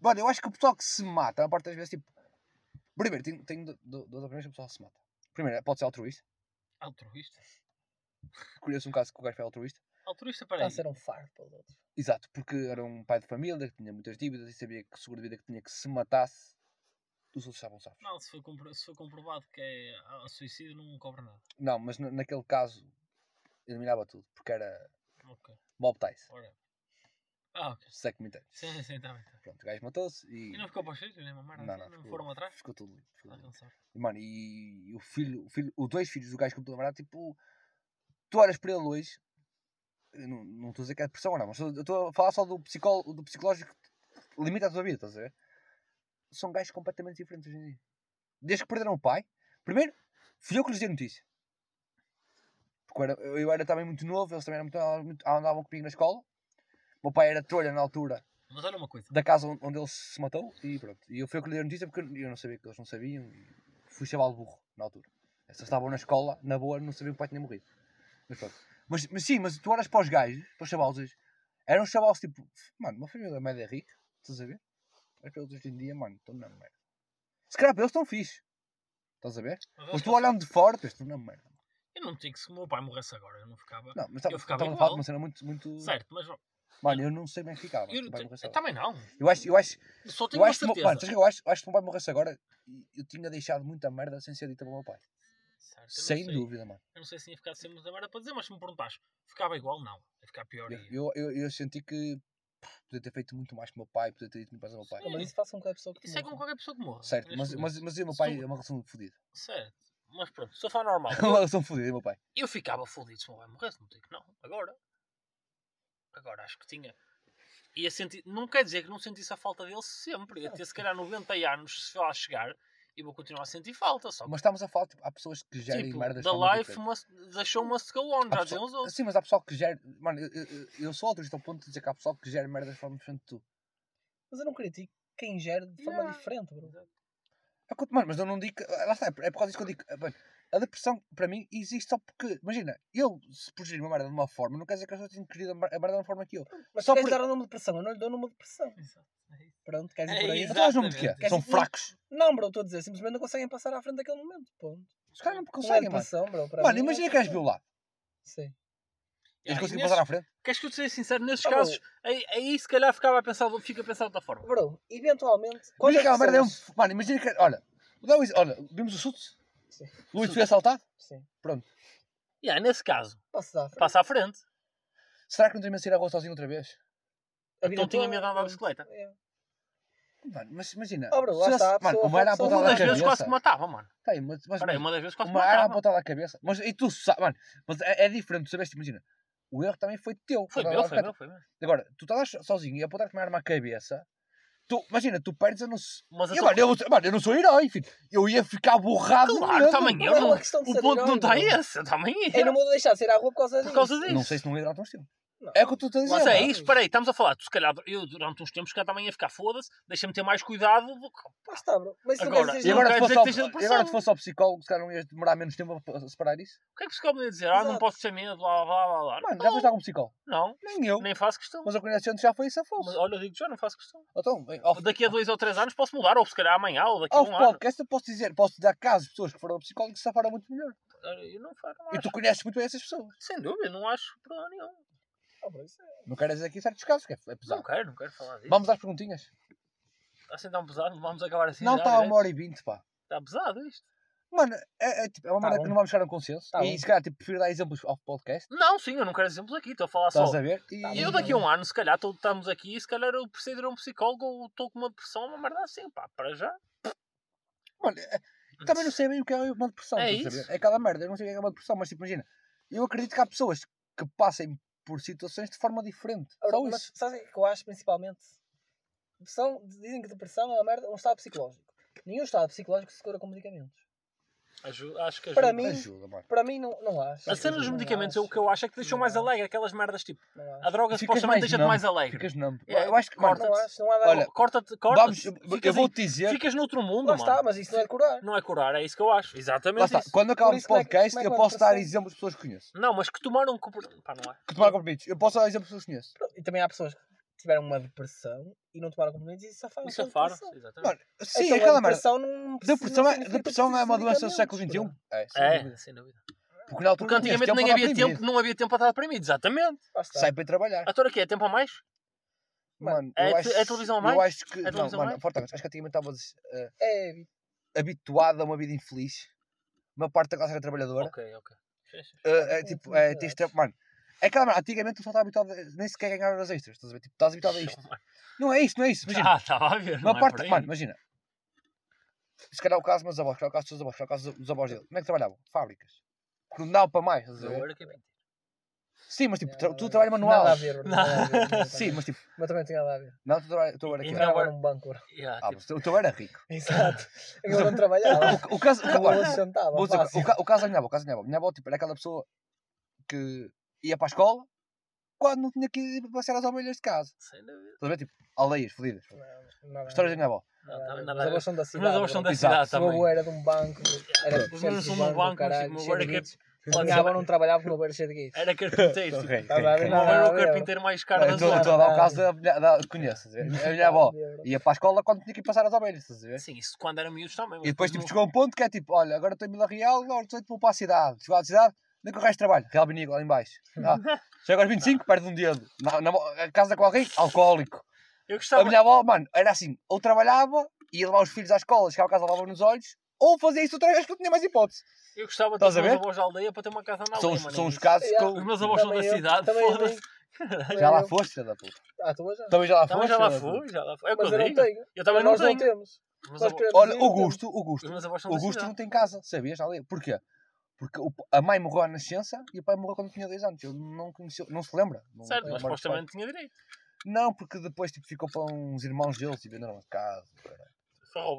Mano, eu acho que o pessoal que se mata, a parte das vezes, tipo. Primeiro, tenho, tenho du- du- duas opiniões que o pessoal se mata. Primeiro, pode ser altruísta. altruísta. Conheço um caso que o gajo foi altruísta. Altruísta, Está peraí. a ser um fardo para os outros. Exato, porque era um pai de família que tinha muitas dívidas e sabia que o seguro de vida que tinha que se matasse, os outros estavam safos. Não, se foi, compro- se foi comprovado que é a, a suicídio, não cobra nada. Não, mas na- naquele caso eliminava tudo, porque era Ok, mob ties, whatever. Ah, ok. se é que me entende. Sim, sim, tá bem. Tá. Pronto, o gajo matou-se e. E não ficou para os filhos, nem uma merda? Não, assim? não, não ficou- foram atrás? Ficou tudo limpo. ficou Ah, tudo limpo. E, mano, e o filho, o filho, os dois filhos do gajo que me estou a lembrar, tipo, tu olhas para ele hoje, não não estou a dizer que é depressão ou não, mas eu estou a falar só do, psicó, do psicológico que limita a tua vida, estás a ver? São gajos completamente diferentes hoje em dia. Desde que perderam o pai, primeiro, fui eu que lhes dei notícia. Porque eu era, eu era também muito novo, eles também eram muito, andavam comigo na escola. O meu pai era trolha na altura Mas olha uma coisa. da casa onde ele se matou e pronto. E eu fui eu que lhe dei a notícia porque eu não sabia que eles não sabiam e fui chaval burro na altura. Eles estavam na escola, na boa, não sabiam que o pai tinha morrido. Mas pronto. Mas, mas sim, mas tu olhas para os gajos, para os chavalos, eram chavalos tipo, mano, uma família média rica, estás a ver? Mas para eles hoje em dia, mano, estão na merda. Se calhar para eles estão fixe, estás a ver? Mas Mas tu olhando de fora, estão na merda. Eu não digo que se o meu pai morresse agora, eu não ficava. Não, mas Eu ficava estamos a falar igual. de uma cena muito, muito. Certo, mas Mano, eu não sei bem que ficava. eu, o eu também não. Eu acho, eu acho, Só tenho eu acho, o certeza. mano, eu acho, eu acho que o meu pai morresse agora eu tinha deixado muita merda sem ser dita pelo meu pai. Certo, eu Sem sei. dúvida, mano. Eu não sei se tinha ficado sem muita merda para dizer, mas se me perguntaste, ficava igual, não. Ia ficar pior. Eu, eu, eu, eu senti que podia ter feito muito mais que o meu pai, podia ter dito muito mais ao meu pai. Sim. Mas isso faça com qualquer pessoa que Isso é com qualquer pessoa que morra. Certo, neste mas, mas, mas e o meu pai é uma relação fodida. Certo. Mas pronto, eu for normal, É uma relação fodida, e o meu pai. eu ficava fodido se o meu pai morresse, não digo que não. Agora. Agora acho que tinha. Ia sentir. Não quer dizer que não sentisse a falta dele sempre. Ia ter se calhar 90 anos se lá chegar e vou continuar a sentir falta. Só que, Mas estamos a falar, tipo, há pessoas que gerem tipo, merdas de the forma life diferente. must, the show must go on, Há já pessoa- diziam os outros. Sim, mas há pessoal que gera. Mano, eu, eu, eu sou autorista ao ponto de dizer que há pessoal que gera merdas de forma diferente de tu. Mas eu não critico quem gera de forma Yeah. diferente, bro. É Mano, mas eu não digo. que- Lá está, é por causa disso que eu digo. mano, a depressão, para mim, existe só porque. Imagina, eu, se por gerir uma merda de uma forma, não quer dizer que as pessoas tenham querido a mer- a merda de uma forma que eu. Mas Só por- dar o nome de depressão, eu não lhe dou o nome de depressão. Exato, é isso. Pronto, queres ir É por aí? isso. Então, de quê? São Queres- fracos. Não, bro, estou a dizer, simplesmente não conseguem passar à frente daquele momento. Ponto. Os caras não Não é conseguem, mano. depressão, bro. para Mano, mim é imagina que és violado. Sim. Eles e conseguem passar à frente. Queres que eu te seja sincero? Nesses Ah, casos, aí, aí se calhar ficava a pensar, fica a pensar de outra forma. Bro, eventualmente. Imagina quando que aquela as merda é um. Mano, imagina que. Olha, vou dar um ex- olha, vimos o Suits? Sim. Luís foi assaltado? Sim. Yeah, nesse caso, Posso dar. passa à frente. Será que não tem medo de sair à rua sozinho outra vez? A vida Então tinha toda, medo de andar de pronto. bicicleta. É. Mano, mas imagina. Oh, bro, lá se eu- está, a mano, uma era faz- apontada Uma à das vezes quase cabeça. que matava, mano. Tem, mas, mas, Peraí, uma das vezes quase que uma era matava. apontada à cabeça. Mas e tu sabes, mano, mas é, é diferente, tu sabes, imagina. O erro também foi teu. Foi Agora, meu, foi meu, foi meu. Agora, tu estás so- sozinho e apontar-te uma arma à cabeça. Tu, imagina, tu perdes, eu não sei. Mas Eu, eu mano, eu, mano, eu não sou herói, filho. Eu ia ficar borrado. Claro, também eu. é não- uma de O ponto não está bro. esse, eu também ia. Eu não vou deixar de sair à rua por causa disso. Por causa disso. Não sei se não ia durante uns tempos. Não. É o que eu estou a dizer. Mas é isso, espera aí, estamos a falar. Tu, se calhar, eu durante uns tempos, se calhar também ia ficar foda-se, deixa-me ter mais cuidado. do que- está, bro. Mas Agora, E agora, não fosse ao, que e agora, se fosse ao psicólogo, se calhar não ias demorar menos tempo a separar isso? O que é que o psicólogo ia dizer? Ah, não Exato. posso ter medo, blá blá blá blá. Mano, já foste algum psicólogo? não, Nem eu. nem faço questão. Mas eu conheço que já foi isso a Mas, falso. olha, eu digo já, não faço questão. Então, bem, ao, Daqui a dois ou três anos posso mudar, ou se calhar amanhã, ou daqui a um ano. podcast eu posso dizer, posso dar casos de pessoas que foram ao psicólogo que se safaram muito melhor. Eu não faço, não E acho. tu conheces muito bem essas pessoas. Sem dúvida, não acho problema nenhum. É- Não quero dizer aqui certos casos, que é, é Não pesado. quero, não quero falar disso. Vamos às perguntinhas? Está assim tão pesado, vamos acabar assim. não, está a uma hora e vinte, pá. Está pesado isto. Mano, é, é, tipo, é uma Tá merda que não vamos chegar a um consenso. Tá e bom. se calhar, tipo, prefiro dar exemplos ao podcast. Não, sim, eu não quero exemplos aqui, estou a falar só. Estás a ver? E, Tá eu bom. daqui a um ano, se calhar, tô- estamos aqui e se calhar eu preciso ir a um psicólogo ou estou com uma depressão, uma merda assim, pá, para já. Mano, é- também não sei bem o que é uma depressão. É isso. É aquela merda. Eu não sei o que é uma depressão, mas tipo, imagina. Eu acredito que há pessoas que passem por situações de forma diferente. Ah, Só mas isso. sabes o que eu acho principalmente? Depressão, dizem que depressão é uma merda, um estado psicológico. Nenhum estado psicológico se cura com medicamentos. Ajuda, acho que ajuda. Para mim, Ajuda, mano. para mim não, não acho. A cena dos Não medicamentos, o que eu acho é que deixou Não mais alegre. Aquelas merdas tipo. Não. A droga supostamente deixa-te mais alegre. Ficas numb. É, Eu acho que, corta-te. Não acho, não há nada. Olha, Corta-te, corta vamos, eu vou-te dizer, Ficas noutro mundo, Lá mano. está, mas isso não é curar. Não é curar, é isso que eu acho. Exatamente lá está, isso. quando isso, o é podcast, é eu posso dar exemplos de pessoas que conheço. Não, mas que tomaram... Pá, não é. Que tomaram comprimidos. Eu posso dar exemplos de pessoas que conheço. E também há pessoas que tiveram uma depressão e não tomaram comprimidos e safaram. E safaram exatamente. Mano, sim, Então, aquela merda. depressão não Depressão não é, depressão é uma doença do século XXI. medicamentos, É, sem É, dúvida. sem dúvida. Porque altura Porque antigamente nem havia tempo, não havia tempo para estar deprimido, exatamente. Sai para ir trabalhar. A tua aqui é tempo a mais? Mano, É acho, é televisão a mais? Eu acho que. É não, mano, acho que antigamente estavas eh, É, habituado a uma vida infeliz. Uma parte da classe era trabalhadora. Ok, ok. Eh, é, tipo, é, tens de, mano, é aquela, antigamente tu só estava habituado a nem sequer ganhar horas extras. Estás a ver? Tipo, estás habituado a isto. Não é isto, não é isso. Imagina. Ah, estava a ver. uma não é parte, aí. mano, imagina. Se calhar o caso dos meus avós, se calhar o caso dos seus avós, se calhar o caso dos avós dele. Como é que trabalhavam? Fábricas. Porque não dava para mais. Estás a Eu ver? que é mentira. Sim, mas tipo, tra- tu trabalhas manual. Nada a ver, nada a ver. bro, Sim, mas tipo, Mas também tem nada a ver. não, tu trabalhas, tu era Trabalhava num banco, Ah, tipo, o teu era rico. Exato. Eu não trabalhava. O, o caso, sentava. vou dizer, o caso da minha avó, o caso da minha avó. Minha avó tipo, era aquela pessoa que ia para a escola quando não tinha que ir passear as ovelhas de casa. sem dúvida. Estás a ver? Tipo, aldeias, fodidas. Não, Histórias da minha avó. Não, a também ver. nada são da cidade. avós são da cidade O meu avô também. era de um banco. Era de um banco, caralho, mas o meu era Minha avó não trabalhava porque o era cheio de guitos. Era carpinteiro. tipo. Era o carpinteiro mais caro da Estou zona. a dar o caso da, conheço. A minha avó ia para a escola quando tinha que ir passar as ovelhas. Estás a ver? Sim, isso quando era miúdos também. mas E depois tipo, não- chegou a um ponto que é tipo, olha, agora estou em Vila Real, agora 18 vou para a cidade. Chegou à cidade, nem que o resto de trabalho. Real Benigo, lá em baixo. Ah, chega aos 25, perde um dedo. Na, na, a casa com alguém, alcoólico. Eu A gostava. minha avó, mano, era assim, ou trabalhava, ia levar os filhos à escola, chegava a casa, levava nos olhos, ou fazia isso outra vez que não tinha mais hipótese. Eu gostava de ter a os meus avós da aldeia para ter uma casa na São, aldeia. os- mano, são é os casos que eu... Os meus avós são da Também eu- cidade, também eu foda-se. Já lá eu- foste, da puta. Ah, tu já. Também já lá Também foste. já lá fui, já lá fui. É o que Mas eu eu não digo. Eu também não Nós não tenho. Olha, ir, o temos. Augusto, o Augusto. São O cidade. não tem casa, sabias? na? Porquê? Porque o- a mãe morreu à nascença e o pai morreu quando tinha 2 anos. Ele não conheceu, não se lembra. Não, Certo, mas supostamente tinha direito. Não, porque depois tipo, ficou para uns irmãos deles e venderam a casa.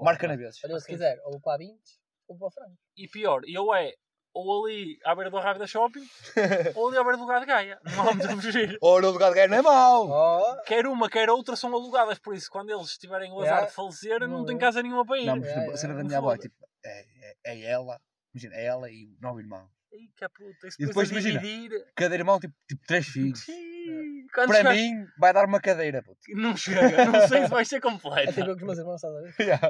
Marca é? na vezes. Olha, se quiser, ou para 20 ou para frango. E pior, eu é ou ali à beira do Rábida Shopping ou ali à beira do lugar de Gaia. Não há muito a fugir. Ora, o lugar de ganho não é mau. Oh, Quer uma, quer outra são alugadas, por isso quando eles tiverem o azar Yeah. de falecer, não Não tem é. casa nenhuma para ir. Não, mas É, tipo, a é, cena da não minha avó é tipo, é, é, é ela, imagina, é ela e nove irmãos. Ih, que puta, isso E depois imagina. dividir. Cada irmão tipo, tipo três filhos. Ih, quando Para chegar- mim, vai dar uma cadeira. puto. Não chega, não sei se vai ser é completa. tipo com os meus irmãos, estás a ver? Yeah.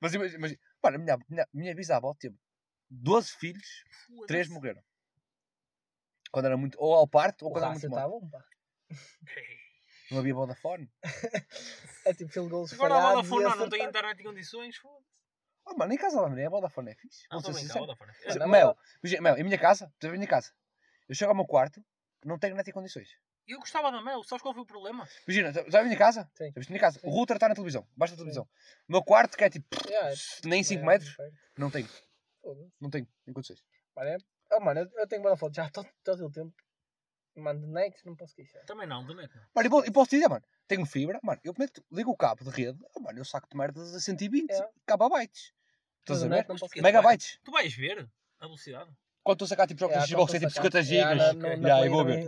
Mas imagina, imagina mano, a minha, minha, minha bisavó teve 12 filhos, 3 morreram. Quando era muito, ou ao parto, ou O quando era muito mal. bom, pá. Não havia Vodafone. É tipo field goals Agora a Vodafone e não, não tem internet em condições, foda-se. Oh, mano, em casa lá, a Vodafone é fixe. Não, bem, sincero. Vodafone. Mas, Não, Mel, Mel, em minha casa, tu a minha casa. Eu chego ao meu quarto, não tenho net em condições. Eu gostava da Mel, sabes qual foi o problema? Imagina, já já a minha casa? Sim. Já viste a minha casa? Sim. O router está na televisão, baixa da televisão. O meu quarto, que é tipo, Yeah, é- nem 5 é, metros, não tenho. Foda-se. Não tenho em condições. Mano, é- oh, mano, eu, eu tenho boa foto já todo, todo o tempo. Mano, de next não posso queixar. Também não, do net não. Mano, e po- e posso te dizer, mano, tenho fibra, mano, eu meto, ligo o cabo de rede, oh, mano, eu saco de merdas a 120 É. kbbytes. Estás a ver? Megabytes. Tu vais ver a velocidade? Quando estou a sacar tipo jogos Yeah, de Xbox, é tipo estou a 50 sacar. gigas. Yeah, eu vou ver.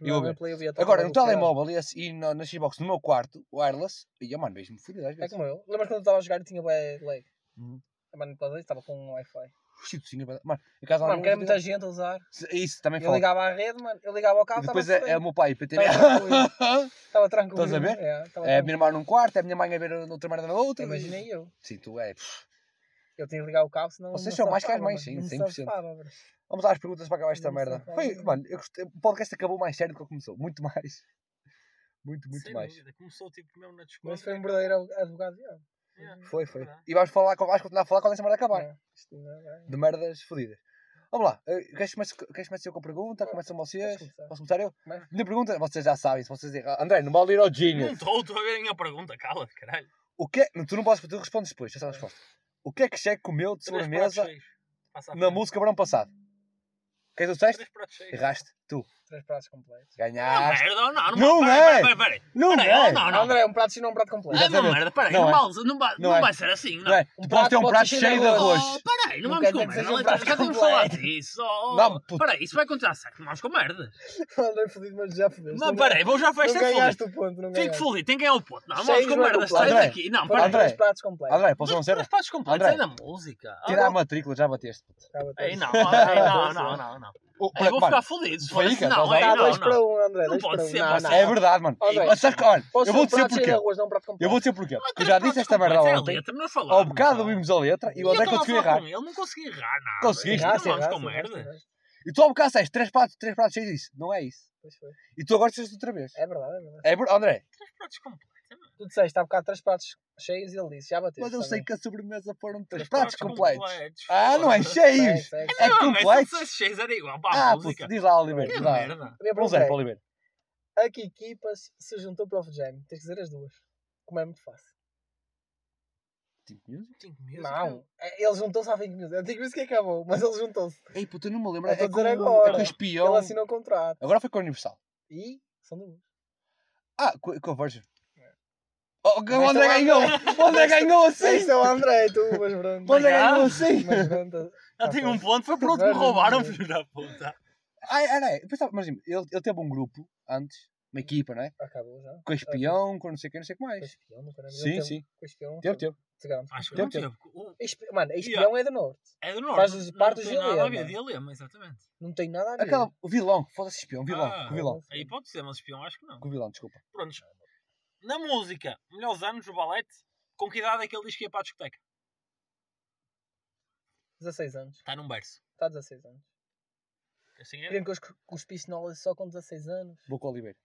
Eu vou ver. Agora, no telemóvel e, e na, Xbox, no meu quarto, wireless, e, mano, vejo-me fodido às É vezes. como eu. Lembras quando eu estava a jogar e tinha lag? Uhum. Mano, estava com um Wi-Fi. Sim, sim, Mano, em casa lá Mano, não que era muita gente a usar. Isso também Eu fala. ligava à rede, mano. Eu ligava ao E cabo, depois estava é, é o meu pai, PTV. Estava tranquilo. Estava tranquilo. Estás a ver? É, É a minha irmã num quarto, é a minha mãe a ver outra merda na outra. Imaginei eu. Sim, tu é. Eu tinha que ligar o cabo, senão. Vocês não são mais que as mães, sim, mano. Não 100%. safava, bro. Vamos às perguntas para acabar esta Não merda. Foi, mano, eu gostei, o podcast acabou mais sério do que começou. Muito mais. Muito, muito Sem mais. dúvida. Começou tipo mesmo na discussão. Mas foi um verdadeiro advogado. Já. Foi, foi. E vamos falar, vamos continuar a falar quando esta merda acabar. É, isto não é- De merdas fodidas. Vamos lá. Queres começar, com a pergunta? Começam vocês? Posso começar. Posso começar eu? Começa. Minha pergunta, vocês já sabem. Se vocês erram. André, não vale ir ao Não Genius. estou, estou a ver a minha pergunta, cala-te, caralho. O que é... Tu não podes, tu respondes depois. Já sabes a resposta. O que é que Cheque comeu de sobremesa na música verão passado? O que é que tu disseste? Erraste. Tu. Três pratos completos. Não, Ganhaste. merda, não, não, Não peraí, é. peraí, peraí, Não é. Não, não, André, um prato sim, não um prato completo. É uma Exatamente. merda, peraí, Não não, é. não, vai, Não não é. vai ser assim, não. Não é? Tu podes ter um prato cheio de arroz. Oh, peraí, não Não vamos quer com dizer que merda. seja um Já prato já temos falado disso. Oh, Não, puto. Peraí, isso vai continuar certo. Não vamos com merdas. O André é fodido, mas já fodeste. Não peraí, vou já Não festa ganhaste fudido. o ponto, não Fico ganhaste. fudido, tem que ganhar o ponto. Não, vamos com não é completo. Sai André, daqui. Não, peraí. André. três pratos completos. André, posso Mas ser três pratos completos é da música. Tira a Ah, matrícula, já bateste. Ei, não, não, não, não, não. Ei, vou ficar for Fica, assim, Não, a ei, Tá não, dois para não. um, André. Não pode ser, Não, pode não. É verdade, mano. André, que, olha, eu vou dizer porquê. não. Eu vou dizer porquê. Eu já disse esta merda ontem. letra, nós falamos, Ao bocado ouvimos a letra e o Eu André conseguiu errar. ele, não conseguia errar nada. Conseguiste? Não vamos com merda. erraste. E tu ao bocado disseste três pratos, três pratos cheios disso. Não é isso. Pois foi. E tu agora disseste outra vez. É verdade, é verdade. É André. Três pratos completos. É. Tu disseste há bocado três pratos cheios e ele disse, já bateste. Mas eu sei que a sobremesa foram três Três pratos pratos completos. Ah, não é cheios. É. Não, mas completos. se cheios era igual para a Ah, música. diz lá, Oliveira. Que Diz lá. merda. Para perguntar, Oliveira. a que equipas se juntou para o Jam? Tens que dizer as duas. Como é muito fácil. Cinco minutos? Cinco meses, Não, é- ele juntou-se há 5 minutos. Eu digo isso que acabou, mas ele juntou-se. Ei, puto, eu não me lembro. É a com, dizer é agora. com o espião. Ele assinou o contrato. Agora foi com o Universal. E são duas. Ah, com, com a Virgin. Oh, o André ganhou! O André ganhou assim! É o André, tu, mas pronto. O André ganhou assim! Mas pronto. Já tenho um ponto, foi por onde me roubaram, filho da puta. Ai, ai, pensava, mas ele, ele teve um grupo antes, uma equipa, não é? Acabou já. Com espião, com não sei o que, não sei o que Com mais. espião, nunca na vida Sim, sim. Com espião. Teve, teve. Acho que Teve, não Mano, espião é do norte. É do norte. Faz parte não do tem nada a ver. Dilema, exatamente. Não tem nada a ver. Aquela, o vilão, foda-se espião, vilão, Ah. com o vilão. Aí pode ser, mas espião acho que não. Com o vilão, desculpa. Prontos. Na música, melhores anos do balete, com que idade é que ele diz que ia para a discoteca? 16 anos. Está num berço. Está 16 anos. Assim é. Queriam que os, que os piscinolas só com 16 anos. Vou com o Oliveira.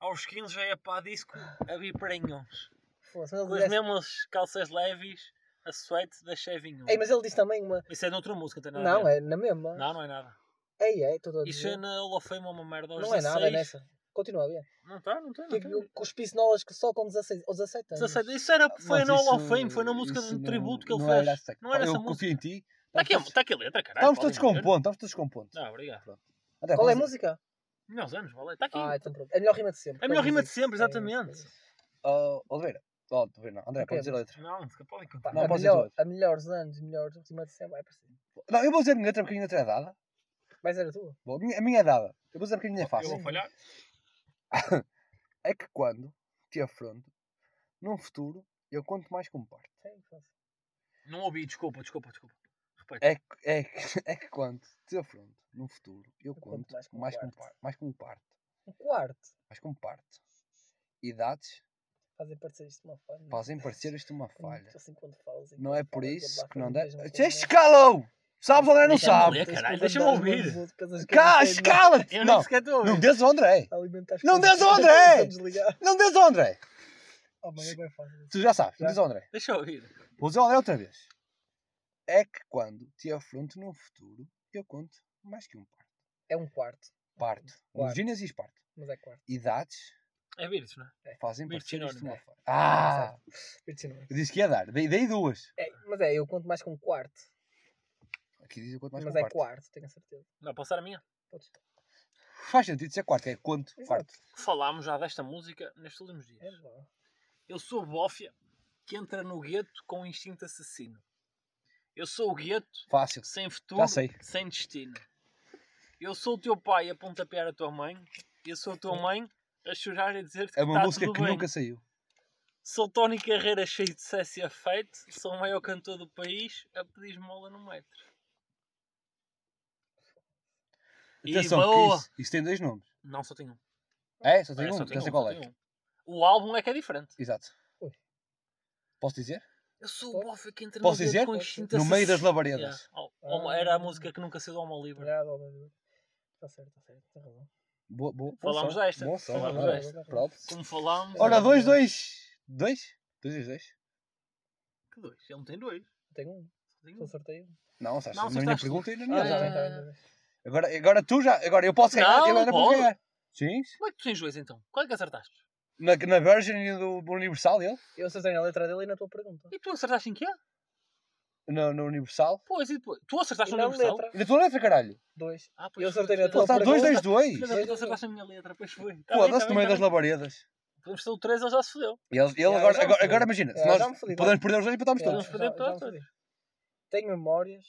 Aos 15 já ia para a disco a vir paranhões. Foda-se, mas ele Com as disse- mesmas calças leves, a suete da Chevinho. Ei, mas ele disse também uma. Isso é noutra música, tem nada a Não, é na mesma. Não, não é nada. Ei, é, estou a Isso dizer. é na Fame uma merda aos Não é nada 16. nessa. Continua ver. Não está, não está. Não Que, tá. os piscinolas que só com 16 ou 17 anos. 17. Isso era, foi Mas na Hall of Fame, foi na música de tributo que ele não fez. Era essa, não era eu essa confio música. em ti. Está aqui, aqui a letra, caralho. estamos todos com ponto, estamos todos com ponto. Não, obrigado. Até Qual é a música? Melhores anos, vale. Está aqui. Ah, então pronto. É a melhor rima de sempre. É a melhor rima de sempre, É, exatamente. é. Oh, Oliveira. Oh, Oliveira, não. André, pode dizer a letra. Não, podem Pá, continuar. Não, a, pode dizer melhor, a melhores anos, melhores rima de sempre. Vai para cima. Não, eu vou dizer a minha letra porque a minha letra é dada. Vai ser a tua. Bom, a, minha, a minha é dada. Eu vou dizer porque a minha é Eu fácil. vou falhar. É que quando te afronto, num futuro, eu conto mais como parte. Não ouvi, desculpa, desculpa, desculpa. Repete. É, que- é, que- é que quando te afronto, num futuro, eu conto mais como mais como, parte. par- mais como parte. Um quarto. Mais como parte. Idades Fazem parecer isto uma falha. fazem parecer isto uma falha. Assim quando falas, e Não quando é por falas, isso que não e tens uma Este coisa- escalou! Sabes, André não sabe! deixa-me ouvir. Cá, não escala-te! Eu Não, não ao André! Não ao que André! Não des ao André! É fácil. Tu já sabes, não des ao André. Deixa eu ouvir. Vou dizer ao André outra vez. É que quando te afronto num futuro, eu conto mais que um parte. É um quarto. Parte. Quarto. Virgínias e parte. Mas é quarto. Idades É Virtus, não é? fazem isto sinónimo, uma é. falha. Ah! Eu disse que ia dar. Dei, dei duas. É, mas é, eu conto mais com um quarto. Aqui diz eu conto mais mas um é quarto, tenho a certeza. Não, posso dar a minha? Podes. Faz sentido ser quarto, que é quanto? Exato. Quarto. Falámos já desta música nestes últimos dias. É. Eu sou bófia que entra no gueto com instinto assassino. Eu sou o gueto Fácil. sem futuro, Já sei. sem destino. Eu sou o teu pai a pontapear a tua mãe. Eu sou a tua mãe a chorar e dizer-te que É uma está música tudo que bem. nunca saiu. Sou Tony Carreira cheio de sucesso e afeito. Sou o maior cantor do país a pedir esmola no metro. E Atenção, boa. isso, isso tem dois nomes. Não, só tenho um. É? Só tem É, um? só tenho sei um, qual só é. um. O álbum é que é diferente. Exato. Posso dizer? Eu sou o bofe que entra Posso dizer? No meio das labaredas. Yeah. Oh, oh, Era a música que nunca saiu do Homo Livre. Está certo, está certo. Tem razão. Boa, boa, Falámos som. desta. Som, Falámos desta. Pronto. Como falámos. Ora, dois, dois. Dois? Dois, dois, dois. Que dois? Ele não tem dois. Tenho um. Só tem Só um. sorteio. Não, sabes, Não, na só minha pergunta e na Ah, Agora, agora tu já. Agora eu posso ganhar Não, e ele ainda pode ganhar. Sim. Como é que tu tens dois então? Qual é que acertaste? Na, na Virgin e do, do Universal, ele? Eu acertei na letra dele e na tua pergunta. E tu acertaste em quê? No, no Universal. Pois, e depois? Tu acertaste E no na Universal? letra. E na tua letra, caralho? Dois. Ah, Eu acertei na tua da- Está dois, dois, dois. Da puta, acertaste a minha letra, pois foi. Tá bem, tá Foda-se bem, no meio tá das bem. labaredas. Podemos ter o 3, ele já se fodeu. E ele, ele Já, agora, já me agora, fodi. agora imagina, se nós já me fodi, podemos perder os dois e empatamos todos. Podemos perder já- já me todos. fodi. Tenho memórias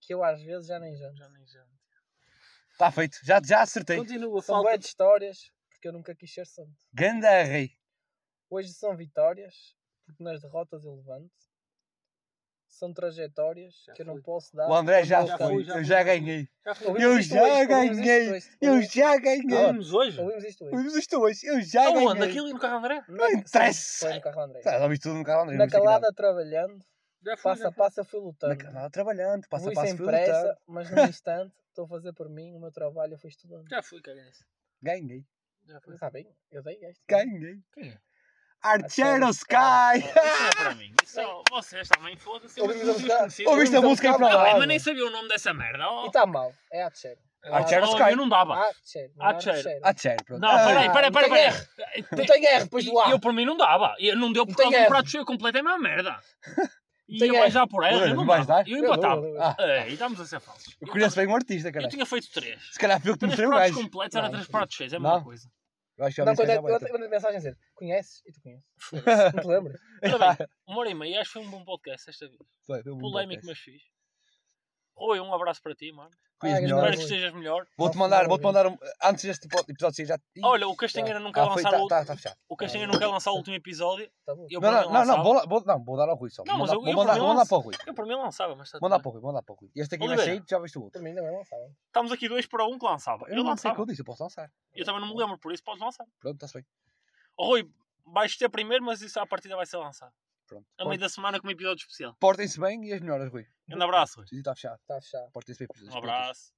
que eu às vezes já nem janto. Já nem já. Está Tá feito. Já, já acertei. Continua, São falta. de histórias porque eu nunca quis ser santo. Ganda rei. Hoje são vitórias porque nas derrotas eu levanto. São trajetórias Já que eu não fui. posso dar. O André já já foi. já Eu já ganhei. Ouvimos Eu isto já hoje, ouvimos isto ganhei. hoje, Eu ouvimos- já ganhei. Vamos hoje? Ouvimos isto hoje. Ouvimos isto hoje. Eu já Aonde? ganhei. Aquilo e no carro André? Não interessa. Foi no carro André. Tá, tudo no carro, André. Na calada trabalhando, Já fui, passo a fui. passo eu fui Na lutando. calada trabalhando. Passo a Fui passo sem fui pressa, lutando. mas num instante estou a fazer por mim, o meu trabalho eu fui estudando. Já fui, caguei nisso. Ganhei. Já fui. Está bem? Eu dei este. Ganhei. Quem é? Archero Archero Sky. Ah, Isso é para mim. Isso é... Vocês também, foda-se. Ouviste a música aí para lá? Mas nem sabia o nome dessa merda. Oh. E está mal. É Atcher. Archero Oh, Sky. Eu não dava. Atcher. Archero, pronto. Não, Ah, peraí, peraí, não peraí. Não tem R depois do A. Eu por mim não dava. Não deu por causa do prato cheio completo, é a mesma merda. E Tem ia R. mais já por Ora, eu não não vais dar? Eu Eu empatava. eu. Ah, É, e estamos a ser falsos. eu conheço bem um artista, Eu cara. tinha feito três. Se calhar fui eu que Três mostrei o pratos gajo. completos era Não, três cheios, é a mesma coisa. Eu acho que Não, quando é eu eu mando mensagem a dizer, conheces? E tu conheces. Não te lembras? Ora bem, uma hora e meia, acho que foi um bom podcast esta vez. Foi, foi um bom Polémico, podcast. mas fixe. Rui, um abraço para ti, mano. Conheço Ah, melhor. Espero Rui. que estejas melhor. Vou-te mandar, não vou-te mandar um, antes deste episódio sair já. Olha, o Castanheira não quer ah, foi, lançar tá, o tá, tá. O Castanheira não quer lançar o último episódio. Tá bom. Eu Não, não, não, não, vou, lá- vou, não, vou dar ao Rui só. Não, Vou mas mandar- eu- vou eu mandar, vou para o Rui. Eu por mim lançava, mas está Mandar bem. para o Rui, mandar para o Rui. Este aqui Oliveira. nascei, já viste o outro. Para mim também lançava. Estamos aqui dois para um que lançava. Eu Eu não sei o que lançava. eu disse, eu posso lançar. Eu também não me lembro, por isso podes lançar. Pronto, está-se bem. Rui, vais ter primeiro, mas isso à partida vai ser lançado. Pronto. A meio da semana com um episódio especial. Portem-se bem e as melhoras, Rui. Um abraço, Rui. E está fechado. Está fechado. Portem-se bem. Um abraço.